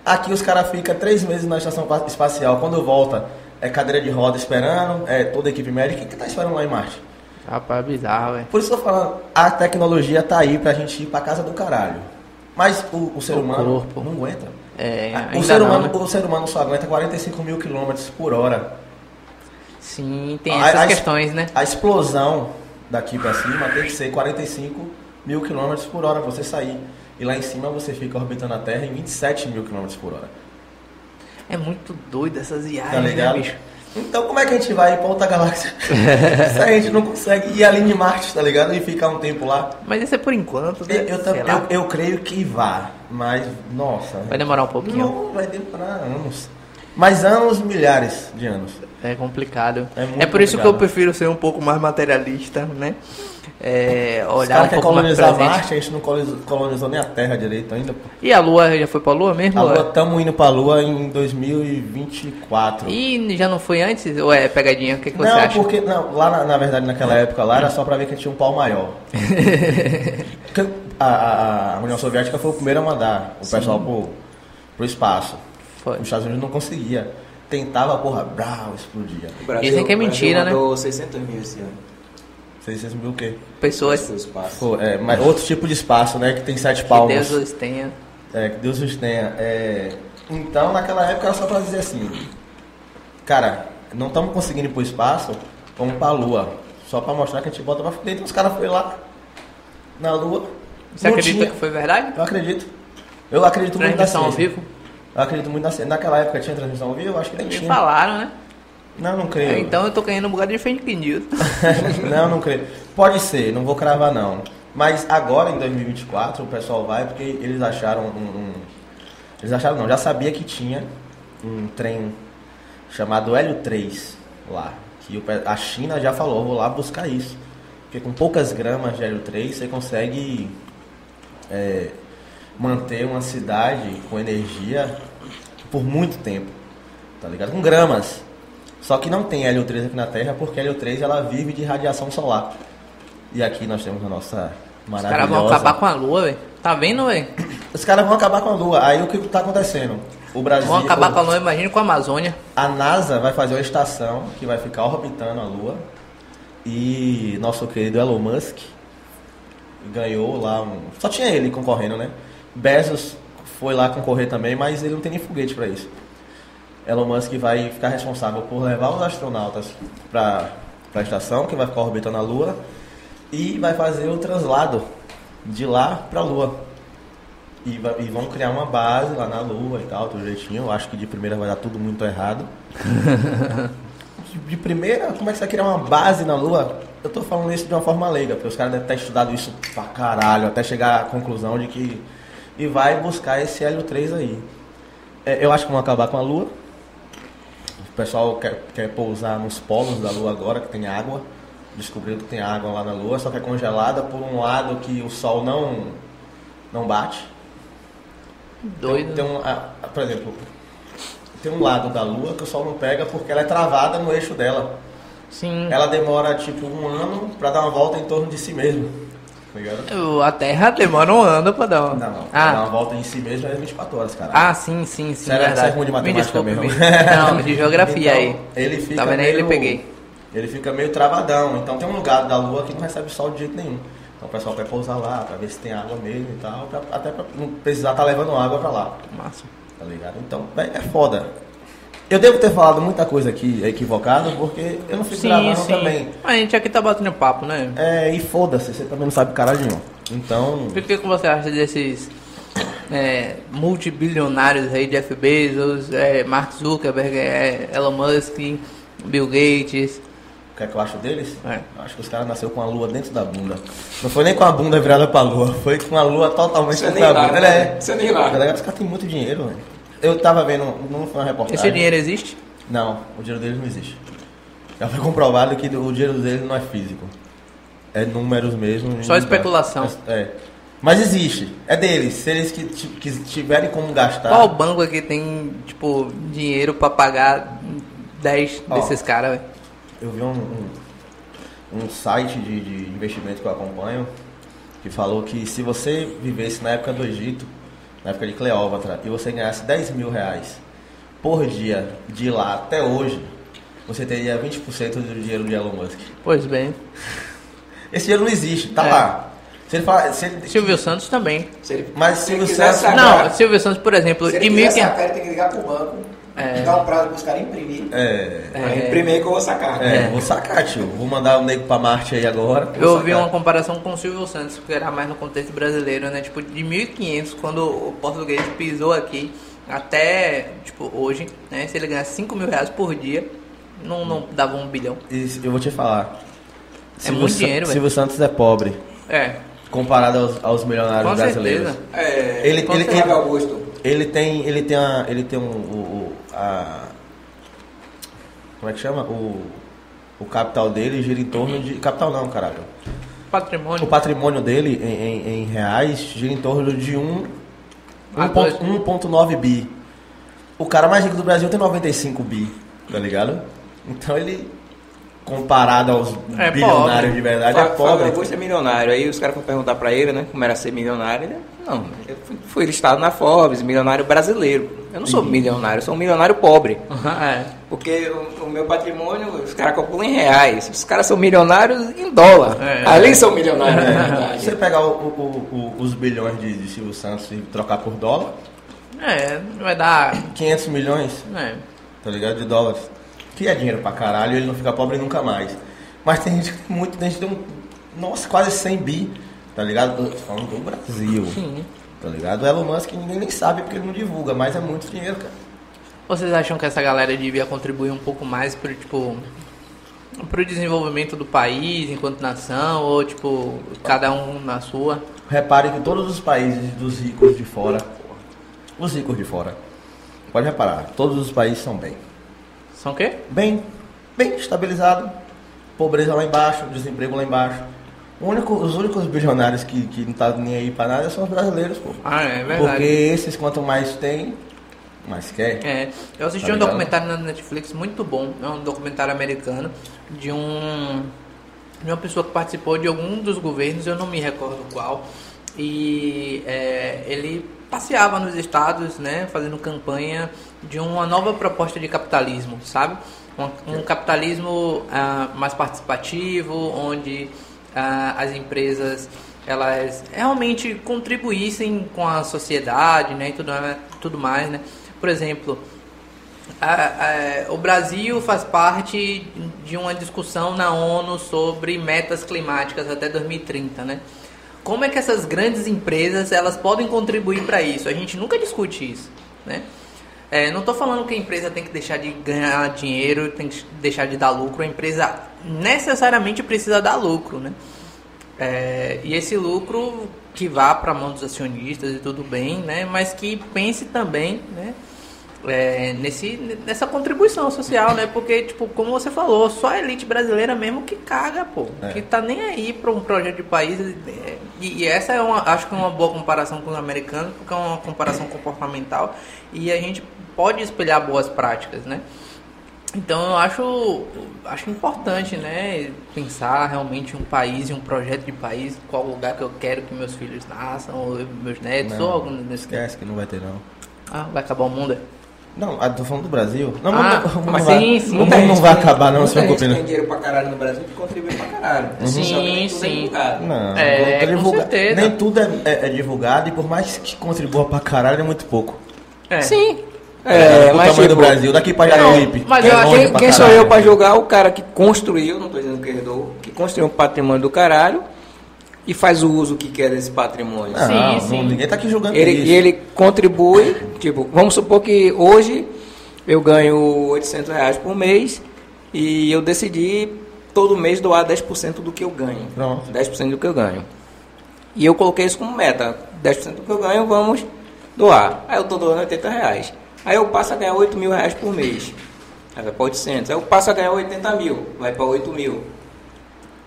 Aqui os caras ficam três meses na estação pa- espacial. Quando volta, é cadeira de roda esperando, é toda a equipe médica. O que tá esperando lá em Marte? Rapaz, é bizarro, velho. Por isso que eu tô falando, a tecnologia tá aí pra gente ir pra casa do caralho. Mas o, o ser O humano corpo. não aguenta. É, o, ser não, humano, né? o ser humano só aguenta 45 mil quilômetros por hora. Sim, tem A- essas a- questões, né? A explosão daqui pra cima tem que ser 45 mil quilômetros por hora pra você sair. E lá em cima você fica orbitando a Terra em 27 mil quilômetros por hora. É muito doido essas viagens, Tá né, ligado? bicho? Então como é que a gente vai pra outra galáxia? Se a gente não consegue ir ali de Marte, tá ligado? E ficar um tempo lá. Mas isso é por enquanto, né? Eu, eu, eu, eu creio que vá, mas nossa. Vai demorar um pouquinho. Não, vai demorar anos. Mas anos, milhares de anos. É complicado. É É, por isso que eu complicado. prefiro ser um pouco mais materialista, né? É, Os olhar caras um pouco mais colonizar presente. Marte, a gente não colonizou, colonizou nem a Terra direito ainda. pô. E a Lua já foi pra Lua mesmo? A é? Lua, estamos indo pra Lua em 2024. E já não foi antes? Ou é pegadinha? O que, que você não, acha? porque não, lá na, na verdade naquela época lá era só pra ver que tinha um pau maior. A, a- a União Soviética foi o primeiro a mandar o pessoal pro, pro espaço. Foi. Os Estados Unidos não conseguia. Tentava, porra, brau, explodia. O Brasil- Dizem que é mentira, né? mandou 600 mil esse ano. 600 mil o quê? Pessoas. Pô, é, mas outro tipo de espaço, né? Que tem sete que palmos. Deus os tenha. É, que Deus os tenha. É, então, naquela época era só pra dizer assim: Cara, não estamos conseguindo ir pro espaço, vamos pra Lua. Só pra mostrar que a gente bota pra frente. Então, os caras foram lá na Lua. Você acredita tinha- que foi verdade? Eu acredito. Eu acredito muito na Transmissão ao ciência. vivo? Eu acredito muito na ciência. Naquela época tinha transmissão ao vivo? Eu acho que nem Me tinha. falaram, né? Não, não creio. Então eu tô ganhando um bocado de fake news. não, não creio. Pode ser, não vou cravar não. Mas agora em 2024 o pessoal vai porque eles acharam um, um- eles acharam não, já sabia que tinha um trem chamado Hélio 3 lá, que a China já falou, vou lá buscar isso. Porque com poucas gramas de Hélio 3 você consegue é, manter uma cidade com energia por muito tempo, tá ligado? Com gramas. Só que não tem Hélio 3 aqui na Terra porque a Hélio 3 ela vive de radiação solar. E aqui nós temos a nossa Os maravilhosa... caras vão acabar com a lua, velho. Tá vendo, velho? Os caras vão acabar com a Lua. Aí o que está acontecendo? O Brasil... Vão acabar com a lua, imagina com a Amazônia. A NASA vai fazer uma estação que vai ficar orbitando a Lua. E nosso querido Elon Musk ganhou lá um. Só tinha ele concorrendo, né? Bezos foi lá concorrer também, mas ele não tem nem foguete para isso. Elon Musk vai ficar responsável por levar os astronautas para a estação, que vai ficar orbitando a Lua, e vai fazer o translado de lá para a Lua. E, vai- e vão criar uma base lá na Lua e tal, tudo jeitinho. Eu acho que de primeira vai dar tudo muito errado. De- de primeira, como é que você vai criar uma base na Lua? Eu tô falando isso de uma forma leiga, porque os caras devem ter estudado isso pra caralho, até chegar à conclusão de que. E vai buscar esse Hélio 3 aí. É, eu acho que vão acabar com a Lua. O pessoal quer, quer pousar nos polos da Lua agora, que tem água. Descobriu que tem água lá na Lua, só que é congelada por um lado que o Sol não, não bate. Doido. Tem, tem um, ah, por exemplo, tem um lado da Lua que o Sol não pega porque ela é travada no eixo dela. Sim. Ela demora tipo um ano pra dar uma volta em torno de si mesmo. Tá ligado? A Terra demora um ano pra dar uma. Não, não. Pra dar Ah, uma volta em si mesmo é 24 horas, cara. ah, sim, sim, sim. Será que verdade. você é ruim de Me matemática desculpe, mesmo? me- Não, de geografia Então, aí. Ele fica Tá vendo meio, Ele peguei. Ele fica meio travadão. Então tem um lugar da Lua que não recebe sol de jeito nenhum. Então o pessoal quer pousar lá pra ver se tem água mesmo e tal. pra- até pra não precisar estar levando água pra lá. Massa. Tá ligado? Então, véi, é foda. Eu devo ter falado muita coisa aqui equivocada, porque eu não fico Sim, gravando sim. também. A gente aqui tá batendo papo, né? É, e foda-se, você também não sabe caralho nenhum. Então, O que, que você acha desses é, multibilionários aí, Jeff Bezos, é, Mark Zuckerberg, é, Elon Musk, Bill Gates? o que é que eu acho deles? É. Eu acho que os caras nasceram com a lua dentro da bunda. Não foi nem com a bunda virada pra lua, foi com a lua totalmente dentro nem da bunda. né? É- é nem lá. Tá? Os caras têm muito dinheiro, velho. Eu tava vendo, não foi uma reportagem. Esse dinheiro existe? Não, o dinheiro deles não existe. Já foi comprovado que o dinheiro deles não é físico. É números mesmo. Só especulação. É. Mas existe. É deles. Se eles que, que tiverem como gastar. Qual banco aqui tem, tipo, dinheiro pra pagar 10 Ó. desses caras? Eu vi um, um, um site de, de investimento que eu acompanho que falou que se você vivesse na época do Egito, na época de Cleópatra, e você ganhasse 10 mil reais por dia de lá até hoje, você teria 20% do dinheiro de Elon Musk. Pois bem. Esse dinheiro não existe, tá É. lá. Se ele fala, se ele- Silvio Santos também. Se ele, Mas se você- quiser sacar, Não, Silvio Santos, por exemplo, se ele 1.500. sacar, ele tem que ligar pro banco, É. dar um prazo pros caras imprimir. É, É. Imprimir que eu vou sacar. é, vou sacar, tio. Vou mandar o nego pra Marte aí agora. Eu ouvi uma comparação com o Silvio Santos, que era mais no contexto brasileiro, né? Tipo, de 1500, quando o português pisou aqui, até, tipo, hoje, né? Se ele ganhasse 5 mil reais por dia, não, não dava um bilhão. E eu vou te falar. É muito Sa- dinheiro, velho. Silvio Santos é pobre É, comparado aos, aos milionários com brasileiros. certeza. É, Ele- com ele- Augusto. Ele tem, ele tem, a, ele tem um, o- a. Como é que chama? O, o capital dele gira em torno de. Capital não, caralho. Patrimônio. O patrimônio dele em, em- em reais gira em torno de um, Ah, 1,9 bi. O cara mais rico do Brasil tem 95 bi, tá ligado? Então ele, comparado aos É bilionários pobre. de verdade, Fábio é pobre. Augusto é milionário. Aí os caras foram perguntar pra ele, né? Como era ser milionário. Ele, não, eu fui, fui listado na Forbes, milionário brasileiro. Eu não sou milionário, eu sou um milionário pobre. é. Porque o, o meu patrimônio, os caras calculam em reais. Os caras são milionários em dólar. É. Ali são milionários, na Se verdade. você pegar o- o- o- os bilhões de, de Silvio Santos e trocar por dólar, É, vai dar. 500 milhões, É. tá ligado? De dólares. Que é dinheiro pra caralho ele não fica pobre nunca mais. Mas tem gente que tem muito, tem gente que tem um. Nossa, quase 100 bi, tá ligado? Falando do Brasil. Sim. Tá ligado? O Elon Musk ninguém nem sabe porque ele não divulga, mas é muito dinheiro, cara. Vocês acham que essa galera devia contribuir um pouco mais pro, tipo, pro desenvolvimento do país enquanto nação, ou tipo, cada um na sua? Repare que todos os países dos ricos de fora, os ricos de fora, pode reparar, todos os países são bem. São o quê? Bem, bem estabilizado, pobreza lá embaixo, desemprego lá embaixo. Único- os únicos bilionários que, que não tá nem aí pra nada são os brasileiros, pô. Ah, é verdade. Porque esses, quanto mais tem, mais quer. É, eu assisti Tá um ligado? documentário na Netflix muito bom, é um documentário americano de um de uma pessoa que participou de algum dos governos, eu não me recordo qual, e é, ele passeava nos estados, né, fazendo campanha de uma nova proposta de capitalismo, sabe? Um, um capitalismo ah, mais participativo, onde ah, as empresas elas realmente contribuíssem com a sociedade, né, e tudo, tudo mais, né? Por exemplo, a- a- o Brasil faz parte de uma discussão na ONU sobre metas climáticas até 2030, né? Como é que essas grandes empresas elas podem contribuir para isso? A gente nunca discute isso, né? É, não estou falando que a empresa tem que deixar de ganhar dinheiro, tem que deixar de dar lucro. A empresa necessariamente precisa dar lucro, né? É, e esse lucro que vá para a mão dos acionistas e tudo bem, né? Mas que pense também, né? é, nesse, nessa contribuição social, né? Porque, tipo, como você falou, só a elite brasileira mesmo que caga, pô. É. Que tá nem aí para um projeto de país. é, E, e essa é uma, acho que é uma boa comparação com os americanos, porque é uma comparação comportamental. E a gente pode espelhar boas práticas, né? Então eu acho, acho importante, né, pensar realmente em um país, em um projeto de país, qual lugar que eu quero que meus filhos nasçam, ou meus netos, ou algum desse esquece que não vai ter não. Ah, vai acabar o mundo? é? Não, ah, tô falando do Brasil. Não, Ah, mas, não- mas não vai, sim, sim. o Muita mundo não vai acabar não, se gente preocupe não. tem dinheiro pra caralho no Brasil que contribui pra caralho. Sim, é sim. divulgado. Não, É, não com divulga- certeza. Nem tudo é, é- é divulgado e por mais que contribua pra caralho é muito pouco. É. Sim. É, É, o mas tamanho do tipo, Brasil, daqui pra Não, Jacuípe. mas é eu Quem, quem sou eu pra julgar o cara que construiu, não tô dizendo que herdou, que construiu um patrimônio do caralho e faz o uso que quer desse patrimônio. Não, Sim, não, sim. ninguém tá aqui julgando Ele, isso. e ele contribui, tipo, vamos supor que hoje eu ganho 800 reais por mês e eu decidi todo mês doar 10% do que eu ganho. Pronto. 10% do que eu ganho. E eu coloquei isso como meta. 10% do que eu ganho, vamos doar. Aí eu tô doando 80 reais. Aí eu passo a ganhar 8 mil reais por mês. Aí vai para 800. Aí eu passo a ganhar 80 mil. Vai para 8 mil.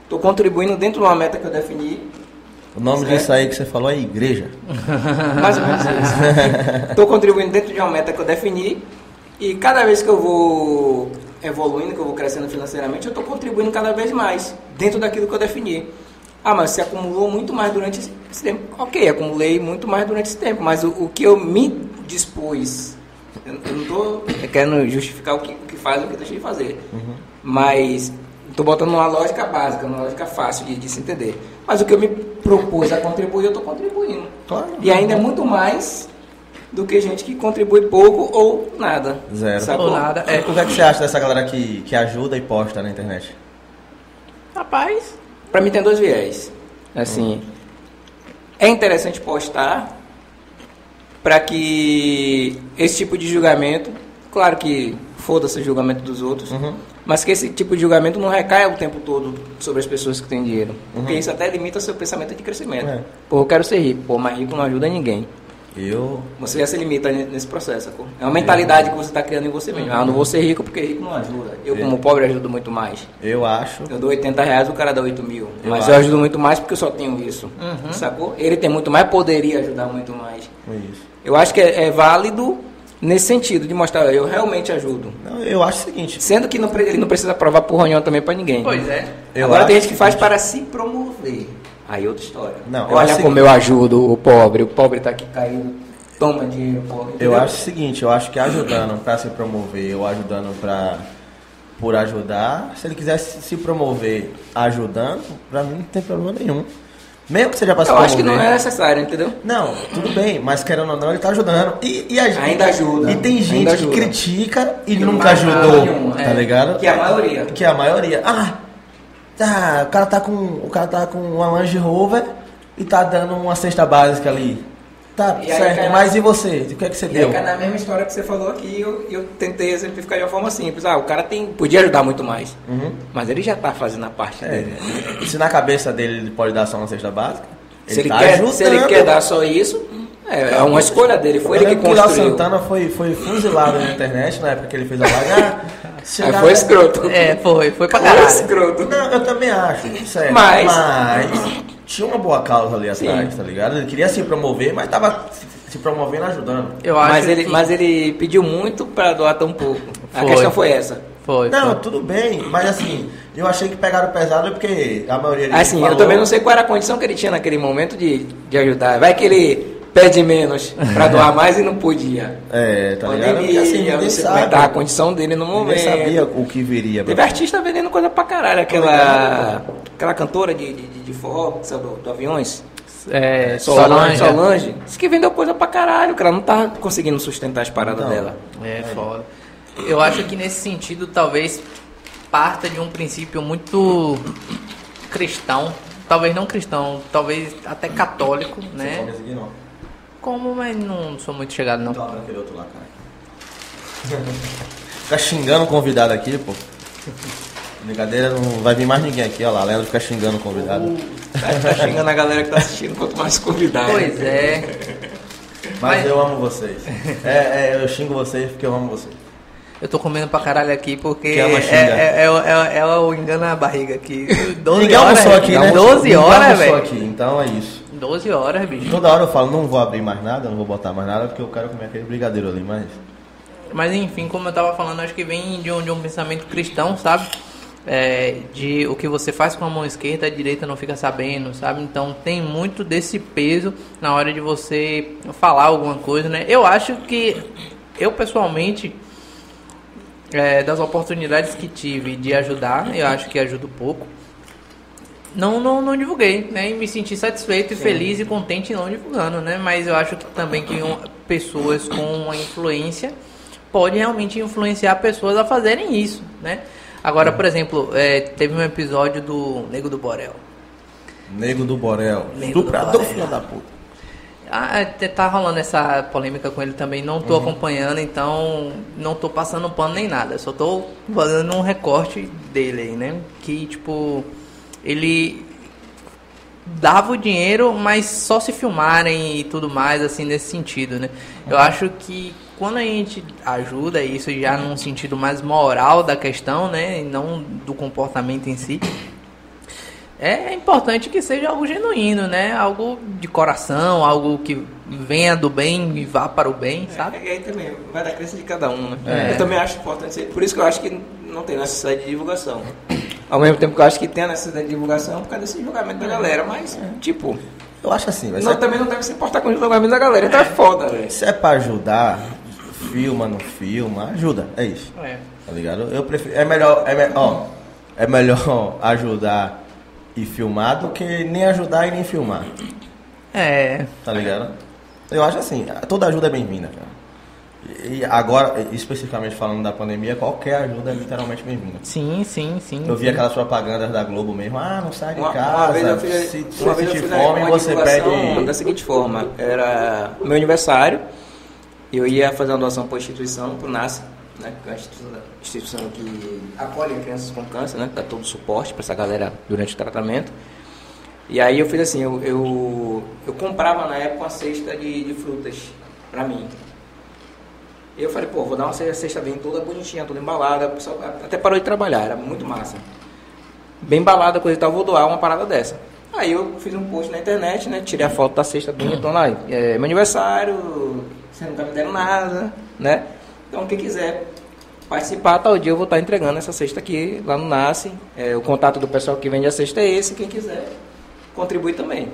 Estou contribuindo dentro de uma meta que eu defini. O nome Certo. disso aí que você falou é igreja. Mais ou menos isso. Estou contribuindo dentro de uma meta que eu defini. E cada vez que eu vou evoluindo, que eu vou crescendo financeiramente, eu estou contribuindo cada vez mais dentro daquilo que eu defini. Ah, mas você acumulou muito mais durante esse tempo. Ok, acumulei muito mais durante esse tempo, mas o, o que eu me dispus, eu, eu não estou querendo justificar o que, o que faz e o que deixa de fazer. Mas estou botando uma lógica básica, uma lógica fácil de, de se entender. Mas o que eu me propus a contribuir, eu estou contribuindo. Claro. E ainda é muito mais do que gente que contribui pouco ou nada. Zero. Sacou? Ou nada. É. O que é que você acha dessa galera que, que ajuda e posta na internet? Rapaz, Pra mim tem dois viés. Assim, é interessante postar para que esse tipo de julgamento, claro que foda-se o julgamento dos outros, Uhum. mas que esse tipo de julgamento não recaia o tempo todo sobre as pessoas que têm dinheiro. Porque isso até limita seu pensamento de crescimento. É. Pô, eu quero ser rico, pô, mas rico não ajuda ninguém. Eu. Você já se limita nesse processo, sacou? É uma mentalidade que você está criando em você mesmo. Ah, eu não vou ser rico porque rico não ajuda. Eu, É. como pobre, ajudo muito mais. Eu acho. Eu dou 80 reais, o cara dá 8 mil. Eu Mas acho. eu ajudo muito mais porque eu só tenho isso. Sacou? Ele tem muito mais, poderia ajudar muito mais. Isso. Eu acho que é, é válido nesse sentido, de mostrar, eu realmente ajudo. Não, eu acho o seguinte. Sendo que não, ele não precisa provar porra nenhuma também pra ninguém. Pois é. Eu Agora tem acho gente que faz para se promover. Aí outra história. Não, eu Olha acho como que- eu ajudo o pobre, o pobre tá aqui caído, toma dinheiro, pobre. Eu entendeu? acho o seguinte, eu acho que ajudando pra se promover ou ajudando pra por ajudar, se ele quiser se se promover ajudando, pra mim não tem problema nenhum. Mesmo que seja pra se Eu acho que não é necessário, entendeu? Não, tudo bem, mas querendo ou não, ele tá ajudando. E, e a gente- Ainda ajuda, E tem gente que critica e não nunca ajudou, nenhum, tá é. ligado? Que é a maioria. Que é a maioria. Ah, tá, o cara tá com. O cara tá com uma Land Rover e tá dando uma cesta básica ali. Tá, E aí certo, na- mas e você? O que é que você E deu? aí na mesma história que você falou aqui, eu, eu tentei exemplificar de uma forma simples. Ah, o cara tem, podia ajudar muito mais. Uhum. Mas ele já tá fazendo a parte É, dele. e se na cabeça dele ele pode dar só uma cesta básica, Se ele, tá quer, ajudando. se ele quer dar só isso, é, é uma escolha dele. Foi Eu ele que construiu. Santana foi, foi fuzilado na internet na época que ele fez a live. Ah, Aí foi escroto. É, foi, foi pra Foi caralho. escroto. Não, eu também acho, sério. Mas- Mas tinha uma boa causa ali atrás, Sim. tá ligado? Ele queria se promover, mas tava se- promovendo ajudando. Eu acho Mas ele, que... mas ele pediu muito pra doar tão pouco. A Foi. questão foi essa. Foi, Não, foi. tudo bem, mas assim, eu achei que pegaram pesado porque a maioria Assim, falou, eu também não sei qual era a condição que ele tinha naquele momento de, de ajudar. Vai que ele pede menos pra doar mais e não podia. É, tá ligado? Porque Pandemia, assim, ninguém você é tá a condição dele no momento. Ninguém sabia o que viria. Teve artista vendendo coisa pra caralho. Aquela, aquela cantora de, de, de- de forró, sabe, do, do Aviões. É, Solange. Solange. Solange. Disse que vendeu coisa pra caralho, que ela não tá conseguindo sustentar as paradas Não. dela. É foda. Eu acho que nesse sentido talvez parta de um princípio muito cristão, talvez não cristão, talvez até católico, Você né? não? Como, mas não sou muito chegado não. Então abre aquele outro lá, cara. Fica xingando o convidado aqui, pô. Brincadeira, não vai vir mais ninguém aqui, ó lá. Leandro fica xingando o convidado. Tá, tá xingando a galera que tá assistindo, quanto mais convidado. Pois é. Mas Mas- eu amo vocês. É, é, eu xingo vocês porque eu amo vocês. Eu tô comendo pra caralho aqui porque Que é é, é, é, o- é, é o engano na barriga aqui. 12 Ninguém horas, almoçou aqui, né? 12 Ninguém horas, almoçou velho. aqui, então é isso. 12 horas, bicho. Toda hora eu falo, não vou abrir mais nada, não vou botar mais nada, porque eu quero comer aquele brigadeiro ali, mas... Mas enfim, como eu tava falando, acho que vem de um, de um pensamento cristão, sabe? É, de o que você faz com a mão esquerda, a direita não fica sabendo, sabe? Então tem muito desse peso na hora de você falar alguma coisa, né? Eu acho que, eu pessoalmente, é, das oportunidades que tive de ajudar, eu acho que ajudo pouco. Não, não, não divulguei, né? E me senti satisfeito e feliz e contente não divulgando, né? Mas eu acho que também que um- pessoas com uma influência pode realmente influenciar pessoas a fazerem isso, né? Agora, por exemplo, é, teve um episódio do Nego do Borel. Nego do Borel. Nego Estuprador, filho da puta. Ah, é, tá rolando essa polêmica com ele também, não tô acompanhando, então não tô passando pano nem nada, só tô fazendo um recorte dele aí, né? Que tipo, ele dava o dinheiro, mas só se filmarem e tudo mais, assim, nesse sentido, né? Eu acho que quando a gente ajuda isso já num sentido mais moral da questão, né? E não do comportamento em si, é importante que seja algo genuíno, né? Algo de coração, algo que venha do bem e vá para o bem, sabe? E aí também vai da crença de cada um, né? É. Eu também acho importante ser. Por isso que eu acho que não tem necessidade de divulgação. Ao mesmo tempo que eu acho que tem a necessidade de divulgação por causa desse julgamento da galera, mas, tipo, Eu acho assim, vai não, ser... também não deve se importar com o julgamento da galera, então é foda, velho. Se é pra ajudar, filma, não filma, ajuda, é isso. É. Tá ligado? Eu prefiro. É melhor. É, me- ó, é melhor ajudar e filmar do que nem ajudar e nem filmar. É. Tá ligado? Eu acho assim, toda ajuda é bem-vinda, cara. E agora, especificamente falando da pandemia, qualquer ajuda é literalmente bem-vinda. Sim, sim, sim. Eu vi aquelas propagandas da Globo mesmo, ah, não sai de Uma, casa, uma vez eu fiz, se uma você vez eu sentir fiz fome, uma você pede... da seguinte forma, era meu aniversário, eu ia fazer uma doação para a instituição, para o NASA, né, que é uma instituição, que acolhe crianças com câncer, né, dá todo o suporte para essa galera durante o tratamento. E aí eu fiz assim, eu, eu, eu comprava na época uma cesta de, de frutas pra mim. Eu falei, pô, vou dar uma cesta bem toda bonitinha, toda embalada. Até parou de trabalhar, era muito massa. Bem embalada, coisa e tal, vou doar uma parada dessa. Aí eu fiz um post na internet, né? Tirei a foto da cesta bonitona lá. É meu aniversário, você nunca me deram nada, né? Então quem quiser participar, tal dia eu vou estar entregando essa cesta aqui lá no Nasce. É, o contato do pessoal que vende a cesta é esse, quem quiser contribuir também.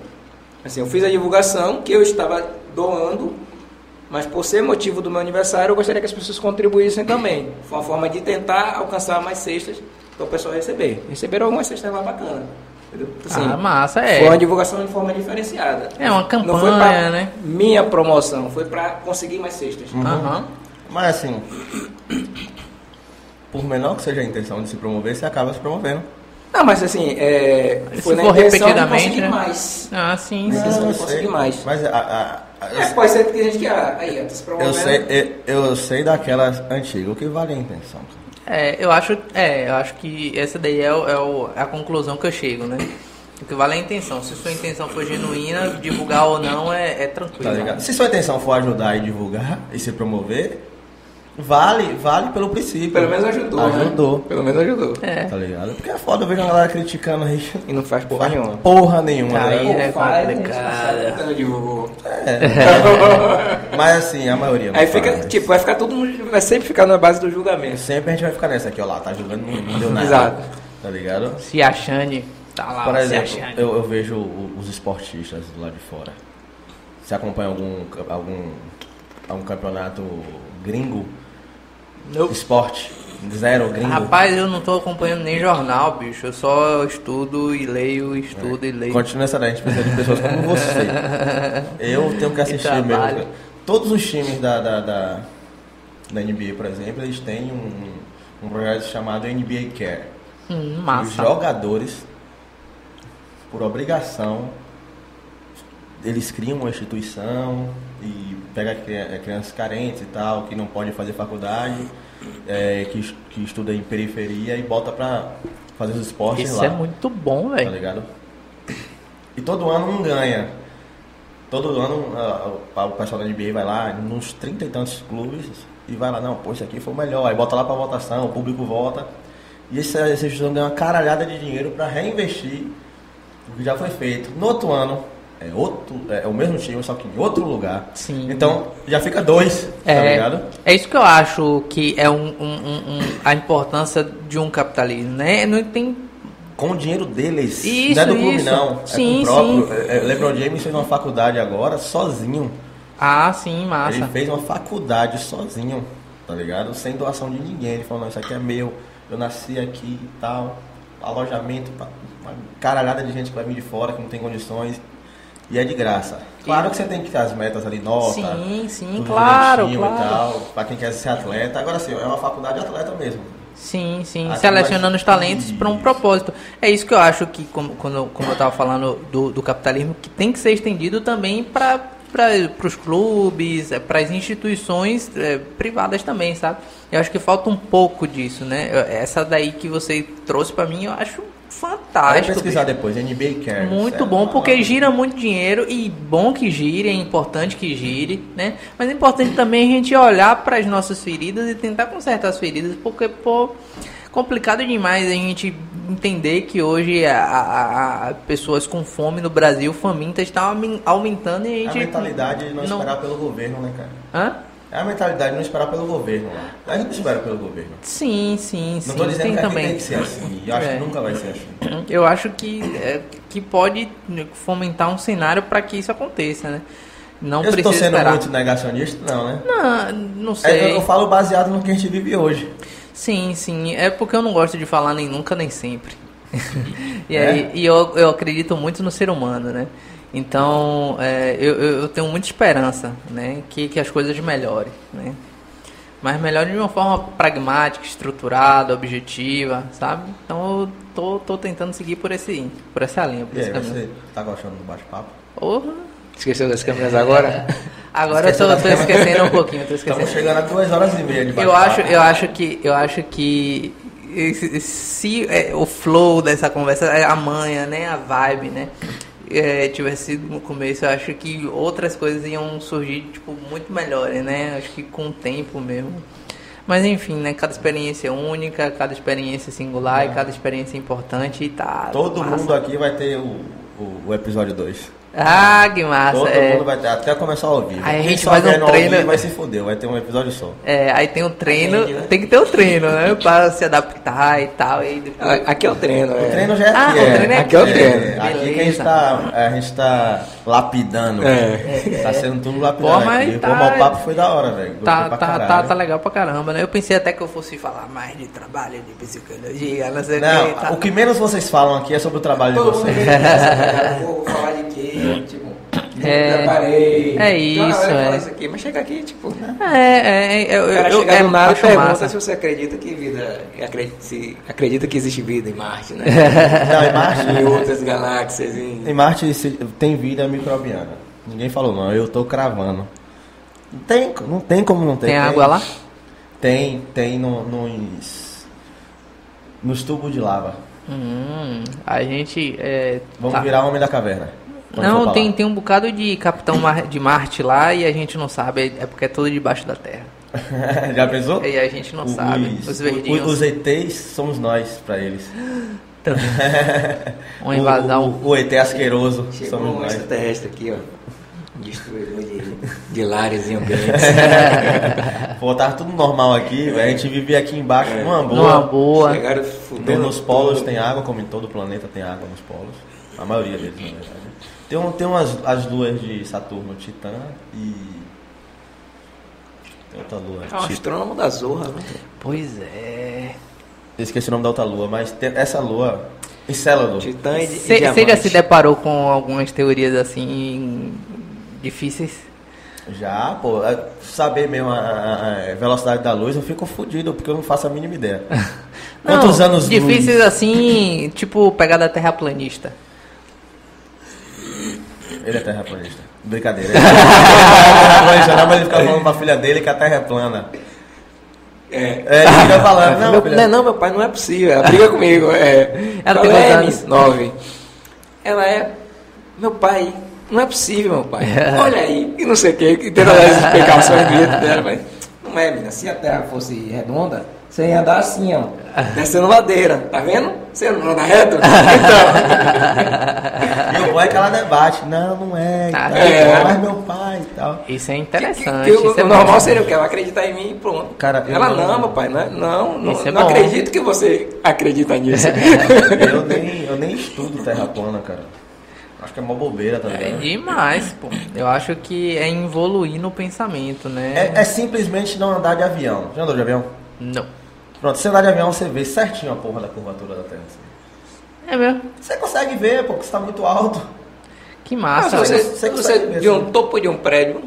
Assim, eu fiz a divulgação que eu estava doando, mas por ser motivo do meu aniversário, eu gostaria que as pessoas contribuíssem também. Foi uma forma de tentar alcançar mais cestas para o pessoal receber. Receberam algumas cestas lá bacanas. Então, assim, ah, massa, é. Foi uma divulgação de forma diferenciada. É uma campanha, Não foi pra né? minha promoção, foi para conseguir mais cestas. Uhum. Uhum. Mas assim, por menor que seja a intenção de se promover, você acaba se promovendo. Não, mas assim, é, foi se for repetidamente, né? mais. Ah, sim, sim. Não, não consegui mais. Mas a, é, pode ser que tem gente que aí, se promovendo. Eu sei, eu, eu sei daquelas antigas, o que vale a intenção. É, eu acho, é, eu acho que essa daí é, o, é, o, é a conclusão que eu chego, né? O que vale é a intenção. Se sua intenção for genuína, divulgar ou não é, é tranquilo. Tá Se sua intenção for ajudar e divulgar e se promover, Vale, vale pelo princípio. Pelo menos ajudou. Ajudou. Né? Pelo menos ajudou. É. Tá ligado? Porque é foda, eu vejo a galera criticando aí. E não faz porra nenhuma. Porra nenhuma, Aí né? é complicado. É. Mas assim, a maioria. Aí fica, faz. tipo, vai ficar todo mundo. Vai sempre ficar na base do julgamento. Sempre a gente vai ficar nessa aqui, ó lá, tá julgando, não deu nada. Exato. Tá ligado? Se achando, tá lá, Por exemplo, eu, eu, vejo os esportistas lá de fora. Você acompanha algum, algum, algum campeonato gringo? Nope. Esporte. Zero, gringo. Rapaz, eu não tô acompanhando nem jornal, bicho. Eu só estudo e leio, estudo é. e leio. Continua essa daí, a gente precisa de pessoas como você. eu tenho que assistir mesmo. Todos os times da, da, da, da, NBA, por exemplo, eles têm um, um projeto chamado NBA Care. Hum, massa. Os jogadores, por obrigação, eles criam uma instituição e pega é, crianças carentes e tal, que não podem fazer faculdade, é, que, que estuda em periferia e bota pra fazer os esportes Isso lá. Isso é muito bom, velho. Tá ligado? E todo ano um ganha. Todo ano a, o pessoal da NBA vai lá, nos trinta e tantos clubes, e vai lá, não, pô, isso aqui foi o melhor. Aí bota lá pra votação, o público vota. E esse, essa instituição ganha uma caralhada de dinheiro para reinvestir o que já foi feito. No outro ano, é outro, é o mesmo time, só que em outro lugar. Sim. Então já fica dois, tá é, tá ligado? É isso que eu acho que é um, um, um, a importância de um capitalismo, né? Não tem com o dinheiro deles. Isso, não é do clube, isso. não. Sim, é com o próprio. sim. É, é, LeBron James fez uma faculdade agora sozinho. Ah, sim, massa. Ele fez uma faculdade sozinho, tá ligado? Sem doação de ninguém. Ele falou, não, isso aqui é meu, eu nasci aqui e tal. Alojamento, uma caralhada de gente que vai vir de fora, que não tem condições. E é de graça. Claro que você tem que ter as metas ali, nota. Sim, sim, claro, claro. E tal, pra quem quer ser atleta. Agora sim, é uma faculdade de atleta mesmo. Sim, sim, Aqui selecionando os talentos para um propósito. É isso que eu acho que, como, quando, como eu estava falando do, do capitalismo, que tem que ser estendido também para para os clubes, é, para as instituições é, privadas também, sabe? Eu acho que falta um pouco disso, né? Essa daí que você trouxe para mim, eu acho fantástico. Vai pesquisar bicho. depois, NBA Care. Muito bom, porque gira muito dinheiro e bom que gire, é importante que gire, né? Mas é importante também a gente olhar para as nossas feridas e tentar consertar as feridas, porque, pô, complicado demais a gente entender que hoje a, a, a pessoas com fome no Brasil, famintas, estão aumentando e a gente... A mentalidade de não, não esperar pelo governo, né, cara? Hã? É a mentalidade de não esperar pelo governo lá. A gente espera pelo governo. Sim, sim, não sim. Não estou dizendo tem que também. tem que ser assim. Eu acho é. que nunca vai ser assim. Eu acho que, é, que pode fomentar um cenário para que isso aconteça, né? Não eu estou sendo esperar. muito negacionista, não, né? Não, não sei. É, eu falo baseado no que a gente vive hoje. Sim, sim. É porque eu não gosto de falar nem nunca nem sempre. e, aí, é? e eu, eu acredito muito no ser humano, né? Então, é, eu, eu tenho muita esperança, né? Que, que as coisas melhorem, né? Mas melhorem de uma forma pragmática, estruturada, objetiva, sabe? Então, eu tô, tô tentando seguir por, esse, por essa linha. Por e aí, você tá gostando do bate-papo? Porra! Esqueceu das câmeras agora? Agora eu tô, tô, esquecendo um pouquinho, tô esquecendo. Estamos chegando a duas horas e meia de bate-papo. Eu acho, eu acho que, eu acho que se é, o flow dessa conversa, é a manha, né, a vibe, né, é, tivesse sido no começo, eu acho que outras coisas iam surgir, tipo, muito melhores, né? Acho que com o tempo mesmo. Mas enfim, né? Cada experiência é única, cada experiência é singular é. e cada experiência é importante e tá. Todo massa. mundo aqui vai ter o, o, o episódio 2. Ah, que massa. Todo é. mundo vai ter, até começar a ouvir. Aí a gente faz um treino. vai se fuder, vai ter um episódio só. É, aí tem o um treino, Entendi, né? tem que ter o um treino, né? Pra se adaptar e tal. E depois... Aqui é o treino, é. O treino já é ah, aqui. É. O treino é aqui. é o treino. É, aqui que a gente tá, a gente tá lapidando. É. Tá sendo tudo lapidado. Pô, mas tá... o papo foi da hora, velho. Tá, tá, tá, tá, legal pra caramba, né? Eu pensei até que eu fosse falar mais de trabalho, de psicologia, não sei não, o que. Tá. O que menos vocês falam aqui é sobre o trabalho Pô, de vocês. Vou falar de quê? Tipo. É, preparei. É isso, é. Isso aqui, mas chega aqui, tipo. Né? É, é, eu, o cara eu, eu, do nada e pergunta massa. se você acredita que vida. Acredita, se acredita que existe vida em Marte, né? Não, em Marte. em outras galáxias. Em, em Marte tem vida microbiana. Ninguém falou não, eu tô cravando. Não tem, não tem como não ter. Tem, tem água lá? Tem, tem no, nos, nos tubos de lava. Hum, a gente. É, Vamos tá. virar homem da caverna. Não, tem, tem um bocado de Capitão Mar de Marte lá e a gente não sabe, é porque é tudo debaixo da terra. Já pensou? E a gente não os, sabe. Os verdinhos. Os ETs somos nós pra eles. Uma invasão. O, o, o ET asqueroso Chegou somos um nós. extraterrestre aqui, ó. Destruidor de, de lares e ambientes. Pô, tava tudo normal aqui, a gente vivia aqui embaixo é. numa boa. Numa boa. Chegaram nos polos tem água, como em todo o planeta tem água nos polos. A maioria deles, na verdade. Tem, um, tem umas as luas de Saturno, Titã e. Tem outra lua. É um astrônomo da Zorra, né? Pois é. Eu esqueci o nome da outra lua, mas tem, essa lua. Encélado. Titã e, Você já se deparou com algumas teorias assim difíceis? Já, pô, saber mesmo a, a, velocidade da luz, eu fico fodido, porque eu não faço a mínima ideia. não, Quantos anos Difíceis luz? assim, tipo pegada terraplanista. Ele é terraplanista. Brincadeira. Ele é não, mas ele fica falando pra filha dele que a terra é plana. É. é ele fica falando, não, meu, filha... não, não, meu pai não é possível. Ela briga comigo. É, ela tem é, anos? Nove. Ela é. Meu pai, não é possível, meu pai. Olha aí, e não sei o que, e tenta dar as explicações dela, mas. Não é, menina. Se a terra fosse redonda, você ia andar assim, ó. Descendo ladeira, tá vendo? Você não anda reto? Então. e o bom é que ela debate. Não, não é. Ah, tá, é. Mas meu pai e tal. Isso é interessante. Que, que, que isso o é normal bom. seria o que? Ela acreditar em mim e pronto. Cara, ela não, não, meu pai. Não, não, não, é não acredito que você acredita nisso. eu, nem, eu nem estudo terra plana, cara. Acho que é uma bobeira, tá ligado? É demais, pô. Eu acho que é evoluir no pensamento, né? É, é simplesmente não andar de avião. Já andou de avião? Não. Pronto, você andar de avião, você vê certinho a porra da curvatura da Terra. assim. É mesmo? Você consegue ver, pô, porque você tá muito alto. Que Ah, massa. se você, você se você ver, de um assim. topo de um prédio,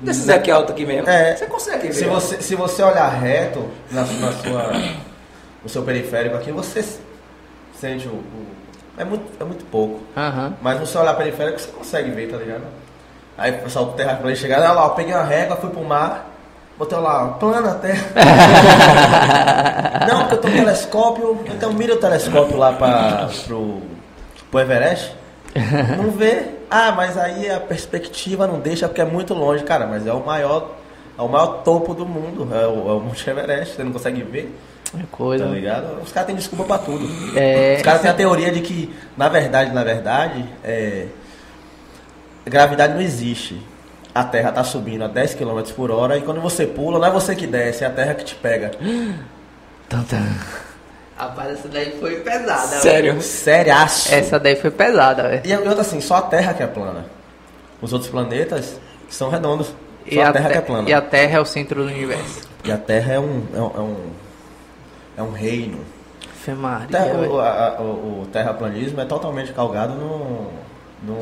desses aqui alto aqui mesmo, É. você consegue ver. Se você, se você olhar reto na, na sua, no seu periférico aqui, você sente o. o- é, muito, é muito pouco. Aham. Mas no seu olhar periférico você consegue ver, tá ligado? Aí o pessoal do terra pra ele chegar, olha lá, eu peguei uma régua, fui pro mar, botei lá, plana a terra. Não, porque eu tenho um telescópio, então mira o telescópio lá pra, pro, pro Everest. Não vê. Ah, mas aí a perspectiva não deixa porque é muito longe. Cara, mas é o maior, é o maior topo do mundo. É o, é o Monte Everest, você não consegue ver, É coisa. tá ligado? Os caras têm desculpa pra tudo. É, Os caras têm a teoria de que, na verdade, na verdade, é, gravidade não existe. A Terra tá subindo a 10 km por hora e quando você pula, não é você que desce, é a Terra que te pega. Tan, tan. Rapaz, essa daí foi pesada. velho. Sério. Seriaço. Essa daí foi pesada, velho. E outra assim, só a Terra que é plana. Os outros planetas são redondos. Só E a, a, Terra te- que é plana. e a Terra é o centro do universo. E a Terra é um, é um, é um, é um reino. Fê Maria, Terra- o, a- o- o terraplanismo é totalmente calgado no, no,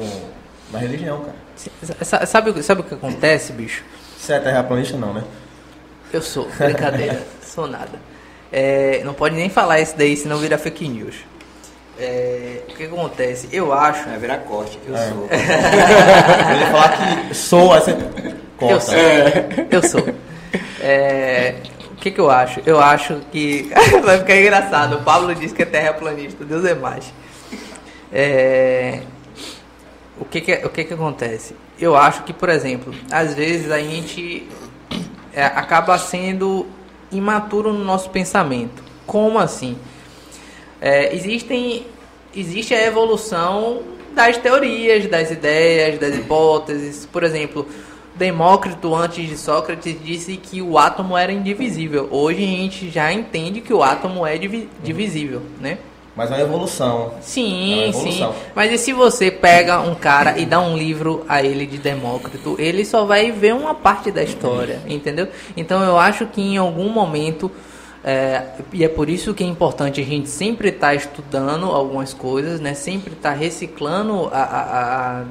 na religião, cara. Sa- Sabe, sabe o que acontece, bicho? Você é terraplanista não, né? Eu sou, brincadeira, sou nada. É, não pode nem falar isso daí, senão vira fake news. É, o que acontece? Eu acho. Vai virar corte, eu É. sou. Eu ia falar que sou, aí você Eu corta. sou. Eu sou. É, o que, que eu acho? Eu acho que. Vai ficar engraçado. O Pablo disse que é terraplanista, Deus é mais. É, o que que, o que que acontece? Eu acho que, por exemplo, às vezes a gente é, acaba sendo imaturo no nosso pensamento. Como assim? É, existem, existe a evolução das teorias, das ideias, das hipóteses. Por exemplo, Demócrito, antes de Sócrates, disse que o átomo era indivisível. Hoje a gente já entende que o átomo é divisível, né? Mas é uma evolução. Sim, é uma evolução. sim. Mas e se você pega um cara e dá um livro a ele de Demócrito, ele só vai ver uma parte da história, entendeu? Então eu acho que em algum momento é, e é por isso que é importante a gente sempre estar tá estudando algumas coisas, né? Sempre estar tá reciclando a, a, a,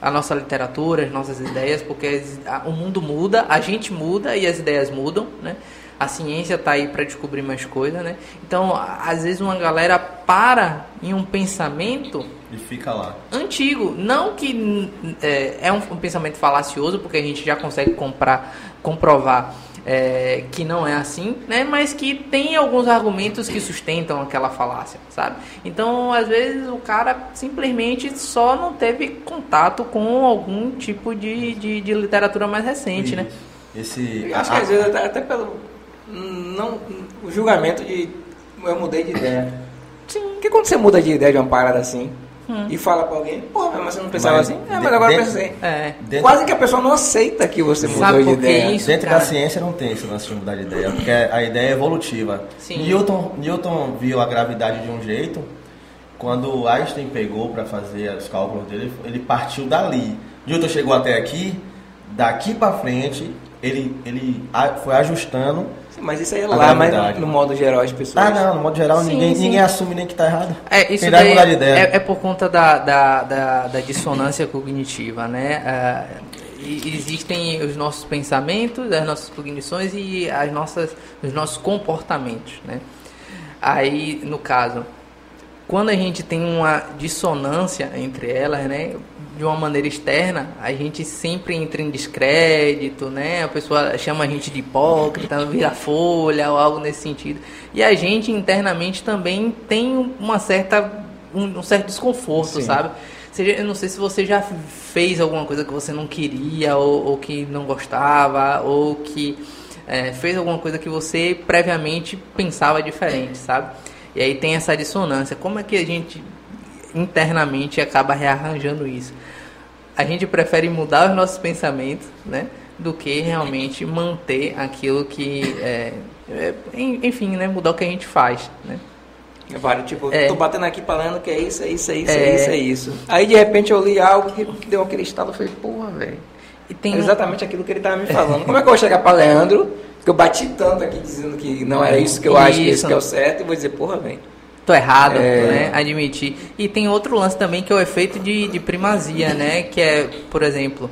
a, nossa literatura, as nossas ideias, porque o mundo muda, a gente muda e as ideias mudam, né? A ciência está aí para descobrir mais coisas, né? Então, às vezes uma galera para em um pensamento e fica lá. Antigo, não que é, é um, um pensamento falacioso, porque a gente já consegue comprar, comprovar é, que não é assim, né? Mas que tem alguns argumentos que sustentam aquela falácia, sabe? Então, às vezes o cara simplesmente só não teve contato com algum tipo de, de, de literatura mais recente, e, né? Esse, eu acho que às vezes até, até pelo não o julgamento de eu mudei de ideia. Sim. Porque quando você muda de ideia de uma parada assim, Hum. e fala pra alguém, pô, mas você não pensava mas, assim? É, mas agora dentro, eu pensei. É. Quase que a pessoa não aceita que você mudou Sabe de ideia. Isso, dentro cara? da ciência não tem esse lance de mudar de ideia, porque a ideia é evolutiva. Sim. Newton, Newton viu a gravidade de um jeito, quando Einstein pegou para fazer os cálculos dele, ele partiu dali. Newton chegou até aqui, daqui para frente, ele, ele foi ajustando mas isso aí é lá, mas no, no, modo geral as pessoas. Ah, não, no modo geral sim, ninguém, sim. ninguém assume nem que está errado. É, isso daí mudar de ideia. É, é, por conta da, da, da, da dissonância cognitiva, né? Uh, existem os nossos pensamentos, as nossas cognições e as nossas, os nossos comportamentos, né? Aí, no caso, quando a gente tem uma dissonância entre elas, né? De uma maneira externa, a gente sempre entra em descrédito, né? A pessoa chama a gente de hipócrita, vira folha ou algo nesse sentido. E a gente internamente também tem uma certa um, um certo desconforto, Sim. sabe? Eu não sei se você já fez alguma coisa que você não queria ou, ou que não gostava ou que é, fez alguma coisa que você previamente pensava diferente, sabe? E aí tem essa dissonância. Como é que a gente internamente acaba rearranjando isso. A gente prefere mudar os nossos pensamentos, né? Do que realmente manter aquilo que. É, é, enfim, né? Mudar o que a gente faz, né? É vários, tipo, é. tô batendo aqui falando que é isso, é isso, é isso, é, é isso, é isso. Aí de repente eu li algo que deu aquele estado, eu falei, porra, velho. É exatamente aquilo que ele tava me falando. Como é que eu vou chegar para Leandro, que eu bati tanto aqui dizendo que não era isso que eu isso. acho que esse que é o certo, e vou dizer, porra, velho tô errado, é... né? Admitir. E tem outro lance também que é o efeito de, de primazia, né? Que é, por exemplo,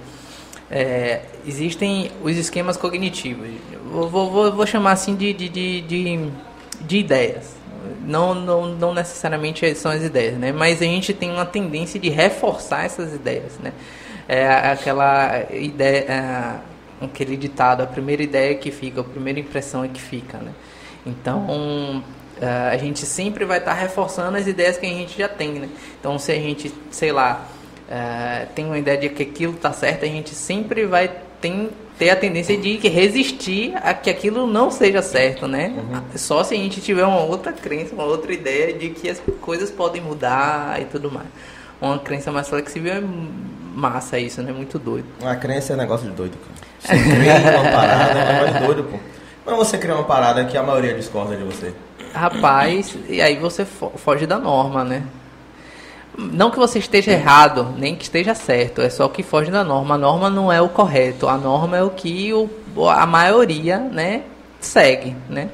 é, existem os esquemas cognitivos. Vou, vou, vou chamar assim de, de, de, de, de ideias. Não, não, não necessariamente são as ideias, né? Mas a gente tem uma tendência de reforçar essas ideias, né? É aquela ideia, é, aquele ditado, a primeira ideia que fica, a primeira impressão é que fica, né? Então, a gente sempre vai estar tá reforçando as ideias que a gente já tem, né? Então, se a gente, sei lá, uh, tem uma ideia de que aquilo está certo, a gente sempre vai tem, ter a tendência de resistir a que aquilo não seja certo, né? Uhum. Só se a gente tiver uma outra crença, uma outra ideia de que as coisas podem mudar e tudo mais. Uma crença mais flexível é massa isso, né? Muito doido. Uma crença é negócio de doido, cara. Você cria uma parada, é um negócio doido, pô. Quando você cria uma parada que a maioria discorda de você. Rapaz, e aí você foge da norma, né? Não que você esteja errado, nem que esteja certo, é só que foge da norma. A norma não é o correto, a norma é o que o, a maioria, né, segue, né?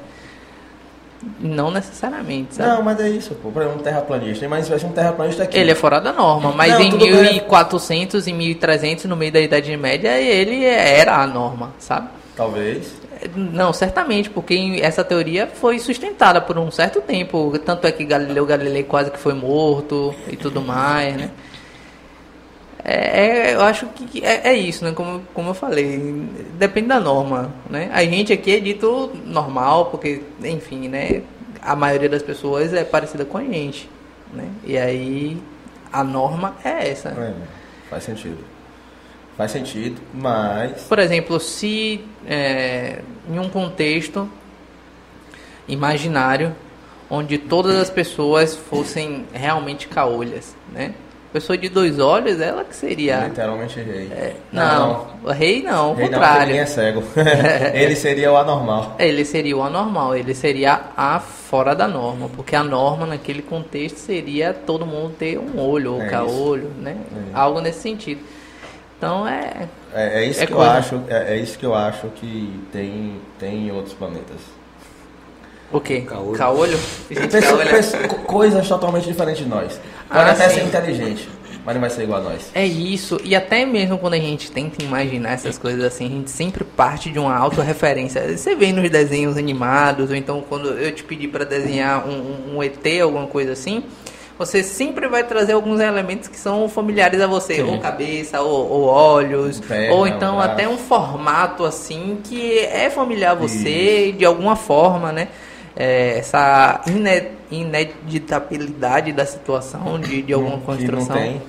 Não necessariamente, sabe? Não, mas é isso, pô. Por exemplo, um terraplanista. Mas se um terraplanista aqui. Ele é fora da norma, mas não, em 1400 e 1300, no meio da Idade Média, ele era a norma, sabe? Talvez. Não, certamente, porque essa teoria foi sustentada por um certo tempo. Tanto é que Galileu Galilei quase que foi morto e tudo mais, né? É, é eu acho que é, é, isso, né? Como, como eu falei, depende da norma, né? A gente aqui é dito normal, porque, enfim, né? A maioria das pessoas é parecida com a gente, né? E aí a norma é essa. É. Faz sentido. Faz sentido, mas. Por exemplo, se é, em um contexto imaginário onde todas as pessoas fossem realmente caolhas, né? Pessoa de dois olhos, ela que seria. Literalmente rei. É, não, não, rei não, o rei contrário. Não, é cego. ele seria o anormal. Ele seria o anormal, ele seria a fora da norma, porque a norma naquele contexto seria todo mundo ter um olho ou é caolho, né? É. Algo nesse sentido. Então é. É, é isso é que coisa. eu acho. É, é, isso que eu acho que tem, tem em outros planetas. O quê? Caolho? Caolho? coisas totalmente diferentes de nós. Pode ah, até sim. ser inteligente, mas não vai ser igual a nós. É isso, e até mesmo quando a gente tenta imaginar essas coisas assim, a gente sempre parte de uma autorreferência. Você vê nos desenhos animados, ou então quando eu te pedi para desenhar um, um ET, alguma coisa assim, você sempre vai trazer alguns elementos que são familiares a você, Sim. ou cabeça, ou, ou olhos, Perna, ou então até um formato assim que é familiar a você Isso. de alguma forma, né? é, essa ineditabilidade da situação de, de alguma construção.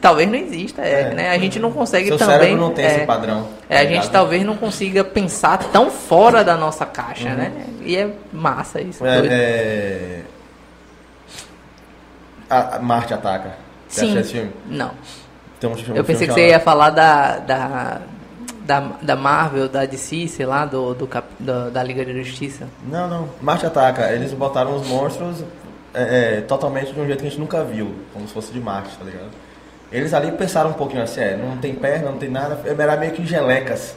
Talvez não exista, é, é, né? A gente não consegue Seu também. não tem é, esse padrão. É, a gente talvez não consiga pensar tão fora da nossa caixa, uhum. né? E é massa isso. É... A, a Marte ataca. Sim. Esse filme? Não. Então, Eu pensei que você ia falar da, da da, da Marvel, da DC, sei lá, do, do, do, da Liga da Justiça? Não, não. Marte Ataca. Eles botaram os monstros é, é, totalmente de um jeito que a gente nunca viu, como se fosse de Marte, tá ligado? Eles ali pensaram um pouquinho assim, é, não tem perna, não tem nada, era meio que gelecas.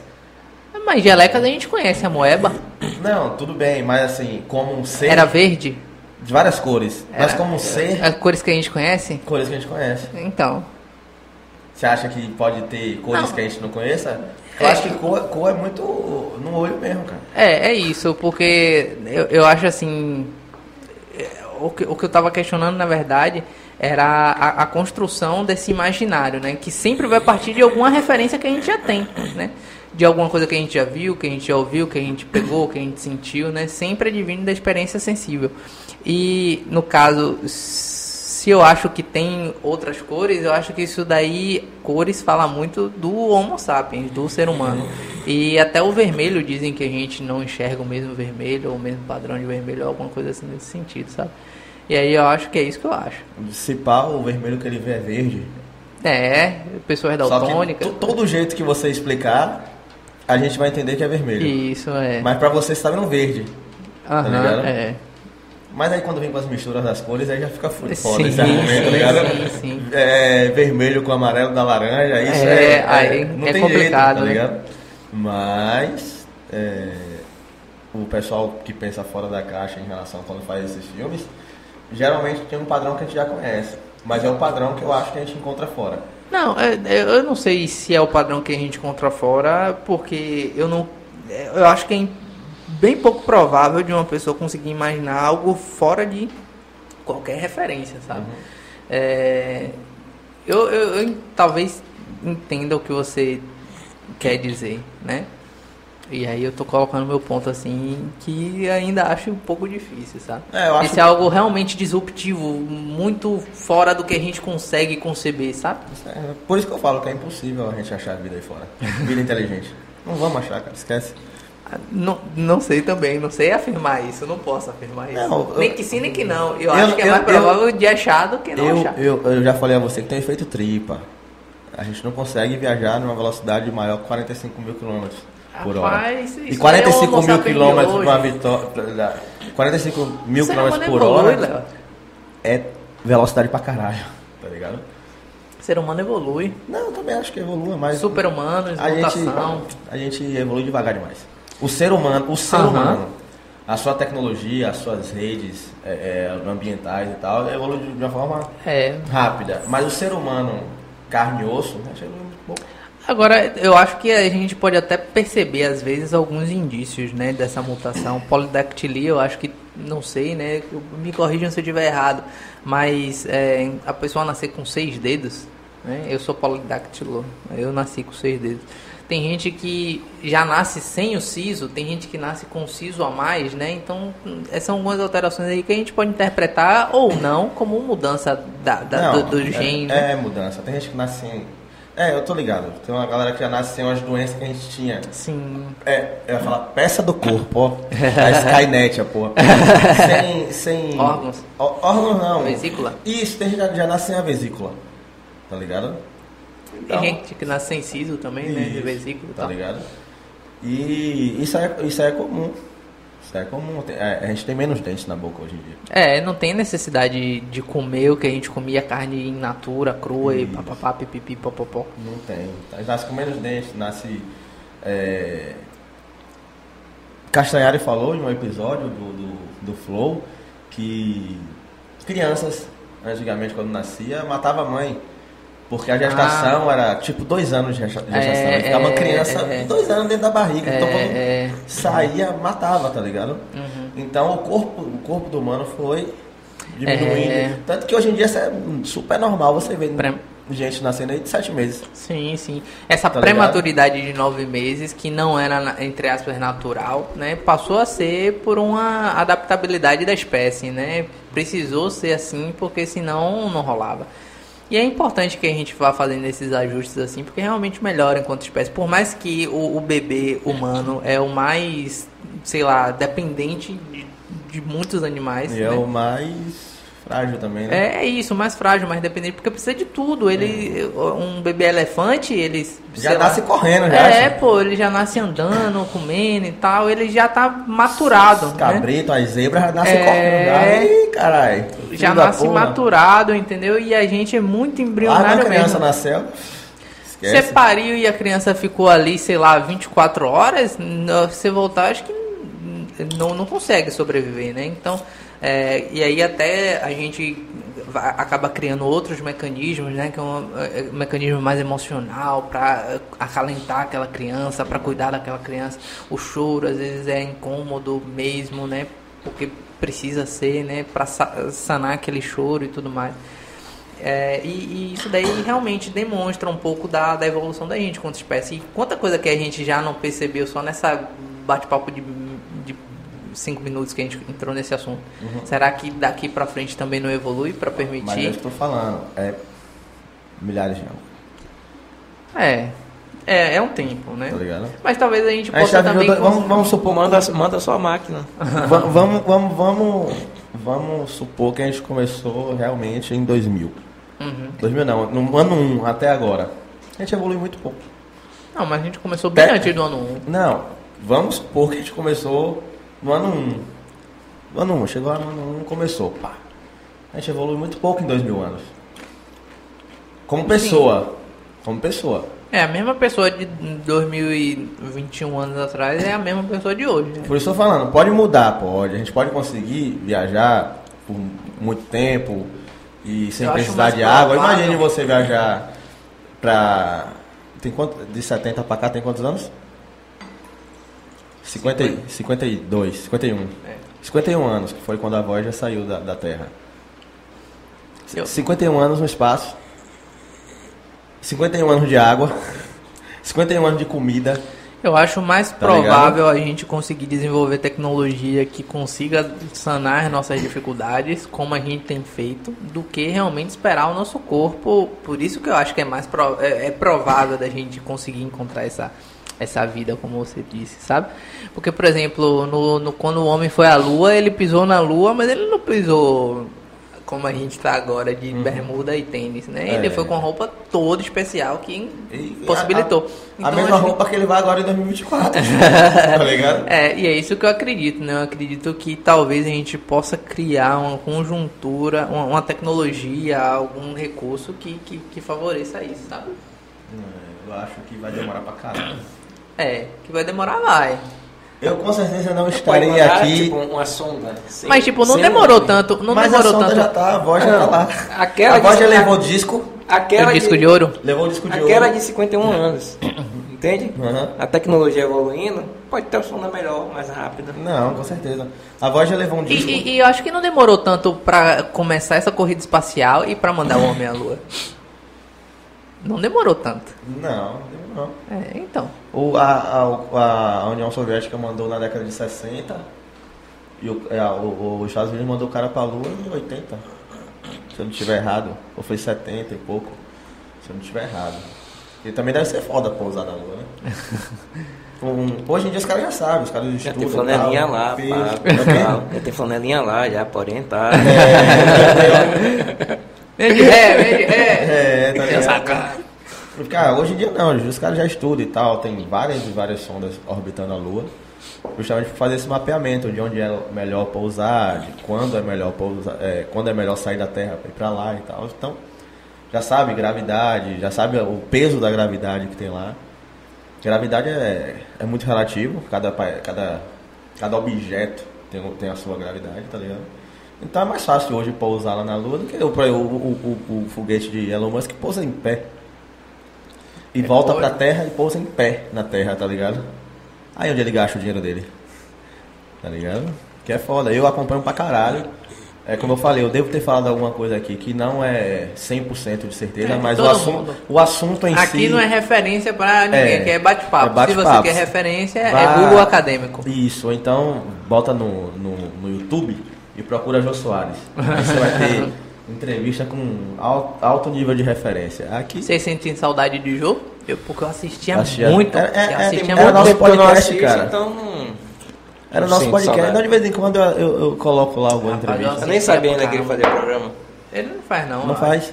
Mas gelecas a gente conhece, a moeba. Não, tudo bem, mas assim, como um ser... Era verde? De várias cores, era, mas como um ser... As cores que a gente conhece? Cores que a gente conhece. Então... Você acha que pode ter cores não. que a gente não conheça? Eu é, acho que cor, cor é muito no olho mesmo, cara. É, é isso, porque eu, eu acho assim. O que, o que eu estava questionando, na verdade, era a, a, construção desse imaginário, né? Que sempre vai partir de alguma referência que a gente já tem, né? De alguma coisa que a gente já viu, que a gente já ouviu, que a gente pegou, que a gente sentiu, né? Sempre advindo da experiência sensível. E, no caso, se eu acho que tem outras cores, eu acho que isso daí, cores fala muito do Homo sapiens, do ser humano. E até o vermelho dizem que a gente não enxerga o mesmo vermelho ou o mesmo padrão de vermelho, ou alguma coisa assim nesse sentido, sabe? E aí eu acho que é isso que eu acho. Se pá, o vermelho que ele vê é verde. É, pessoas daltônicas. Todo jeito que você explicar, a gente vai entender que é vermelho. Isso, é. Mas pra você está vendo verde. Aham, tá ligado? é. Mas aí quando vem com as misturas das cores, aí já fica foda sim, esse argumento, tá ligado? Sim, sim. É, vermelho com amarelo da laranja, isso é, é, aí não é tem complicado, jeito, tá né? ligado? Mas é, o pessoal que pensa fora da caixa em relação a quando faz esses filmes, geralmente tem um padrão que a gente já conhece. Mas é um padrão que eu acho que a gente encontra fora. Não, é, é, eu não sei se é o padrão que a gente encontra fora, porque eu não. Eu acho que é bem pouco provável de uma pessoa conseguir imaginar algo fora de qualquer referência, sabe? Uhum. É, eu, eu, eu, talvez entenda o que você quer dizer, né? E aí eu tô colocando meu ponto assim, que ainda acho um pouco difícil, sabe? É, eu acho... Esse é algo realmente disruptivo, muito fora do que a gente consegue conceber, sabe? É, por isso que eu falo que é impossível a gente achar a vida aí fora. Vida inteligente. Não vamos achar, cara, esquece. Não, não sei também, não sei afirmar isso, eu não posso afirmar isso. Não, nem que sim, nem que não. Eu, eu acho que é mais provável eu, de achar do que não eu, achar. Eu, eu já falei a você que tem efeito tripa. A gente não consegue viajar numa velocidade maior que 45 mil quilômetros por hora. Isso, e 45 é mil quilômetros por uma vitória. 45 mil quilômetros por evolui, hora Léo. é velocidade pra caralho, tá ligado? O ser humano evolui. Não, eu também acho que evolui, mas. Super-humanos, a gente, a gente evolui devagar demais. O ser humano, o ser humano, a sua tecnologia, as suas redes é, é, ambientais e tal, evolui de uma forma é. rápida. Mas o ser humano, carne e osso, né, Agora, eu acho que a gente pode até perceber, às vezes, alguns indícios né, dessa mutação. Polidactilia, eu acho que, não sei, né? Me corrijam se eu estiver errado, mas é, a pessoa nascer com seis dedos, né? Eu sou polidactilo, eu nasci com seis dedos. Tem gente que já nasce sem o siso, tem gente que nasce com o siso a mais, né? Então, essas são algumas alterações aí que a gente pode interpretar ou não como mudança da, da não, do, do é, gene. É, é, mudança. Tem gente que nasce sem, É, eu tô ligado. Tem uma galera que já nasce sem umas doenças que a gente tinha. Sim. É, eu ia falar peça do corpo, ó. A Skynet, a porra. sem, sem. Órgãos. Ó- órgãos não. Vesícula. Isso, tem gente que já nasce sem a vesícula. Tá ligado? Tem gente que nasce sem siso também, né? De vesícula e Tá tal. ligado? E isso é, isso é comum. É comum. É, a gente tem menos dentes na boca hoje em dia. É, não tem necessidade de comer o que a gente comia carne in natura, crua e Isso. papapá, pipipi, popopó. Não tem. Nasce com menos dentes, nasce. É... Castanhari falou em um episódio do, do, do Flow que crianças, antigamente, quando nascia, matava a mãe. Porque a gestação era tipo dois anos de gesta- gestação. É, ficava uma é, criança é. dois anos dentro da barriga. então quando É, é. saía, matava, tá ligado? Uhum. Então o corpo, o corpo do humano foi diminuindo. É. Tanto que hoje em dia isso é super normal você ver gente nascendo aí de sete meses. Sim, sim. Essa Tá prematuridade de nove meses, que não era, entre aspas, natural, né? Passou a ser por uma adaptabilidade da espécie, né? Precisou ser assim, porque senão não rolava. E é importante que a gente vá fazendo esses ajustes assim, porque realmente melhora enquanto espécie. Por mais que o, o bebê humano é o mais, sei lá, dependente de, de muitos animais. E né? é o mais frágil também, né? É isso, mais frágil, mais dependente, porque precisa de tudo. Ele, um bebê elefante, ele É. Já sei lá, nasce correndo, já. É, assim. pô, ele já nasce andando, comendo e tal, ele já tá maturado, Os né? cabrito, as zebras já nascem É. correndo. Já. Ih, caralho. Já nasce porra. maturado, entendeu? E a gente é muito embrionário a criança mesmo. nasceu. Você Esquece. pariu e a criança ficou ali, sei lá, 24 horas, você voltar, acho que não, não consegue sobreviver, né? Então, é, e aí até a gente acaba criando outros mecanismos, né? Que é um, é, um mecanismo mais emocional para acalentar aquela criança, para cuidar daquela criança. O choro às vezes é incômodo mesmo, né? Porque precisa ser, né? Para sanar aquele choro e tudo mais. É, e, e isso daí realmente demonstra um pouco da, da evolução da gente quanto espécie. E quanta coisa que a gente já não percebeu só nessa bate-papo de cinco minutos que a gente entrou nesse assunto. Será que daqui pra frente também não evolui pra Mas eu permitir? estou falando, é milhares de anos, É, é, é um tempo, né? tá ligado? Mas talvez a gente A gente possa já também. vamos, vamos supor, Manda, manda sua máquina. Va- vamos, vamos, vamos, vamos supor que a gente começou realmente em 2000. Uhum. 2000 não, no ano 1 até agora. A gente evoluiu muito pouco. Não, mas a gente começou bem É. antes do ano 1. Não, vamos supor que a gente começou no ano 1. No ano 1, chegou no ano 1, começou, pá. A gente evoluiu muito pouco em 2 mil anos. Como pessoa. Como pessoa. É, a mesma pessoa de 2021 anos atrás é a mesma pessoa de hoje. Né? Por isso eu tô falando, pode mudar, pode. A gente pode conseguir viajar por muito tempo e sem Eu precisar de água. Imagine você viajar pra. Tem quanto? De 70 pra cá tem quantos anos? 50, e- 52, 51. É. 51 anos, que foi quando a voz já saiu da, da Terra. Eu- 51 anos no espaço. 51 anos de água. 51 anos de comida. Eu acho mais Tá provável a gente conseguir desenvolver tecnologia que consiga sanar nossas dificuldades, como a gente tem feito, do que realmente esperar o nosso corpo. Por isso que eu acho que é mais pro- é, é provável da gente conseguir encontrar essa, essa vida, como você disse, sabe? Porque, por exemplo, no, no- quando o homem foi à Lua, ele pisou na Lua, mas ele não pisou como a gente está agora, de bermuda e tênis, né? Ele É. foi com a roupa toda especial que E possibilitou. A, a Então, mesma acho que- roupa que ele vai agora em 2024. tá ligado? É, e é isso que eu acredito, né? Eu acredito que talvez a gente possa criar uma conjuntura, uma, uma tecnologia, algum recurso que, que, que favoreça isso, sabe? Eu acho que vai demorar pra caralho. É, que vai demorar, vai. Eu com certeza não Pode estarei mandar, aqui. Tipo, uma sonda. sem- Mas, tipo, não demorou tanto, não mas a demorou sonda tanto. já tá, a voz já tá lá. aquela a voz já levou disco. Aquela o disco de, de ouro? Levou o disco de Aquela ouro. de 51 anos. Entende? Aham. A tecnologia evoluindo, pode ter uma sonda melhor, mais rápida. Não, com certeza. A voz já levou um E, disco. e- e eu acho que não demorou tanto pra começar essa corrida espacial e pra mandar o homem à lua. Não demorou tanto. Não, não. É, então. O, a, a, a União Soviética mandou na década de 60 e o, é, o, os Estados Unidos mandou o cara pra Lua em 80. Se eu não estiver errado. Ou foi 70 e pouco. Se eu não estiver errado. Porque também deve ser foda pousar na lua, né? Um- hoje em dia os caras já sabem, os caras Já estudam. tem flanelinha tal, lá, pá, já tem flanelinha lá, já pra orientar. Vem de ré, vem de ré. É, tá ligado? Cara, hoje em dia não, os caras já estudam e tal, tem várias e várias sondas orbitando a Lua, justamente para fazer esse mapeamento de onde é melhor pousar, de quando é melhor pousar, é, quando é melhor sair da Terra para ir para lá e tal. Então, já sabe gravidade, já sabe o peso da gravidade que tem lá. Gravidade é, é muito relativo, cada, cada, cada objeto tem, tem a sua gravidade, tá ligado? Então é mais fácil hoje pousar lá na Lua do que o, o, o, o- o foguete de Elon Musk que pousa em pé. E volta pode. pra Terra e pousa em pé na Terra, tá ligado? Aí onde ele gasta o dinheiro dele. Tá ligado? Que é foda. Eu acompanho pra caralho. É como eu falei, eu devo ter falado alguma coisa aqui que não é 100% de certeza, É, mas o assunto, mundo. o assunto em Aqui si. não é referência pra ninguém, É, aqui é bate-papo. é bate-papo. Se você quer referência, é Google Acadêmico. Isso, ou então bota no, no, no YouTube e procura Jô Soares. Aí você vai ter entrevista com alto, alto nível de referência. Aqui Vocês sentem saudade de jogo? Eu, porque eu assistia, Assistia- muito. É, é, eu é, assistia era muito. nosso eu não podcast, assisto, cara. Então não. era o não nosso podcast. saudade. Então de vez em quando eu, eu, eu coloco lá alguma Rapaz, entrevista. Eu nem sabia ainda que ele fazia programa. Ele não faz, não. Não faz?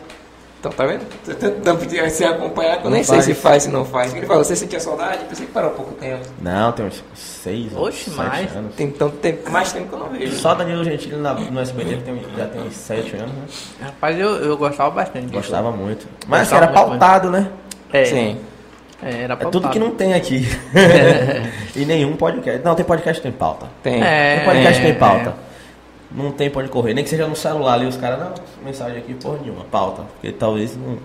Então tá vendo? Tô tentando se acompanhar, que eu nem sei se faz, se não faz. Ele falou, você sentia saudade? Pensei que parou há pouco tempo. Não, tem uns seis, Oxe, sete mais. anos. Tem tanto tempo, mais tempo que eu não vejo. Só Danilo Gentili na- no SBT que tem, já tem uns sete anos, né? Rapaz, eu, eu gostava bastante disso. Gostava muito. Mas assim, Gostava era muito, pautado, né? É, Sim. é, era É tudo que não tem aqui. e nenhum podcast. Não, tem podcast que tem pauta. Tem. É. Tem podcast que é, tem pauta. Não tem pra onde correr. Nem que seja no celular ali, os caras, não, mensagem aqui, porra nenhuma, pauta. Porque talvez não,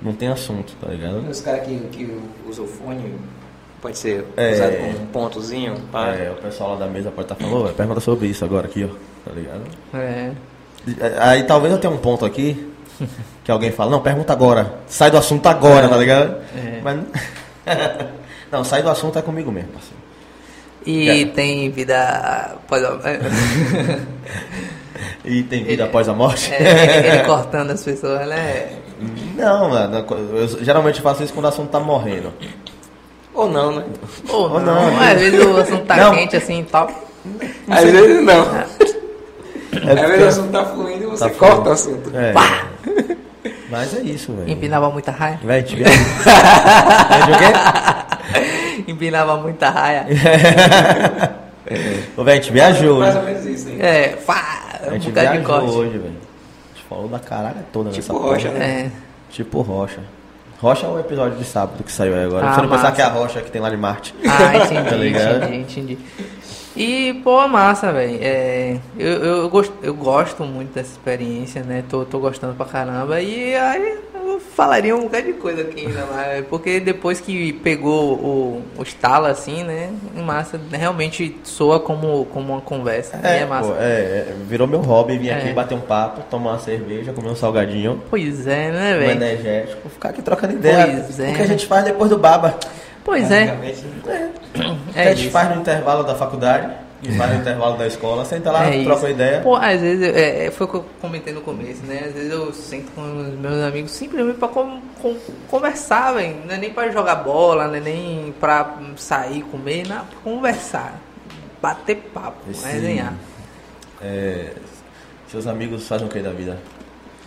não tenha assunto, tá ligado? Os caras que, que usam o fone pode ser É. usado com um pontozinho. Pá. É, o pessoal lá da mesa pode estar falando, "Ô, pergunta sobre isso agora aqui, ó. Tá ligado? É. Aí talvez eu tenha um ponto aqui que alguém fala, não, pergunta agora. Sai do assunto agora, tá ligado? É. Mas. não, sai do assunto é comigo mesmo, parceiro. E É. tem vida. Pode, é, E tem vida após a morte? é, ele cortando as pessoas, né? Não, mano. Eu geralmente faço isso quando o assunto tá morrendo. Ou não, né? Ou Ou não, não, às vezes o assunto tá Não. quente assim e tal. Às vezes não. É Às vezes o assunto tá fluindo e você Tá corta fluindo. o assunto. É. Mas é isso, velho. Empinava muita raia. Véi, te o quê? Empinava muita raia. Ô, velho, a gente viajou, Mais ou menos isso aí. É, pá, A gente bocado de viajou corte. hoje, velho. A gente falou da caralho toda nessa Tipo porra. rocha, né? É. Tipo rocha. Rocha é o episódio de sábado que saiu aí agora. Ah, Você não pensar massa. que é a rocha que tem lá de Marte. Ah, Tá entendi, ligado? entendi, entendi. E, pô, massa, velho. É, eu, eu, gosto, eu gosto muito dessa experiência, né? Tô, tô gostando pra caramba. E aí falaria um bocado de coisa aqui ainda mais. Porque depois que pegou o, o estalo, assim, né? Massa, realmente soa como, como uma conversa. e é massa. pô, é, é, virou meu hobby vir aqui É. bater um papo, tomar uma cerveja, comer um salgadinho, Pois é, né, um velho? energético, ficar aqui trocando ideia. Pois é. O que a gente faz depois do baba. Pois é. Basicamente, o que É a gente isso. faz no intervalo da faculdade, e faz no intervalo da escola, senta lá, É troca ideia. Pô, às vezes, é, é, foi o que eu comentei no começo, né? Às vezes eu sento com os meus amigos simplesmente pra com- com- conversar, velho. Não é nem pra jogar bola, não é nem pra sair, comer, não, pra conversar. Bater papo, Esse- resenhar. É, seus amigos fazem o que da vida?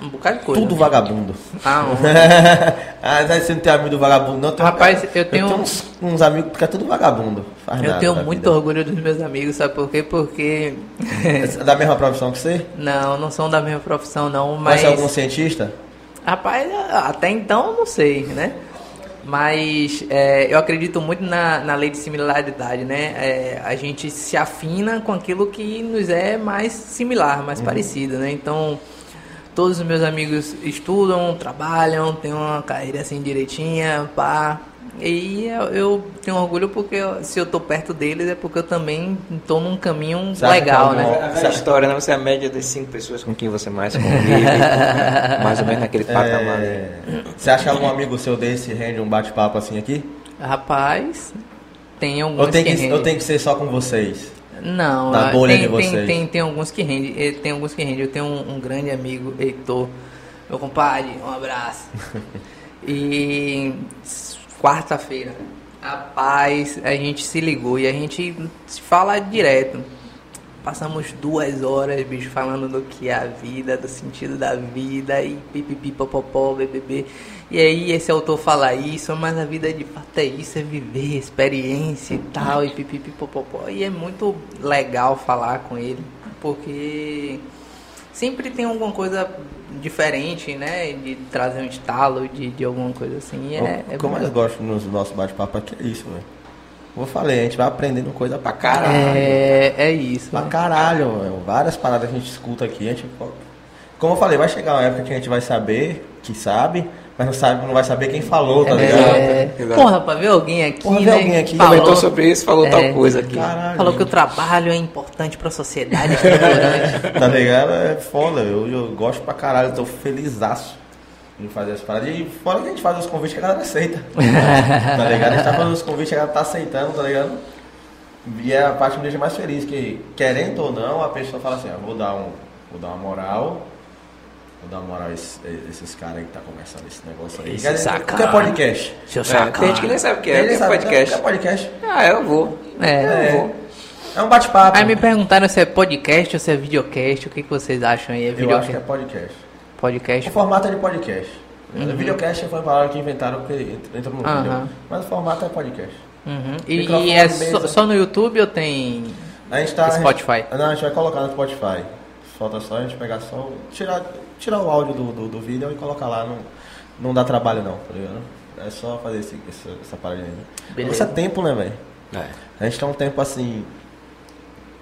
Um bocado de coisa. Tudo vagabundo. Ah, ah, você não tem amigo do vagabundo, não? Tem- Rapaz, eu tenho- uns, uns amigos que é tudo vagabundo. Faz eu tenho muito vida. orgulho dos meus amigos, sabe por quê? Porque. É Da mesma profissão que você? não, não são da mesma profissão, não, Mas mas. é algum cientista? Rapaz, até então eu não sei, né? Mas é, eu acredito muito na, na lei de similaridade, né? É, a gente se afina com aquilo que nos é mais similar, mais parecido, né? Então, todos os meus amigos estudam, trabalham, têm uma carreira assim direitinha, pá. E eu, eu tenho orgulho porque eu- se eu tô perto deles é porque eu também tô num caminho acha legal, que né? alguma- A velha história, né? Você é a média das cinco pessoas com quem você mais convive. mais ou menos naquele patamar. né? É, Você acha que algum amigo seu desse rende um bate-papo assim aqui? Rapaz, tem alguns Ou tem que, rendem. ou tem que ser só com vocês? Não, Na ah, bolha tem, de tem, vocês. tem, tem alguns que rendem. eh, Tem alguns que rendem. Eu tenho um, um grande amigo, Heitor, meu compadre, um abraço. e quarta-feira. Rapaz, a gente se ligou e a gente se fala direto. Passamos duas horas, bicho, falando do que é a vida, do sentido da vida e pipipi, popopó, bbb. E aí esse autor fala isso, mas a vida de fato é isso, é viver, experiência e tal, e pipipi, popopó. E é muito legal falar com ele, porque sempre tem alguma coisa diferente, né? De trazer um estalo, de, de alguma coisa assim. É, o, é como eu gosto nos nossos bate-papo aqui é isso, velho. Como eu falei, a gente vai aprendendo coisa pra caralho. É, é isso. Pra caralho, meu. Várias paradas a gente escuta aqui. A gente, como eu falei, vai chegar uma época que a gente vai saber, que sabe, mas não sabe, não vai saber quem falou, tá é, ligado? É. Porra, pra ver alguém aqui, Porra, né? ver alguém aqui falou, comentou sobre isso, falou é, tal coisa aqui. Caralho, falou que o trabalho é importante pra sociedade estruturante. tá ligado? É foda, eu, eu gosto pra caralho, tô felizaço em fazer as paradas. E fora que a gente faz os convites que a galera aceita. tá ligado? A gente tá fazendo os convites que a galera tá aceitando, tá ligado? E é a parte que me deixa mais feliz, que querendo ou não, a pessoa fala assim, ah, vou dar um. Vou dar uma moral. Vou dar uma moral a esses, esses caras aí que tá começando esse negócio aí. Esse o que é podcast? Seu é, tem gente que nem sabe o que é, que é podcast. O que é podcast? Ah, eu vou. É, é. eu vou. É um bate-papo. Aí me perguntaram se é podcast ou se é videocast. O que, que vocês acham aí? É videocast? Eu acho que é podcast. Podcast? O formato é de podcast. Uhum. Videocast foi uma palavra que inventaram porque entra no uhum. vídeo. Mas o formato é podcast. Uhum. E, e, é só, só, no YouTube ou tem a gente tá, Spotify? A gente, não, a gente vai colocar no Spotify. Falta só a gente pegar só. Tirar, tirar o áudio do, do, do vídeo e colocar lá. Não, não dá trabalho não, tá ligado? É só fazer esse, essa, essa parada aí. Isso é tempo, né, velho? É. A gente tá um tempo assim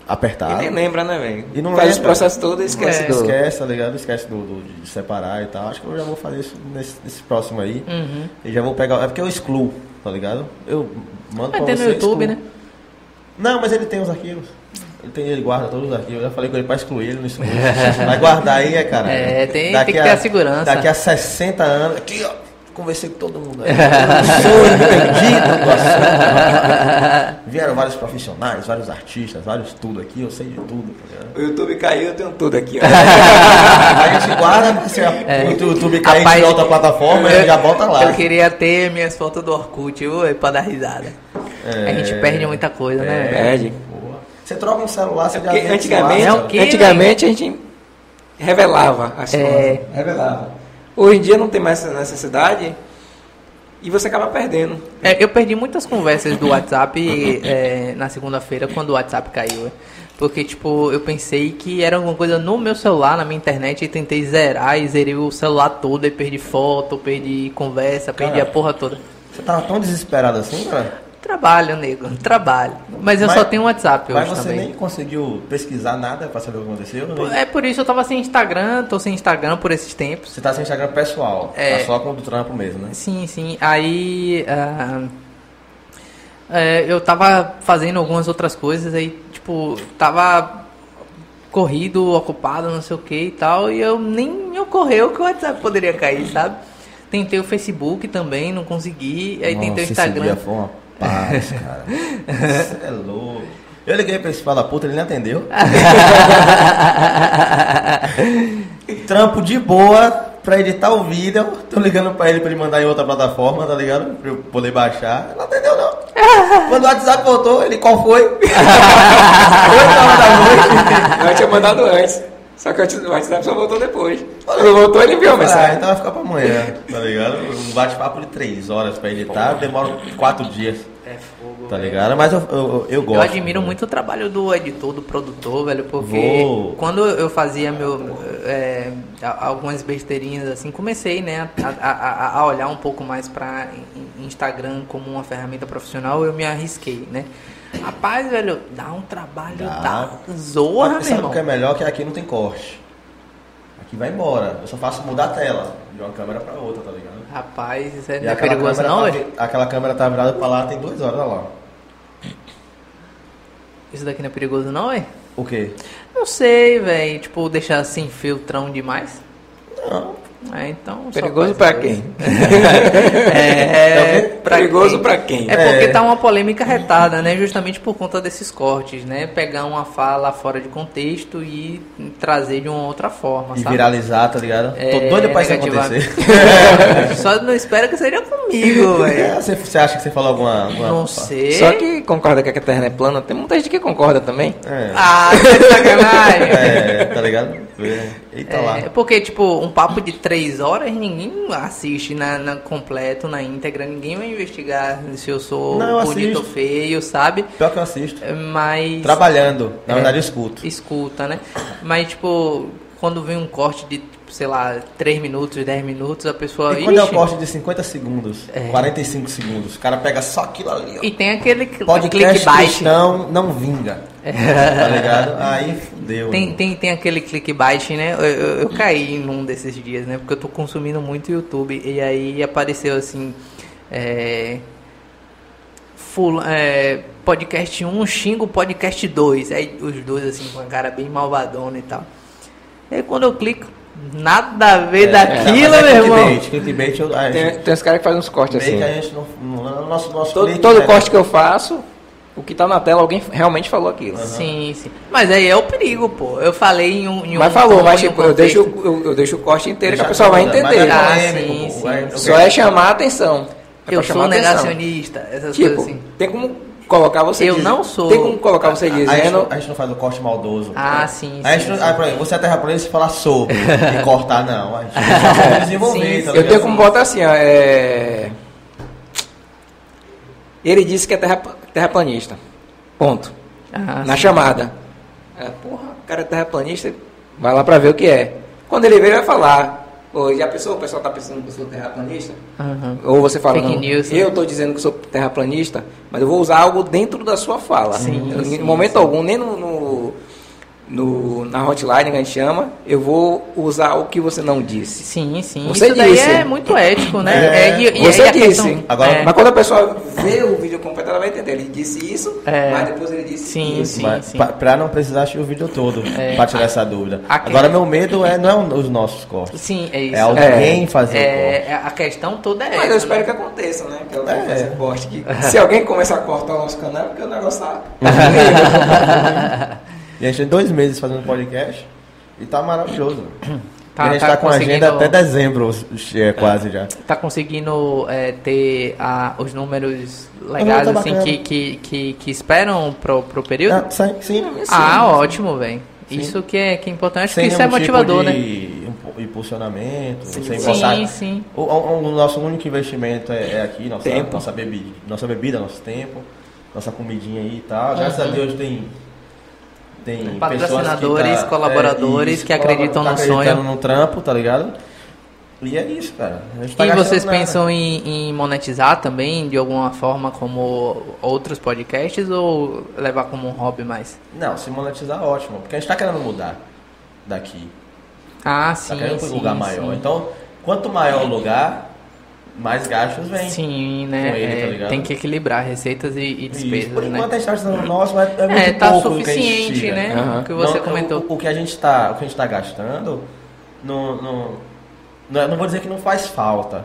apertado. E nem lembra, né, velho? E não Faz lembra. os processos todos e esquece é, do... Esquece, tá ligado? Esquece do, do, de separar e tal. Acho que eu já vou fazer isso nesse, nesse próximo aí. Uhum. E já vou pegar... É porque eu excluo, tá ligado? Eu mando Vai pra ter no YouTube, excluo. né? Não, mas ele tem os arquivos. Ele, tem, ele guarda todos os arquivos. Eu já falei com ele pra excluir, ele não exclui. Vai guardar aí, é, cara. É, tem, tem que ter a segurança. Daqui a 60 anos... Aqui, ó conversei com todo mundo. Aí. Sou entendido do assunto. Vieram vários profissionais, vários artistas, vários tudo aqui, eu sei de tudo. Tá o YouTube caiu, eu tenho tudo aqui. Ó. a gente guarda, se é. o YouTube cair Rapaz, de outra plataforma, eu, já volta lá. Eu queria ter minhas fotos do Orkut, ui, pra dar risada. É, a gente perde muita coisa, é, né? Perde. Você troca um celular, você é já antigamente, é o quê, antigamente a gente revelava as é. coisas. Revelava. Hoje em dia não tem mais essa necessidade e você acaba perdendo. É, eu perdi muitas conversas do WhatsApp é, na segunda-feira quando o WhatsApp caiu. Porque, tipo, eu pensei que era alguma coisa no meu celular, na minha internet, e tentei zerar e zerei o celular todo e perdi foto, perdi conversa, perdi a porra toda. Você tava tão desesperado assim, cara? Trabalho, nego, trabalho. Mas eu mas, só tenho WhatsApp hoje Mas você também. nem conseguiu pesquisar nada pra saber o que aconteceu? É por isso eu tava sem Instagram, tô sem Instagram por esses tempos. Você tá sem Instagram pessoal, é, tá só com o do trampo mesmo, né? Sim, sim. Aí uh, é, eu tava fazendo algumas outras coisas, aí tipo, tava corrido, ocupado, não sei o que e tal, e eu nem me ocorreu que o WhatsApp poderia cair, sabe? Tentei o Facebook também, não consegui. Aí Nossa, tentei o Instagram. Esse dia foi uma paz, cara. Você é louco. Eu liguei pra esse fala puta, ele não atendeu. Trampo de boa pra editar o vídeo. Tô ligando pra ele pra ele mandar em outra plataforma, tá ligado? Pra eu poder baixar. Não atendeu, não. Quando o WhatsApp voltou, ele qual foi? 8 horas da noite. Eu tinha mandado antes. Só que o WhatsApp só voltou depois. Quando voltou, ele viu a mensagem. Ah, então vai ficar pra amanhã, tá ligado? Um bate-papo de 3 horas pra editar, demora 4 dias. É fogo. Tá ligado? Mas eu, eu, eu gosto. Eu admiro muito o trabalho do editor, do produtor, velho, porque Vou. quando eu fazia meu, é, algumas besteirinhas assim, comecei, né, a, a, a olhar um pouco mais pra Instagram como uma ferramenta profissional, eu me arrisquei, né? Rapaz, velho, dá um trabalho dá. da zorra, Mas, irmão. o que é melhor que aqui não tem corte. Aqui vai embora. Eu só faço mudar a tela de uma câmera pra outra, tá ligado? Rapaz, isso é, não é perigoso não, tá? Aquela câmera tá virada pra lá tem duas horas, olha lá. Isso daqui não é perigoso não, velho? O quê? Não sei, velho. Tipo, deixar assim filtrão demais. Não, É, então, Perigoso para quem? é, pra perigoso para quem? É porque é. tá uma polêmica retada, né? Justamente por conta desses cortes, né? Pegar uma fala fora de contexto e trazer de uma outra forma, e sabe? viralizar, tá ligado? É, Tô doido pra isso acontecer. Só não espero que seja comigo, velho. É, você, você, acha que você falou alguma... alguma... Não sei. Só que concorda que a Terra é plana. Tem muita gente que concorda também. É. Ah, que sacanagem. É, tá ligado? Eita é, lá. Porque, tipo, um papo de três horas ninguém assiste na, na completo, na íntegra. Ninguém vai investigar se eu sou Não, eu bonito ou feio, sabe? Pior que eu assisto. Mas. Trabalhando. Na É. verdade, eu escuto. Escuta, né? Mas, tipo, quando vem um corte de, sei lá, 3 minutos, 10 minutos, a pessoa. E quando é "Ixi", corte de 50 segundos, É. 45 segundos, o cara pega só aquilo ali, ó. E tem aquele Podcast cristão não vinga. Tá ligado? Aí fudeu. Tem, tem, tem aquele clickbait, né? Eu, eu, eu caí num desses dias, né? Porque eu tô consumindo muito YouTube. E aí apareceu assim. É, fula- é, podcast 1 xinga o podcast 2. Aí os dois assim com a cara bem malvadona e tal. E aí quando eu clico, nada a ver É, daquilo, mas é meu irmão. clickbait, clickbait, eu, a Tem, gente, tem uns caras que fazem uns cortes assim. que a gente não, não, nosso, nosso Todo, todo né? corte que eu faço, o que tá na tela, alguém realmente falou aquilo. Sim, sim. Mas aí é o perigo, pô. Eu falei em um. Em Mas um falou, mas um tipo, eu deixo, eu, eu deixo o corte inteiro que a pessoa vai entender. é Ah, sim, sim. Só é chamar a atenção. É Eu sou negacionista, essas Tipo, coisas assim. tem como colocar você Eu não sou. Tem como colocar você A, a, gente dizendo. não, a gente não faz o corte maldoso. Ah, sim, A gente sim, não, sim. ah, exemplo, você é terraplanista e falar sobre e cortar, não. A gente desenvolver, Sim, tá. Eu tenho como botar assim, ó, é... Ele disse que é terra, terraplanista. Ponto. Ah, Na sim. chamada. É, porra, o cara é terraplanista, vai lá pra ver o que é. Quando ele ele vai falar. Pô, já pensou, o pessoal tá pensando que eu sou terraplanista? Aham. Ou você fala, Fake não, news, né? eu tô dizendo que sou terraplanista, mas eu vou usar algo dentro da sua fala. Sim, Eu, em sim, momento sim. algum, nem no, no, no- na hotline que a gente chama, eu vou usar o que você não disse. Sim, sim. Você Isso daí disse. é muito ético, né? É, É, e, e você a disse. questão- Agora- é, Mas quando a pessoa vê o vídeo completo, ela vai entender. Ele disse isso, É. mas depois ele disse Sim, isso. sim. Mas, pra, pra não precisar assistir o vídeo todo, É. pra tirar essa dúvida. Agora, meu medo é, não é o- os nossos cortes. Sim, é isso. É alguém fazer o É, corte. é, a questão toda é Mas essa. eu espero né? que aconteça, né? Que alguém É. faça corte que se alguém começar a cortar o nosso canal, é porque o negócio tá. E a gente tem dois meses fazendo podcast e tá maravilhoso. Tá- e a gente tá tá, com a agenda até dezembro, é, quase já. Tá conseguindo é, ter ah, os números legais, tá assim, que, que, que, que esperam pro, pro período? Ah, sim, sim. Ah, ótimo, velho. Sim. Isso que é, que é importante, acho Sem que isso é nenhum motivador, tipo né? de impu- impulsionamento, sem Sim, botar... sim. O, o- o nosso único investimento é, é aqui, nossa, Tempo. nossa bebida, nossa bebida, nosso tempo, nossa comidinha aí e tal. Graças a Uhum. Deus tem tem Patrocinadores, que tá- colaboradores isso, que acreditam tá no acreditando sonho. no trampo, tá ligado? E é isso, cara. Tá E vocês nada. pensam em, em monetizar também de alguma forma como outros podcasts ou levar como um hobby mais? Não, se monetizar, ótimo. Porque a gente tá querendo mudar daqui. Ah, Tá sim, querendo um sim, lugar maior. sim. Então, quanto maior o lugar, mais gastos vem. Sim, né? com ele, tá É, ligado? tem que equilibrar receitas e, e Isso. despesas, Por né? enquanto a gente tá gastando nosso, mas é muito É, tá pouco que suficiente, tira. né? Aham. O que você Não, comentou. O, o que a gente tá, o que a gente tá gastando, não, não, não, é- não vou dizer que não faz falta,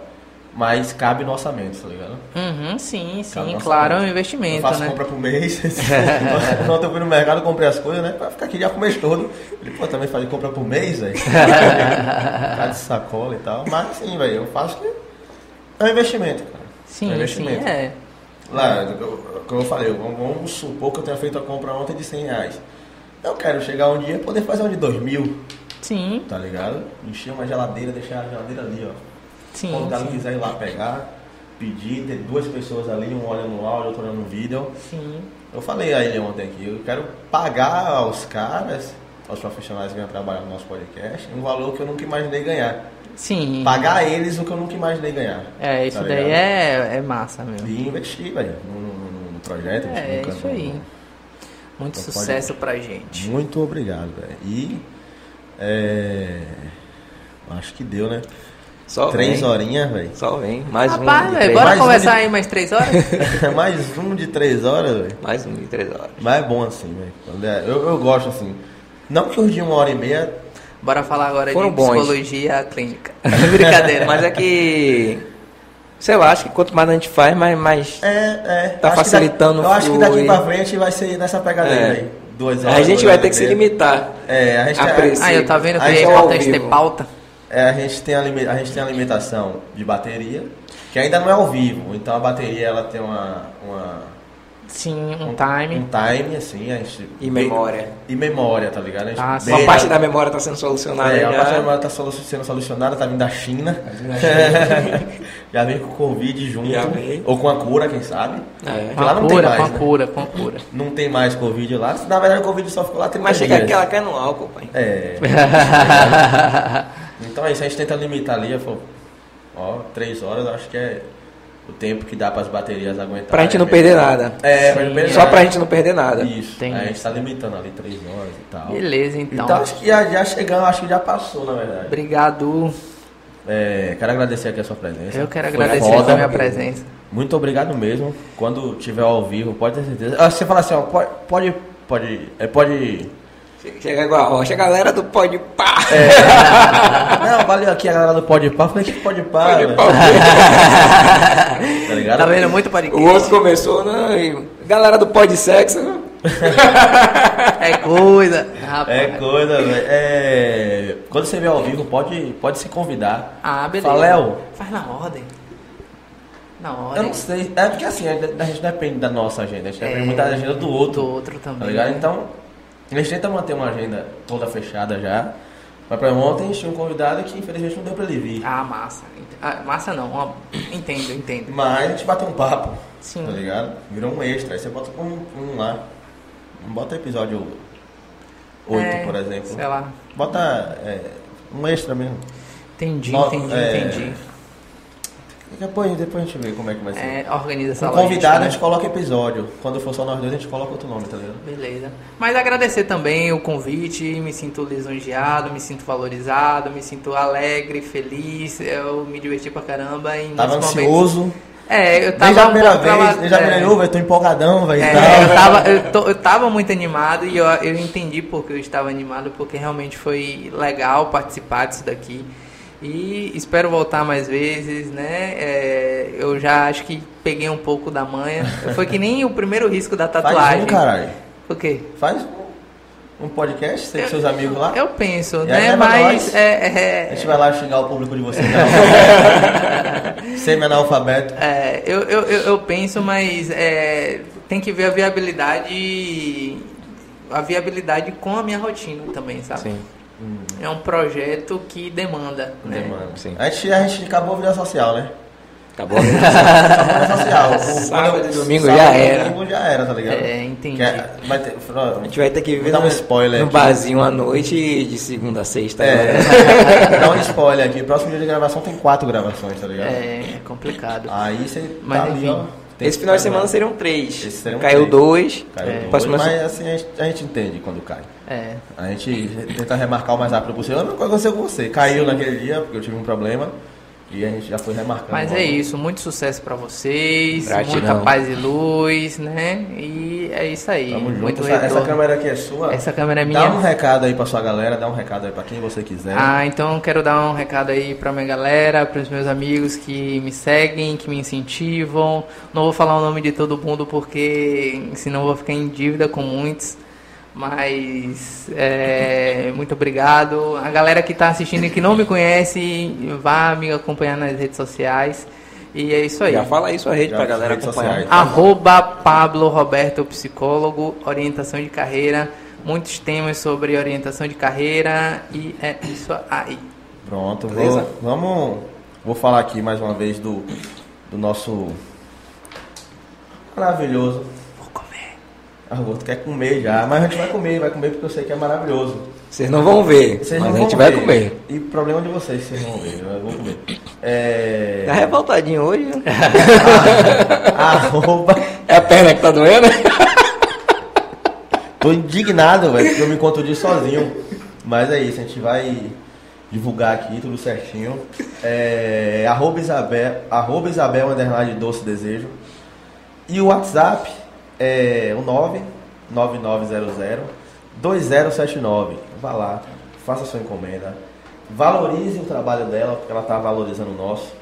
mas cabe no orçamento, tá ligado? Uhum, sim, sim, claro, é um orçamento. Eu investimento, faço né? compra por mês. Ontem eu fui no mercado, comprei as coisas, né? Pra ficar aqui já com o mês todo. Ele, pô, também faz compra por mês, velho. Ficar de sacola e tal. Mas sim, velho, eu faço que é um investimento, cara. é um Sim, sim, investimento. é. Lá, como eu falei, vamos, supor que eu tenha feito a compra ontem de 100 reais. Eu quero chegar um dia e poder fazer um de 2 mil, Sim, tá ligado? Encher uma geladeira, deixar a geladeira ali, ó. sim, Quando o cara sim. quiser ir lá pegar, pedir, ter duas pessoas ali, um olhando no áudio, outro olhando no vídeo. sim. Eu falei a ele ontem aqui, eu quero pagar aos caras, aos profissionais que vêm trabalhar no nosso podcast, um valor que eu nunca imaginei ganhar. Sim. Pagar eles o que eu nunca imaginei ganhar. É, isso tá daí é, é massa mesmo. E investir, velho, no, no- no projeto. É, nunca- isso aí. Muito Então pode- sucesso pra gente. Muito obrigado, velho. E. É. Acho que deu, né? Só Três vem. horinhas, velho. Só vem. Mais um. Rapaz, velho, três. bora Mais um conversar de- aí mais três horas? Mais um de três horas, velho. Mais um de três horas. Mas é bom assim, velho. É- Eu, eu gosto assim. Não que os de uma hora e meia Bora falar agora Foram de bons. psicologia clínica. Brincadeira. Mas é que. Sei lá, acho que quanto mais a gente faz, mais. mais É, é. Tá Acho que facilitando daqui- Eu acho que daqui pra frente vai ser nessa pegada É. aí. Duas horas. a gente vai ter e que se limitar. É, a gente, a é, preço. Aí eu tá vendo que é importante ter pauta. é, a gente tem a, a gente tem a limitação de bateria, que ainda não é ao vivo. Então a bateria ela tem uma, uma Sim, um um time. time assim, a gente E memória. e memória, tá ligado? A gente Ah. Uma parte da memória está sendo solucionada. É, a parte da memória tá solu- sendo solucionada, tá vindo da China. Já vem com o Covid junto. Ou com a cura, quem sabe. É. Porque Com lá a não tem cura, mais, com a né? cura, com a cura. Não tem mais Covid lá. Na verdade, o Covid só ficou lá 30 Mas chega dias. aqui, ela cai no álcool, pai. É. então é isso, a gente tenta limitar ali, ó, três horas, eu acho que é o tempo que dá para as baterias aguentar. Pra gente não perder nada. É, pra não perder Só nada. pra gente não perder nada. Isso, Tem aí a gente isso. tá limitando ali três horas e tal. Beleza, então. Então acho que já, já chegamos, acho que já passou, na verdade. Obrigado. É, quero agradecer aqui a sua presença. Eu quero Foi agradecer foda. a minha presença. Muito obrigado mesmo. Quando tiver ao vivo, pode ter certeza. Ah, Você fala assim, ó, pode, pode, pode, é, pode Chega igual, ó, chega a galera do Pode Pá. Não, valeu aqui a galera do Pode Pá. Falei que Pode Pá. Pode velho. Pá. Tá ligado? Tá vendo muito O podcast? outro começou, né? Galera do Pode Sexo. né? É coisa. Rapaz. É coisa, velho. É... Quando você vê ao vivo, pode, pode se convidar. Ah, beleza. Fala, Léo. Faz na ordem. Na Eu ordem. não sei. É porque assim, a gente depende da nossa agenda. A gente depende É, muito da agenda do outro. Do outro também. Tá ligado? né? Então, a gente tenta manter uma agenda toda fechada já. Mas pra ontem tinha um convidado que infelizmente não deu pra ele vir. Ah, massa. Ah, massa não. ó, Entendo, entendo. Mas a gente bateu um papo. Sim. Tá ligado? Virou um extra. Aí você bota um, um lá. Bota episódio 8, É, por exemplo. Sei lá. Bota é, um extra mesmo. Entendi, No- entendi, é, entendi. Depois, depois a gente vê como é que vai ser. É, organiza essa Com convidado logística, a né? gente coloca episódio. Quando for só nós dois, a gente coloca outro nome, tá ligado? Beleza. Mas agradecer também o convite, me sinto lisonjeado, me sinto valorizado, me sinto alegre, feliz, eu me diverti pra caramba em Tava momentos. ansioso. É, eu tava Desde a um primeira pouco vez, trava- desde a primeira é. eu tô empolgadão, velho. É, eu, tava, eu, tô- eu tava muito animado e eu, eu entendi porque eu estava animado, porque realmente foi legal participar disso daqui. E espero voltar mais vezes, né? É, eu já acho que peguei um pouco da manha. Foi que nem o primeiro risco da Faz tatuagem. um, caralho. O quê? Faz um, podcast, você com seus amigos lá. Eu penso, E né? Mas nós. é, A é, gente vai lá xingar o público de vocês. Né? Semi-analfabeto. é, eu, eu, eu, eu penso, mas é, tem que ver a viabilidade a viabilidade com a minha rotina também, sabe? Sim. É um projeto que demanda, né? Demanda. Sim. A gente, a gente acabou a vida social, né? Acabou. Acabou a vida social. O- Sábado quando- e domingo sábado já e era. Domingo já era, tá ligado? É, entendi. Que é- vai ter, A gente vai ter que ver dar um spoiler no aqui. barzinho à noite de segunda a sexta. É, né? dá um spoiler aqui. Próximo dia de gravação tem quatro gravações, tá ligado? É, é complicado. Aí você Mas tá ali, enfim. ó. Tem Esse final de semana seriam três. Esse seriam Caiu três. dois. Caiu É. dois, mas assim, a gente, a gente entende quando cai. É. A gente tenta remarcar o mais rápido possível. A mesma coisa aconteceu com você. Caiu naquele dia, porque eu tive um problema. E a gente já foi remarcando. Mas logo. é isso, muito sucesso pra vocês, Gratidão. muita paz e luz, né? E é isso aí. Tamo junto. muito Essa, essa câmera aqui é sua. Essa câmera é minha. Dá um recado aí pra sua galera, dá um recado aí pra quem você quiser. Ah, então eu quero dar um recado aí pra minha galera, pros meus amigos que me seguem, que me incentivam. Não vou falar o nome de todo mundo porque senão eu vou ficar em dívida com muitos. Mas é, muito obrigado. A galera que tá assistindo e que não me conhece, vá me acompanhar nas redes sociais. E é isso aí. Já fala aí sua rede Já, pra galera redes acompanhar. sociais. Arroba Pablo Roberto Psicólogo, orientação de carreira, muitos temas sobre orientação de carreira e é isso aí. Pronto, Beleza? vou, vamos. Vou falar aqui mais uma vez do, do nosso maravilhoso. Comer. Ah, o outro quer comer já, mas a gente vai comer, vai comer porque eu sei que é maravilhoso. Vocês não vão ver, Vocês mas a gente vai ver. comer. E problema de vocês, vocês vão ver, eu vou comer. É. Tá revoltadinho hoje. né? Arroba. É a perna que tá doendo? Tô indignado, velho, porque eu me encontro disso sozinho. Mas é isso, a gente vai divulgar aqui tudo certinho. É, arroba Isabel, arroba Isabel underline doce desejo. E o WhatsApp é o 99900 2079. Vá lá, faça sua encomenda, valorize o trabalho dela, porque ela está valorizando o nosso.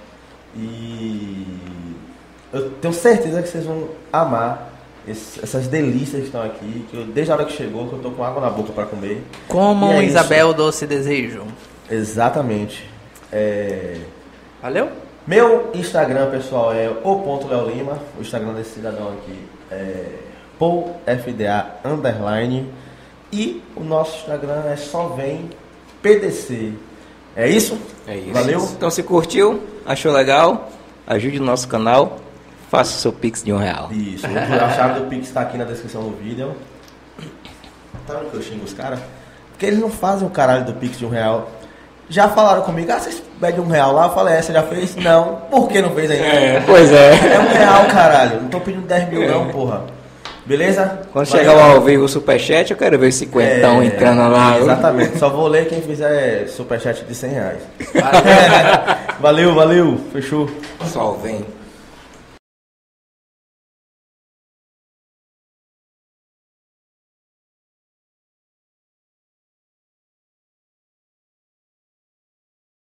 E eu tenho certeza que vocês vão amar esse- essas delícias que estão aqui, que eu, desde a hora que chegou, que eu tô com água na boca para comer. Comam é Isabel Doce Desejo. Exatamente. É, Valeu? Meu Instagram, pessoal, é o ponto Lima. O Instagram desse cidadão aqui é PaulFDA underline. E o nosso Instagram é só vem PDC. É isso? É isso. Valeu? Então se curtiu, achou legal, ajude o nosso canal, faça o seu pix de um real. Isso. A chave do Pix está aqui na descrição do vídeo. Tá vendo que eu xingo os caras? Porque eles não fazem o caralho do Pix de um real. Já falaram comigo, ah, vocês pedem um real lá? Eu falei, é, você já fez? Não. Por que não fez ainda? pois é. É um real, caralho. Não tô pedindo 10 mil não, porra. Beleza? Quando Valeu. chegar o ao vivo o superchat, eu quero ver esse cinquentão É, entrando lá. Exatamente. Só vou ler quem fizer superchat de 100 reais. valeu, valeu. Fechou. Só vem.